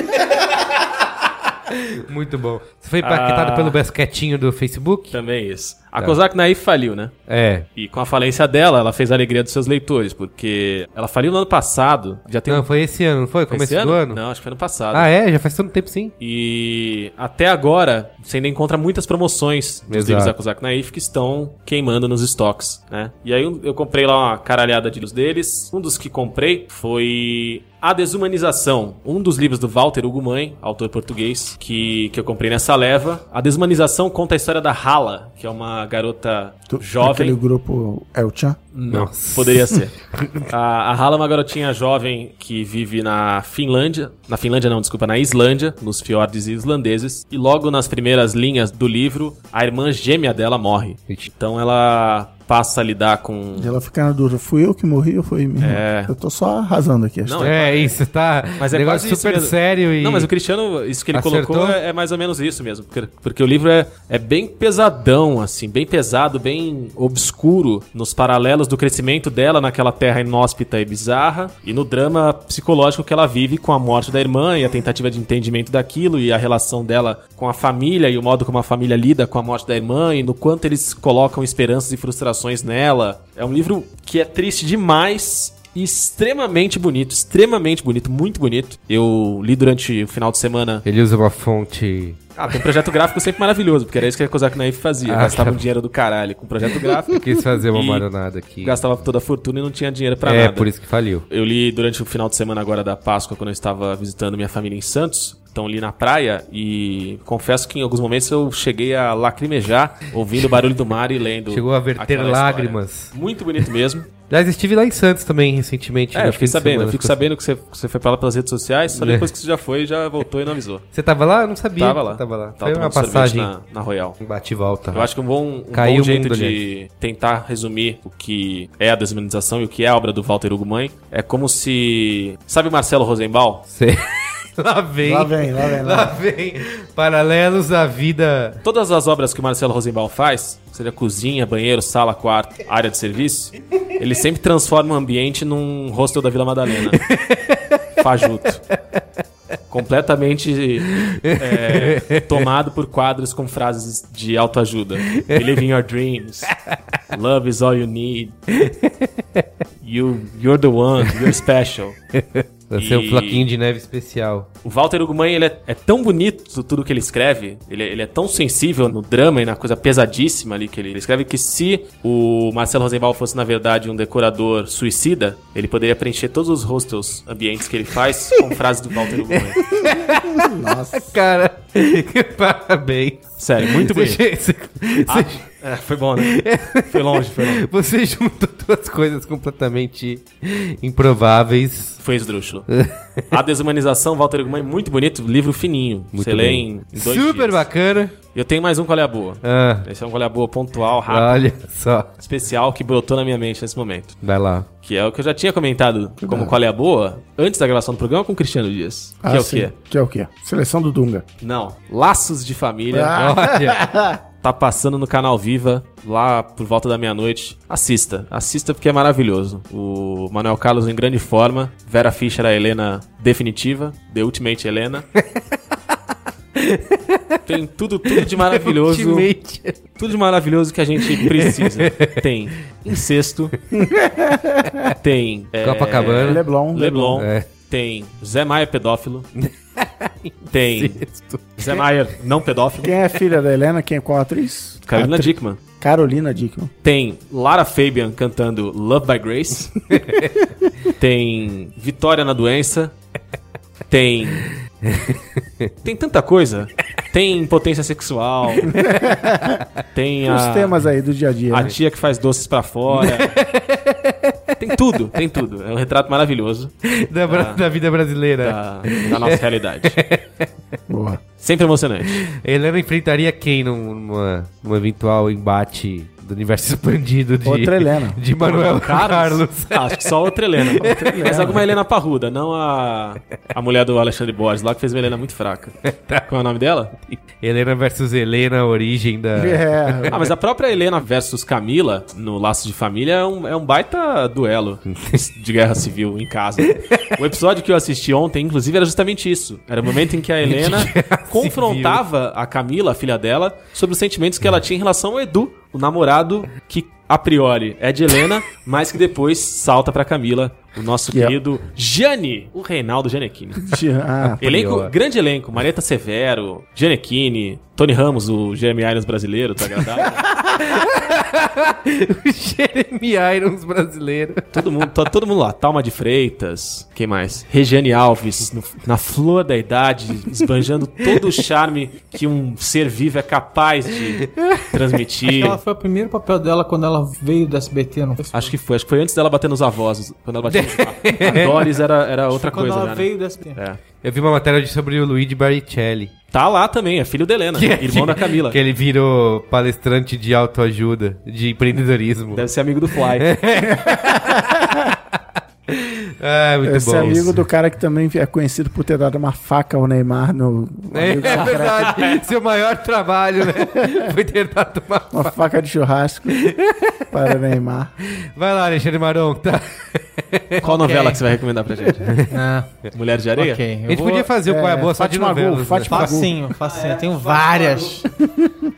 Muito bom. Você foi impactado Ah. pelo basquetinho do Facebook? Também isso. A Tá. Kozak Naif faliu, né? É. E com a falência dela, ela fez a alegria dos seus leitores, porque ela faliu no ano passado. Já tem Não, um... foi esse ano, não foi? Foi Começo esse do ano? Não, acho que foi ano passado. Ah, é? Já faz tanto tempo sim. E até agora, você ainda encontra muitas promoções dos Exato. livros da Kozak Naif que estão queimando nos estoques, né? E aí eu, eu comprei lá uma caralhada de livros deles. Um dos que comprei foi A Desumanização, um dos livros do Walter Hugo Mãe, autor português, que, que eu comprei nessa leva. A Desumanização conta a história da Hala, que é uma garota Tu- jovem. Aquele grupo Chan. Não, Nossa. poderia ser. A, a Hala é uma garotinha jovem que vive na Finlândia. Na Finlândia, não, desculpa, na Islândia, nos fiordes islandeses. E logo nas primeiras linhas do livro, a irmã gêmea dela morre. Então ela passa a lidar com. E ela fica na dúvida, fui eu que morri ou foi irmã? É. Eu tô só arrasando aqui. acho Não, que- É, isso, tá. Mas é negócio quase super mesmo. sério e. Não, mas o Cristiano, isso que ele Acertou? colocou é, é mais ou menos isso mesmo. Porque, porque o livro é, é bem pesadão, assim, bem pesado, bem obscuro nos paralelos do crescimento dela naquela terra inóspita e bizarra e no drama psicológico que ela vive com a morte da irmã e a tentativa de entendimento daquilo e a relação dela com a família e o modo como a família lida com a morte da irmã e no quanto eles colocam esperanças e frustrações nela. É um livro que é triste demais e extremamente bonito, extremamente bonito, muito bonito. Eu li durante o final de semana. Ele usa uma fonte. Ah, tem um projeto gráfico sempre maravilhoso, porque era isso que a Kozak Naif fazia. Ah, gastava tá. um dinheiro do caralho com projeto gráfico. Quis fazer uma maronada aqui. Gastava toda a fortuna e não tinha dinheiro pra é, nada. por isso que faliu. Eu li durante o final de semana agora da Páscoa, quando eu estava visitando minha família em Santos. Então li na praia e confesso que em alguns momentos eu cheguei a lacrimejar ouvindo o barulho do mar e lendo. Chegou a verter aquela história. lágrimas. Muito bonito mesmo. Aliás, estive lá em Santos também recentemente. É, eu fiquei sabendo. semana. Eu fico sabendo que você, que você foi pra lá pelas redes sociais, só É. depois que você já foi, já voltou e não avisou. Você tava lá? Eu não sabia. Tava lá. Tava lá. Tava Foi uma passagem. na, na Royal. Bate e volta. Eu acho que um bom, um Caiu bom jeito mundo, de tentar resumir o que é a desumanização e o que é a obra do Walter Hugo Mãe é como se. Sabe o Marcelo Rosenbaum? Sei. lá vem. Lá vem, lá vem, lá Lá vem. Paralelos à vida. Todas as obras que o Marcelo Rosenbaum faz, seja cozinha, banheiro, sala, quarto, área de serviço, ele sempre transforma o ambiente num hostel da Vila Madalena. Fajuto. Completamente é, tomado por quadros com frases de autoajuda. Believe in your dreams. Love is all you need. You, you're the one. You're special. Você é um E- floquinho de neve especial. O Walter Ugumãe, ele é, é tão bonito tudo que ele escreve, ele, ele é tão sensível no drama e na coisa pesadíssima ali que ele, ele escreve, que se o Marcelo Rosenbaum fosse, na verdade, um decorador suicida, ele poderia preencher todos os hostels, ambientes que ele faz com frases do Walter Ugumãe. Cara, parabéns. Sério, muito bonito. Você, você- Ah, é, foi bom, né? Foi longe, foi longe. você juntou duas coisas completamente improváveis. Foi esdrúxulo. A Desumanização, Walter Ugumãe, muito bonito, livro fininho. Muito Você lê bem. em, em dois Super dias. bacana. E eu tenho mais um Qual é a Boa. Ah, Esse é um Qual é a Boa pontual, rápido, olha só. especial, que brotou na minha mente nesse momento. Vai lá. Que é o que eu já tinha comentado como qual é a boa antes da gravação do programa com o Cristiano Dias. Que Ah, é o sim. quê? Que é o quê? Seleção do Dunga. Não. Laços de Família. Olha. Tá passando no canal Viva, lá por volta da meia-noite. Assista. Assista porque é maravilhoso. O Manuel Carlos em grande forma. Vera Fischer, a Helena definitiva. The Ultimate Helena. Tem tudo, tudo de maravilhoso. Ultimate. Tudo de maravilhoso que a gente precisa. Tem incesto. Tem. é, Copacabana. Leblon. Leblon. É. Tem Zé Maia pedófilo. tem Zé Maia não pedófilo. Quem é a filha da Helena? Quem é qual atriz? Carolina Atri- Dickman. Carolina Dickman. Tem Lara Fabian cantando Love by Grace. tem Vitória na Doença. Tem. Tem tanta coisa. Tem impotência sexual. Tem Os a, temas aí do dia a dia. a né? tia que faz doces pra fora. Tem tudo, tem tudo. É um retrato maravilhoso Da, bra- da vida brasileira. da, da nossa realidade. Boa. Sempre emocionante. Helena enfrentaria quem num- numa, num eventual embate do universo expandido de, Outra Helena. de Manuel Carlos. Ah, acho que só outra Helena. Mas alguma Helena parruda, não a, a mulher do Alexandre Borges lá que fez uma Helena muito fraca. Qual é o nome dela? Helena versus Helena, a origem da. É, Ah, mas a própria Helena versus Camila, no Laço de Família, é um, é um baita duelo de guerra civil em casa. O episódio que eu assisti ontem, inclusive, era justamente isso. Era o momento em que a Helena confrontava a Camila, a filha dela, sobre os sentimentos que ela tinha em relação ao Edu, o namorado que, a priori, é de Helena, mas que depois salta pra Camila, o nosso Que é- querido Gianni, o Reinaldo Gianecchini. ah, Elenco, Prior. grande elenco. Marieta Severo, Gianecchini, Tony Ramos, o Jeremy Irons brasileiro, tá agradável. o Jeremy Irons brasileiro. todo, mundo, to- todo mundo lá. Talma de Freitas, quem mais? Regiane Alves, no- na flor da idade, esbanjando todo o charme que um ser vivo é capaz de transmitir. Ela foi o primeiro papel dela quando ela veio do SBT, não foi? Acho que foi, acho que foi antes dela bater nos avós, quando ela batia nos. A Doris era, era outra quando coisa, ela né? veio do SBT. É. Eu vi uma matéria sobre o Luigi Baricelli. Tá lá também, é filho da Helena, irmão da Camila. Que ele virou palestrante de autoajuda, de empreendedorismo. Deve ser amigo do Fly. Ah, muito Esse bom. amigo do cara que também é conhecido por ter dado uma faca ao Neymar no. É, é verdade. Seu maior trabalho, né? Foi ter dado uma. Uma faca de churrasco para Neymar. Vai lá, Alexandre Maron. Tá. Qual novela que você vai recomendar pra gente? Ah, Mulher de Areia? ok. A gente podia fazer o Qual é a Boa só de Fátima Gol, novelas. né? Fátima. Facinho, facinho. Eu tenho várias.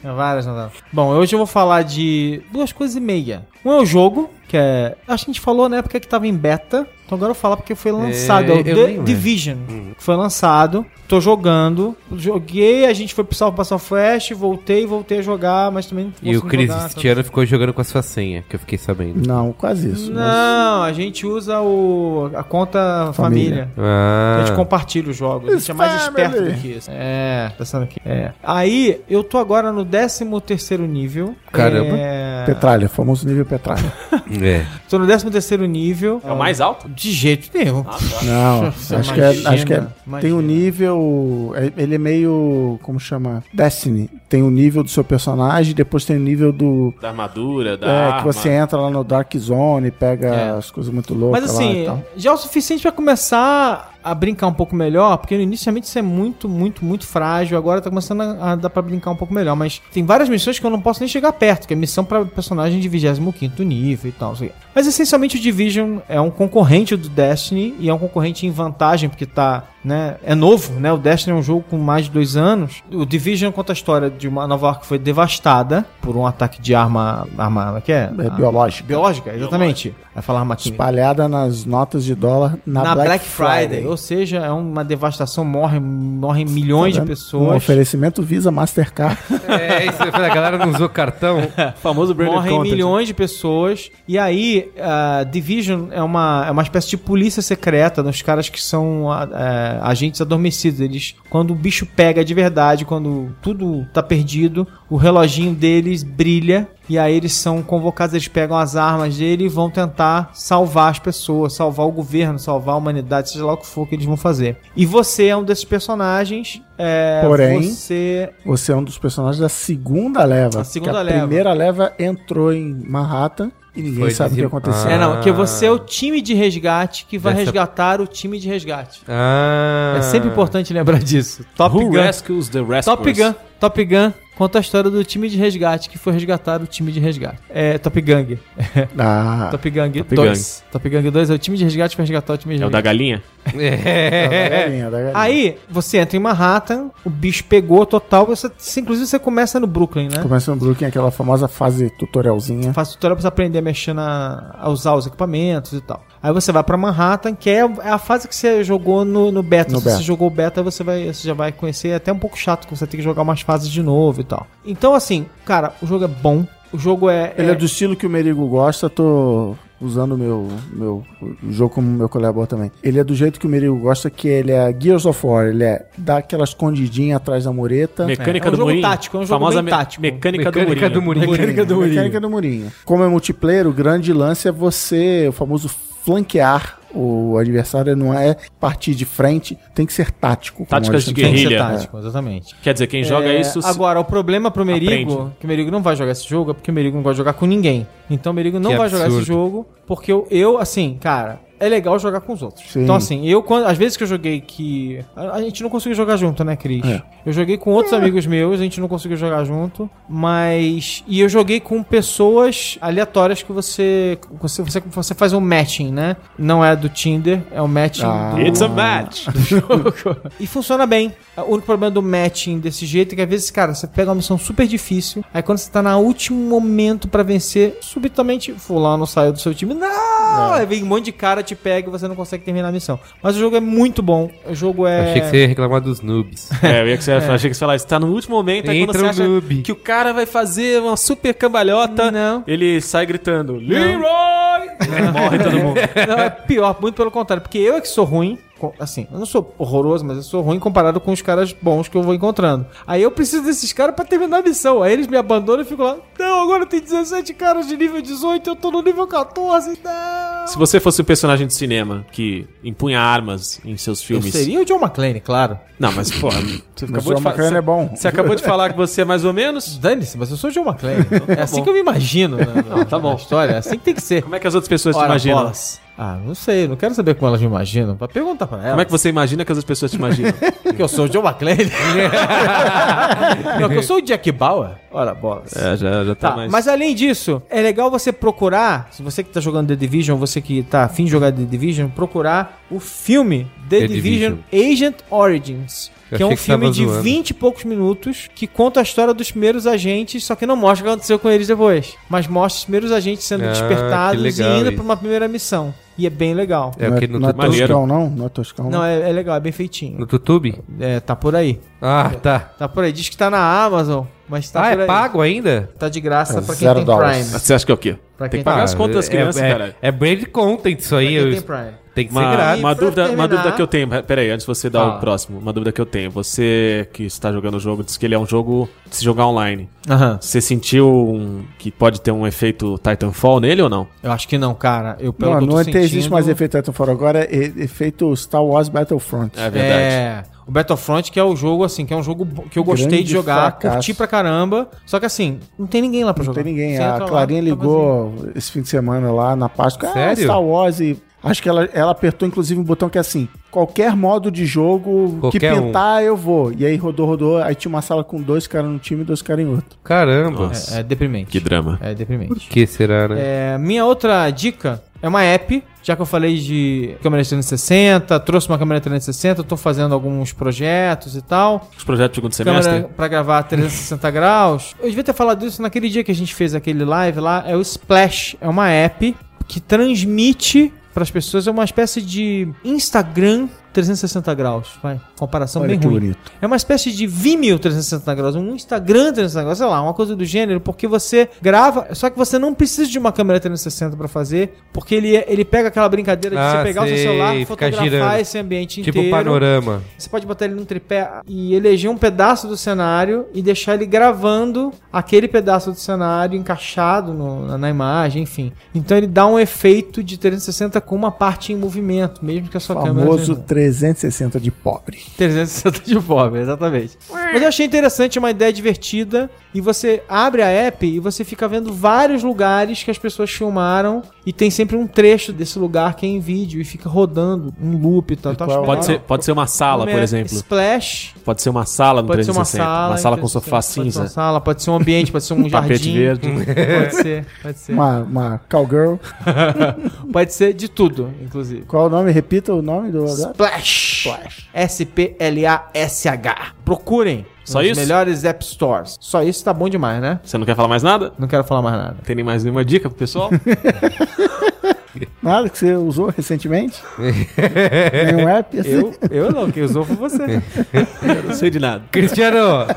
tenho várias novelas. Bom, hoje eu vou falar de duas coisas e meia. Um é o jogo, que é. Acho que a gente falou na época que tava em beta. Então agora eu falar porque foi lançado. É, nem The. Division. Que foi lançado. Tô jogando. Joguei, a gente foi pro Salvo Passar Flash, voltei, voltei a jogar, mas também. não E o jogar, Cristiano ficou jogando com a sua senha, que eu fiquei sabendo. Não, quase isso. mas- Não, a gente usa o, a conta Família. família. Ah. A gente compartilha os jogos. A gente é mais It's esperto do que isso. É, pensando aqui. É. Aí, eu tô agora no 13 terceiro nível. Caramba. É... Petralha, famoso nível Petralha. É. Tô no 13 terceiro nível. É o mais alto? De jeito nenhum. Não, Você acho que, é, imagina, acho que é, imagina. tem um nível. é- Ele é meio. Como chama? Destiny. Tem o nível do seu personagem, depois tem o nível do. Da armadura, da É, arma. que você entra lá no Dark Zone, pega É. as coisas muito loucas. Mas lá e assim, tal. já é o suficiente pra começar a brincar um pouco melhor, porque no início realmente isso é muito, muito, muito frágil. Agora tá começando a, a dar pra brincar um pouco melhor. Mas tem várias missões que eu não posso nem chegar perto, que é missão pra personagem de 25 nível e tal. Mas essencialmente o Division é um concorrente do Destiny e é um concorrente em vantagem, porque tá. Né, é novo, né? O Destiny é um jogo com mais de dois anos. O Division conta a história de uma Nova York que foi devastada por um ataque de arma. arma. como é que é? É biológico. Biológica, exatamente. Vai falar química. Espalhada nas notas de dólar na, Na, Black, Friday. Ou seja, é uma devastação, morrem, morrem milhões de Um pessoas. oferecimento Visa Mastercard. É, isso, a galera não usou cartão. Famoso Morrem content. milhões de pessoas. E aí, a Division é uma, é uma espécie de polícia secreta dos caras que são é, agentes adormecidos. Eles, quando o bicho pega de verdade, quando tudo tá perdido, o reloginho deles brilha. E aí eles são convocados, eles pegam as armas dele e vão tentar salvar as pessoas, salvar o governo, salvar a humanidade, seja lá o que for que eles vão fazer. E você é um desses personagens. é, Porém, você Você é um dos personagens da segunda leva. A segunda que a leva. primeira leva entrou em Manhattan e ninguém Foi sabe o que aconteceu. É, não, que Ah. você é o time de resgate que vai Dessa- resgatar o time de resgate. Ah. É sempre importante lembrar disso. Top Who Gun. rescues the rescuers? Top Gun. Top Gun conta a história do time de resgate que foi resgatar o time de resgate. É Top Gang. Ah, Top Gang Top 2. Top Gang 2 é o time de resgate que foi resgatar o time de É o da resgate. galinha? É. da galinha, da galinha. Aí, você entra em Manhattan, o bicho pegou total, você, inclusive você começa no Brooklyn, né? Começa no Brooklyn, aquela famosa fase tutorialzinha. Faz tutorial pra você aprender a mexer na. a usar os equipamentos e tal. Aí você vai pra Manhattan, que é é a fase que você jogou no, no beta. No Se beta. você jogou o beta, você, vai, você já vai conhecer. É até um pouco chato que você tem que jogar umas fases de novo e tal. Então, assim, cara, o jogo é bom. O jogo é. Ele é do estilo que o Merigo gosta, tô usando o meu, meu o jogo como meu colaborador também. Ele é do jeito que o Merigo gosta, que ele é Gears of War, ele é dar aquela escondidinha atrás da mureta. Mecânica É um do jogo Murinho. tático, é um jogo Famosa bem tático. Mecânica, Mecânica do do Murinho. Murinho. Mecânica do Murinho. Mecânica do Murinho. Como é multiplayer, o grande lance é você, o famoso flanquear o adversário não é partir de frente, tem que ser tático. Táticas de gente Tem que ser guerrilha. tático, exatamente. Quer dizer, quem joga É, isso. se- Agora, o problema pro Merigo, Aprende. que o Merigo não vai jogar esse jogo, é porque o Merigo não gosta de jogar com ninguém. Então o Merigo não Que vai jogar esse absurdo. jogo, porque eu, eu, assim, cara, é legal jogar com os outros. Sim. Então, assim, eu, quando, às vezes que eu joguei que. A, a gente não conseguiu jogar junto, né, Cris? É. Eu joguei com outros amigos meus, a gente não conseguiu jogar junto, mas. E eu joguei com pessoas aleatórias que você. Você, você, você faz um matching, né? Não é do Tinder, é o matching Ah. do. It's a match! E funciona bem. O único problema do matching desse jeito é que às vezes, cara, você pega uma missão super difícil, aí quando você tá no último momento pra vencer, subitamente fulano saiu do seu time. Não! Aí vem um monte de cara, te pega e você não consegue terminar a missão. Mas o jogo é muito bom. O jogo é. Achei que você ia reclamar dos noobs. É, eu ia que você, achei que você falar, está no último momento, aí quando Entra você um acha noob. que o cara vai fazer uma super cambalhota, Não. ele sai gritando, Leroy! Morre todo mundo. Não, é pior, muito pelo contrário, porque eu é que sou ruim. Assim, eu não sou horroroso, mas eu sou ruim comparado com os caras bons que eu vou encontrando. Aí eu preciso desses caras pra terminar a missão. Aí eles me abandonam e ficam lá. Não, agora tem 17 caras de nível 18, eu tô no nível 14. Não. Se você fosse um personagem de cinema que impunha armas em seus Eu filmes. seria o John McClane, claro. Não, mas, pô, você Mas acabou o de falar. McClane é bom. Você acabou de falar que você é mais ou menos? Dane-se, mas eu sou o John McClane. é assim bom. que eu me imagino na, na- tá bom. história. É assim que tem que ser. Como é que as outras pessoas te Ora, imaginam? bolas. Ah, não sei, não quero saber como elas me imaginam. Pra perguntar pra elas. Como é que você imagina que as pessoas te imaginam? Que eu sou o John McClane? não, que eu sou o Jack Bauer. Ora, bolas. é, já, já tá, Tá, mais. mas além disso, é legal você procurar, se você que tá jogando The Division, você que tá afim de jogar The Division, procurar o filme The, The Division, Agent Origins. Que é um filme de zoando. 20 e poucos minutos que conta a história dos primeiros agentes, só que não mostra o que aconteceu com eles depois. Mas mostra os primeiros agentes sendo Ah, despertados e indo pra uma primeira missão. E é bem legal. É não é, no, não é toscão, não? Não é toscão, Não, é, é legal, é bem feitinho. no YouTube? É, tá por aí. Ah, tá. Tá por aí. Diz que tá na Amazon, mas tá ah, por é aí. pago ainda? Tá de graça É pra quem tem dólares. Prime. Você acha que é o quê? Pra Tem quem que pagar tá- as contas das é, crianças, é, cara. É brand content isso aí. Pra quem eu- tem Prime. Tem que ser Uma, grátis. uma dúvida, uma dúvida que eu tenho. Pera aí, antes de você dar Fala. o próximo. Uma dúvida que eu tenho. Você que está jogando o jogo, disse que ele é um jogo de se jogar online. Aham. Você sentiu um- que pode ter um efeito Titanfall nele ou não? Eu acho que não, cara. Eu pelo Não, que eu tô não sentindo... existe mais efeito Titanfall agora, é efeito Star Wars Battlefront. É verdade. É. O Battlefront, que é o jogo, assim, que é um jogo que eu gostei Grande de jogar, fracasso. curti pra caramba. Só que assim, não tem ninguém lá pra Não jogar. tem ninguém. Você A entra lá, Clarinha tá ligou esse fim de semana lá na Páscoa. Ah, Sério? Star Wars e... Acho que ela, ela apertou inclusive um botão que é assim: qualquer modo de jogo Qualquer que um. pintar, eu vou. E aí rodou, rodou. Aí tinha uma sala com dois caras num time e dois caras em outro. Caramba. É, é deprimente. Que drama. É deprimente. Por que será, né? É, minha outra dica é uma app, já que eu falei de câmera 360, trouxe uma câmera 360, tô fazendo alguns projetos e tal. Os projetos de segundo semestre. Câmera pra gravar 360 graus. Eu devia ter falado isso naquele dia que a gente fez aquele live lá. É o Splash. É uma app que transmite para as pessoas. É uma espécie de Instagram 360 graus. Vai. Comparação Olha bem que ruim. bonito. É uma espécie de Vimeo 360 graus, um Instagram 360 graus, sei lá, uma coisa do gênero, porque você grava, só que você não precisa de uma câmera 360 pra fazer, porque ele, é- ele pega aquela brincadeira de Ah, você pegar o seu sei, celular, fotografar girando. esse ambiente tipo inteiro. panorama. Você pode botar ele num tripé e eleger um pedaço do cenário e deixar ele gravando aquele pedaço do cenário encaixado no- na, na imagem, enfim. Então ele dá um efeito de 360 com uma parte em movimento, mesmo que a sua câmera Famoso 360 de pobre. 360 de pobre, exatamente. Mas eu achei interessante, uma ideia divertida. E você abre a app e você fica vendo vários lugares que as pessoas filmaram. E tem sempre um trecho desse lugar que é em vídeo e fica rodando um loop e tal. E é o Pode legal. ser, pode ser uma sala, por é exemplo. Splash. Pode ser uma sala no Pode ser uma 360. sala. Uma sala com sofá 360, Pode ser uma cinza. sala, pode ser um ambiente, pode ser um Tapete jardim. verde. Pode ser, pode ser. Uma, uma cowgirl. Pode ser de tudo, inclusive. Qual é o nome? Repita o nome do. Splash. S-P-L-A-S-H. Procurem. Só nos isso? melhores App Stores. Só isso tá bom demais, né? Você não quer falar mais nada? Não quero falar mais nada. Tem nem mais nenhuma dica pro pessoal? Nada que você usou recentemente? Nenhum app? Assim? Eu, eu não, quem usou foi você. Eu não sei de nada. Cristiano!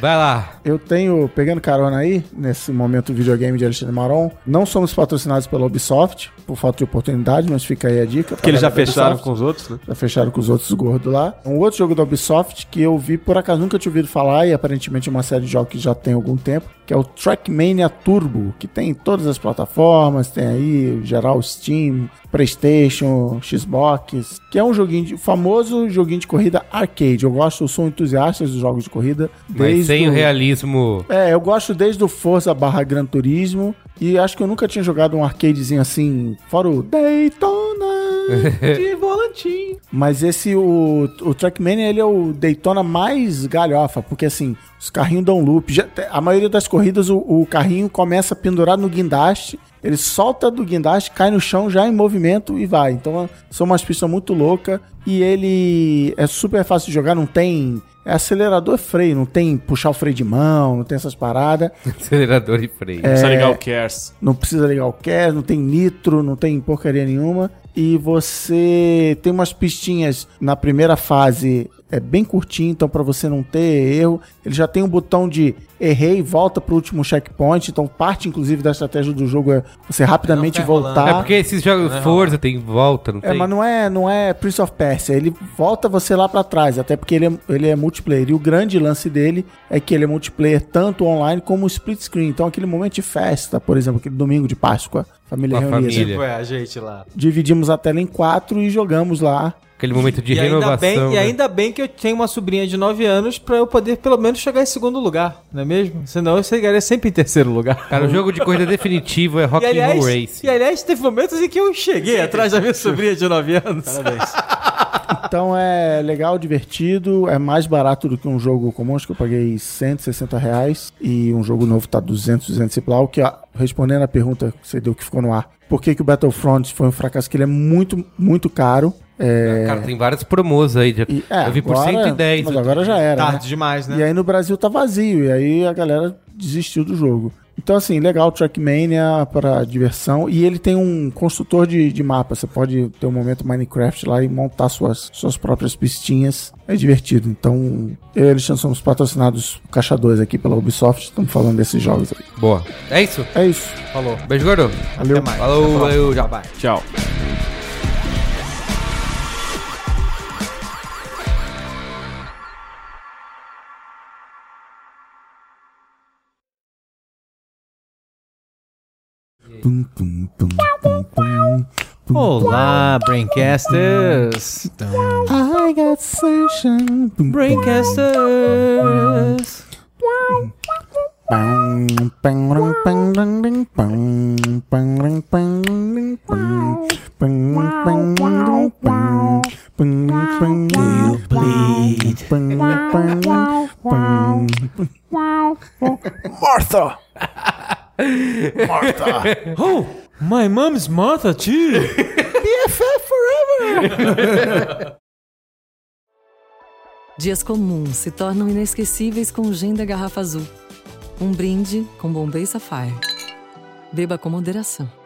Vai lá. Eu tenho, pegando carona aí, nesse momento videogame de Alexandre Maron, não somos patrocinados pela Ubisoft, por falta de oportunidade, mas fica aí a dica. Porque eles já fecharam Ubisoft. com os outros, né? Já fecharam com os outros gordos lá. Um outro jogo da Ubisoft que eu vi, por acaso nunca tinha ouvido falar, e aparentemente é uma série de jogos que já tem algum tempo, que é o Trackmania Turbo, que tem em todas as plataformas, tem aí geral Steam, PlayStation, Xbox, que é um joguinho de, famoso joguinho de corrida arcade. Eu gosto, eu sou um entusiasta dos jogos de corrida. Mas sem o realismo. é, eu gosto desde o Forza barra Gran Turismo. E acho que eu nunca tinha jogado um arcadezinho assim, fora o Daytona de volantinho. Mas esse, o, o Trackmania, ele é o Daytona mais galhofa, porque assim, os carrinhos dão loop. Já- a maioria das corridas, o, o carrinho começa pendurado no guindaste, ele solta do guindaste, cai no chão já em movimento e vai. Então, são umas pistas muito loucas e ele é super fácil de jogar, não tem... É acelerador e freio, não tem puxar o freio de mão, não tem essas paradas. Acelerador e freio. É. Precisa ligar o Cares. Não precisa ligar o CAS, não tem nitro, não tem porcaria nenhuma. E você tem umas pistinhas na primeira fase, é bem curtinho, então para você não ter erro. Ele já tem um botão de errei, volta pro último checkpoint. Então parte inclusive da estratégia do jogo é você rapidamente fica voltar. É porque esses jogos Forza tem volta, não É, tem? mas não é, não é Prince of Persia. Ele volta você lá pra trás, até porque ele é, ele é multiplayer. E o grande lance dele é que ele é multiplayer tanto online como split screen. Então, aquele momento de festa, por exemplo, aquele domingo de Páscoa, família reunida. família. Tipo, é, a gente lá. Dividimos a tela em quatro e jogamos lá. Aquele momento de e ainda, renovação. bem, e né? ainda bem que eu tenho uma sobrinha de 9 anos pra eu poder pelo menos chegar em segundo lugar, não é mesmo? Senão eu chegaria sempre em terceiro lugar. Cara, o jogo de corrida definitivo é E Rock and Roll Race. e aliás, teve momentos em que eu cheguei atrás da minha sobrinha de 9 anos. Parabéns. Então é legal, divertido, é mais barato do que um jogo comum, acho que eu paguei 160 reais e um jogo novo tá 200, 200 e o que, ó, respondendo a pergunta que você deu que ficou no ar, por que, que o Battlefront foi um fracasso? Que ele é muito, muito caro. É, Cara, tem várias promos aí. de- e- é, eu vi por agora- 110. Mas agora já era, né? Tarde demais, né? E aí no Brasil tá vazio, e aí a galera desistiu do jogo. Então, assim, legal, Trackmania para diversão. E ele tem um construtor de, de mapa. Você pode ter um momento Minecraft lá e montar suas, suas próprias pistinhas. É divertido. Então, eu e Alexandre somos patrocinados Caixa 2 aqui pela Ubisoft. Estamos falando desses jogos aí. Boa. É isso? É isso. Falou. Beijo, gordo. Valeu. Falou, valeu, já vai. Tchau. Olá, Braincasters! I got sunshine. Braincasters! Martha! Martha! Oh, my mom's Martha too! BFF forever! Dias comuns se tornam inesquecíveis com o gin da garrafa azul. Um brinde com Bombay Sapphire. Beba com moderação.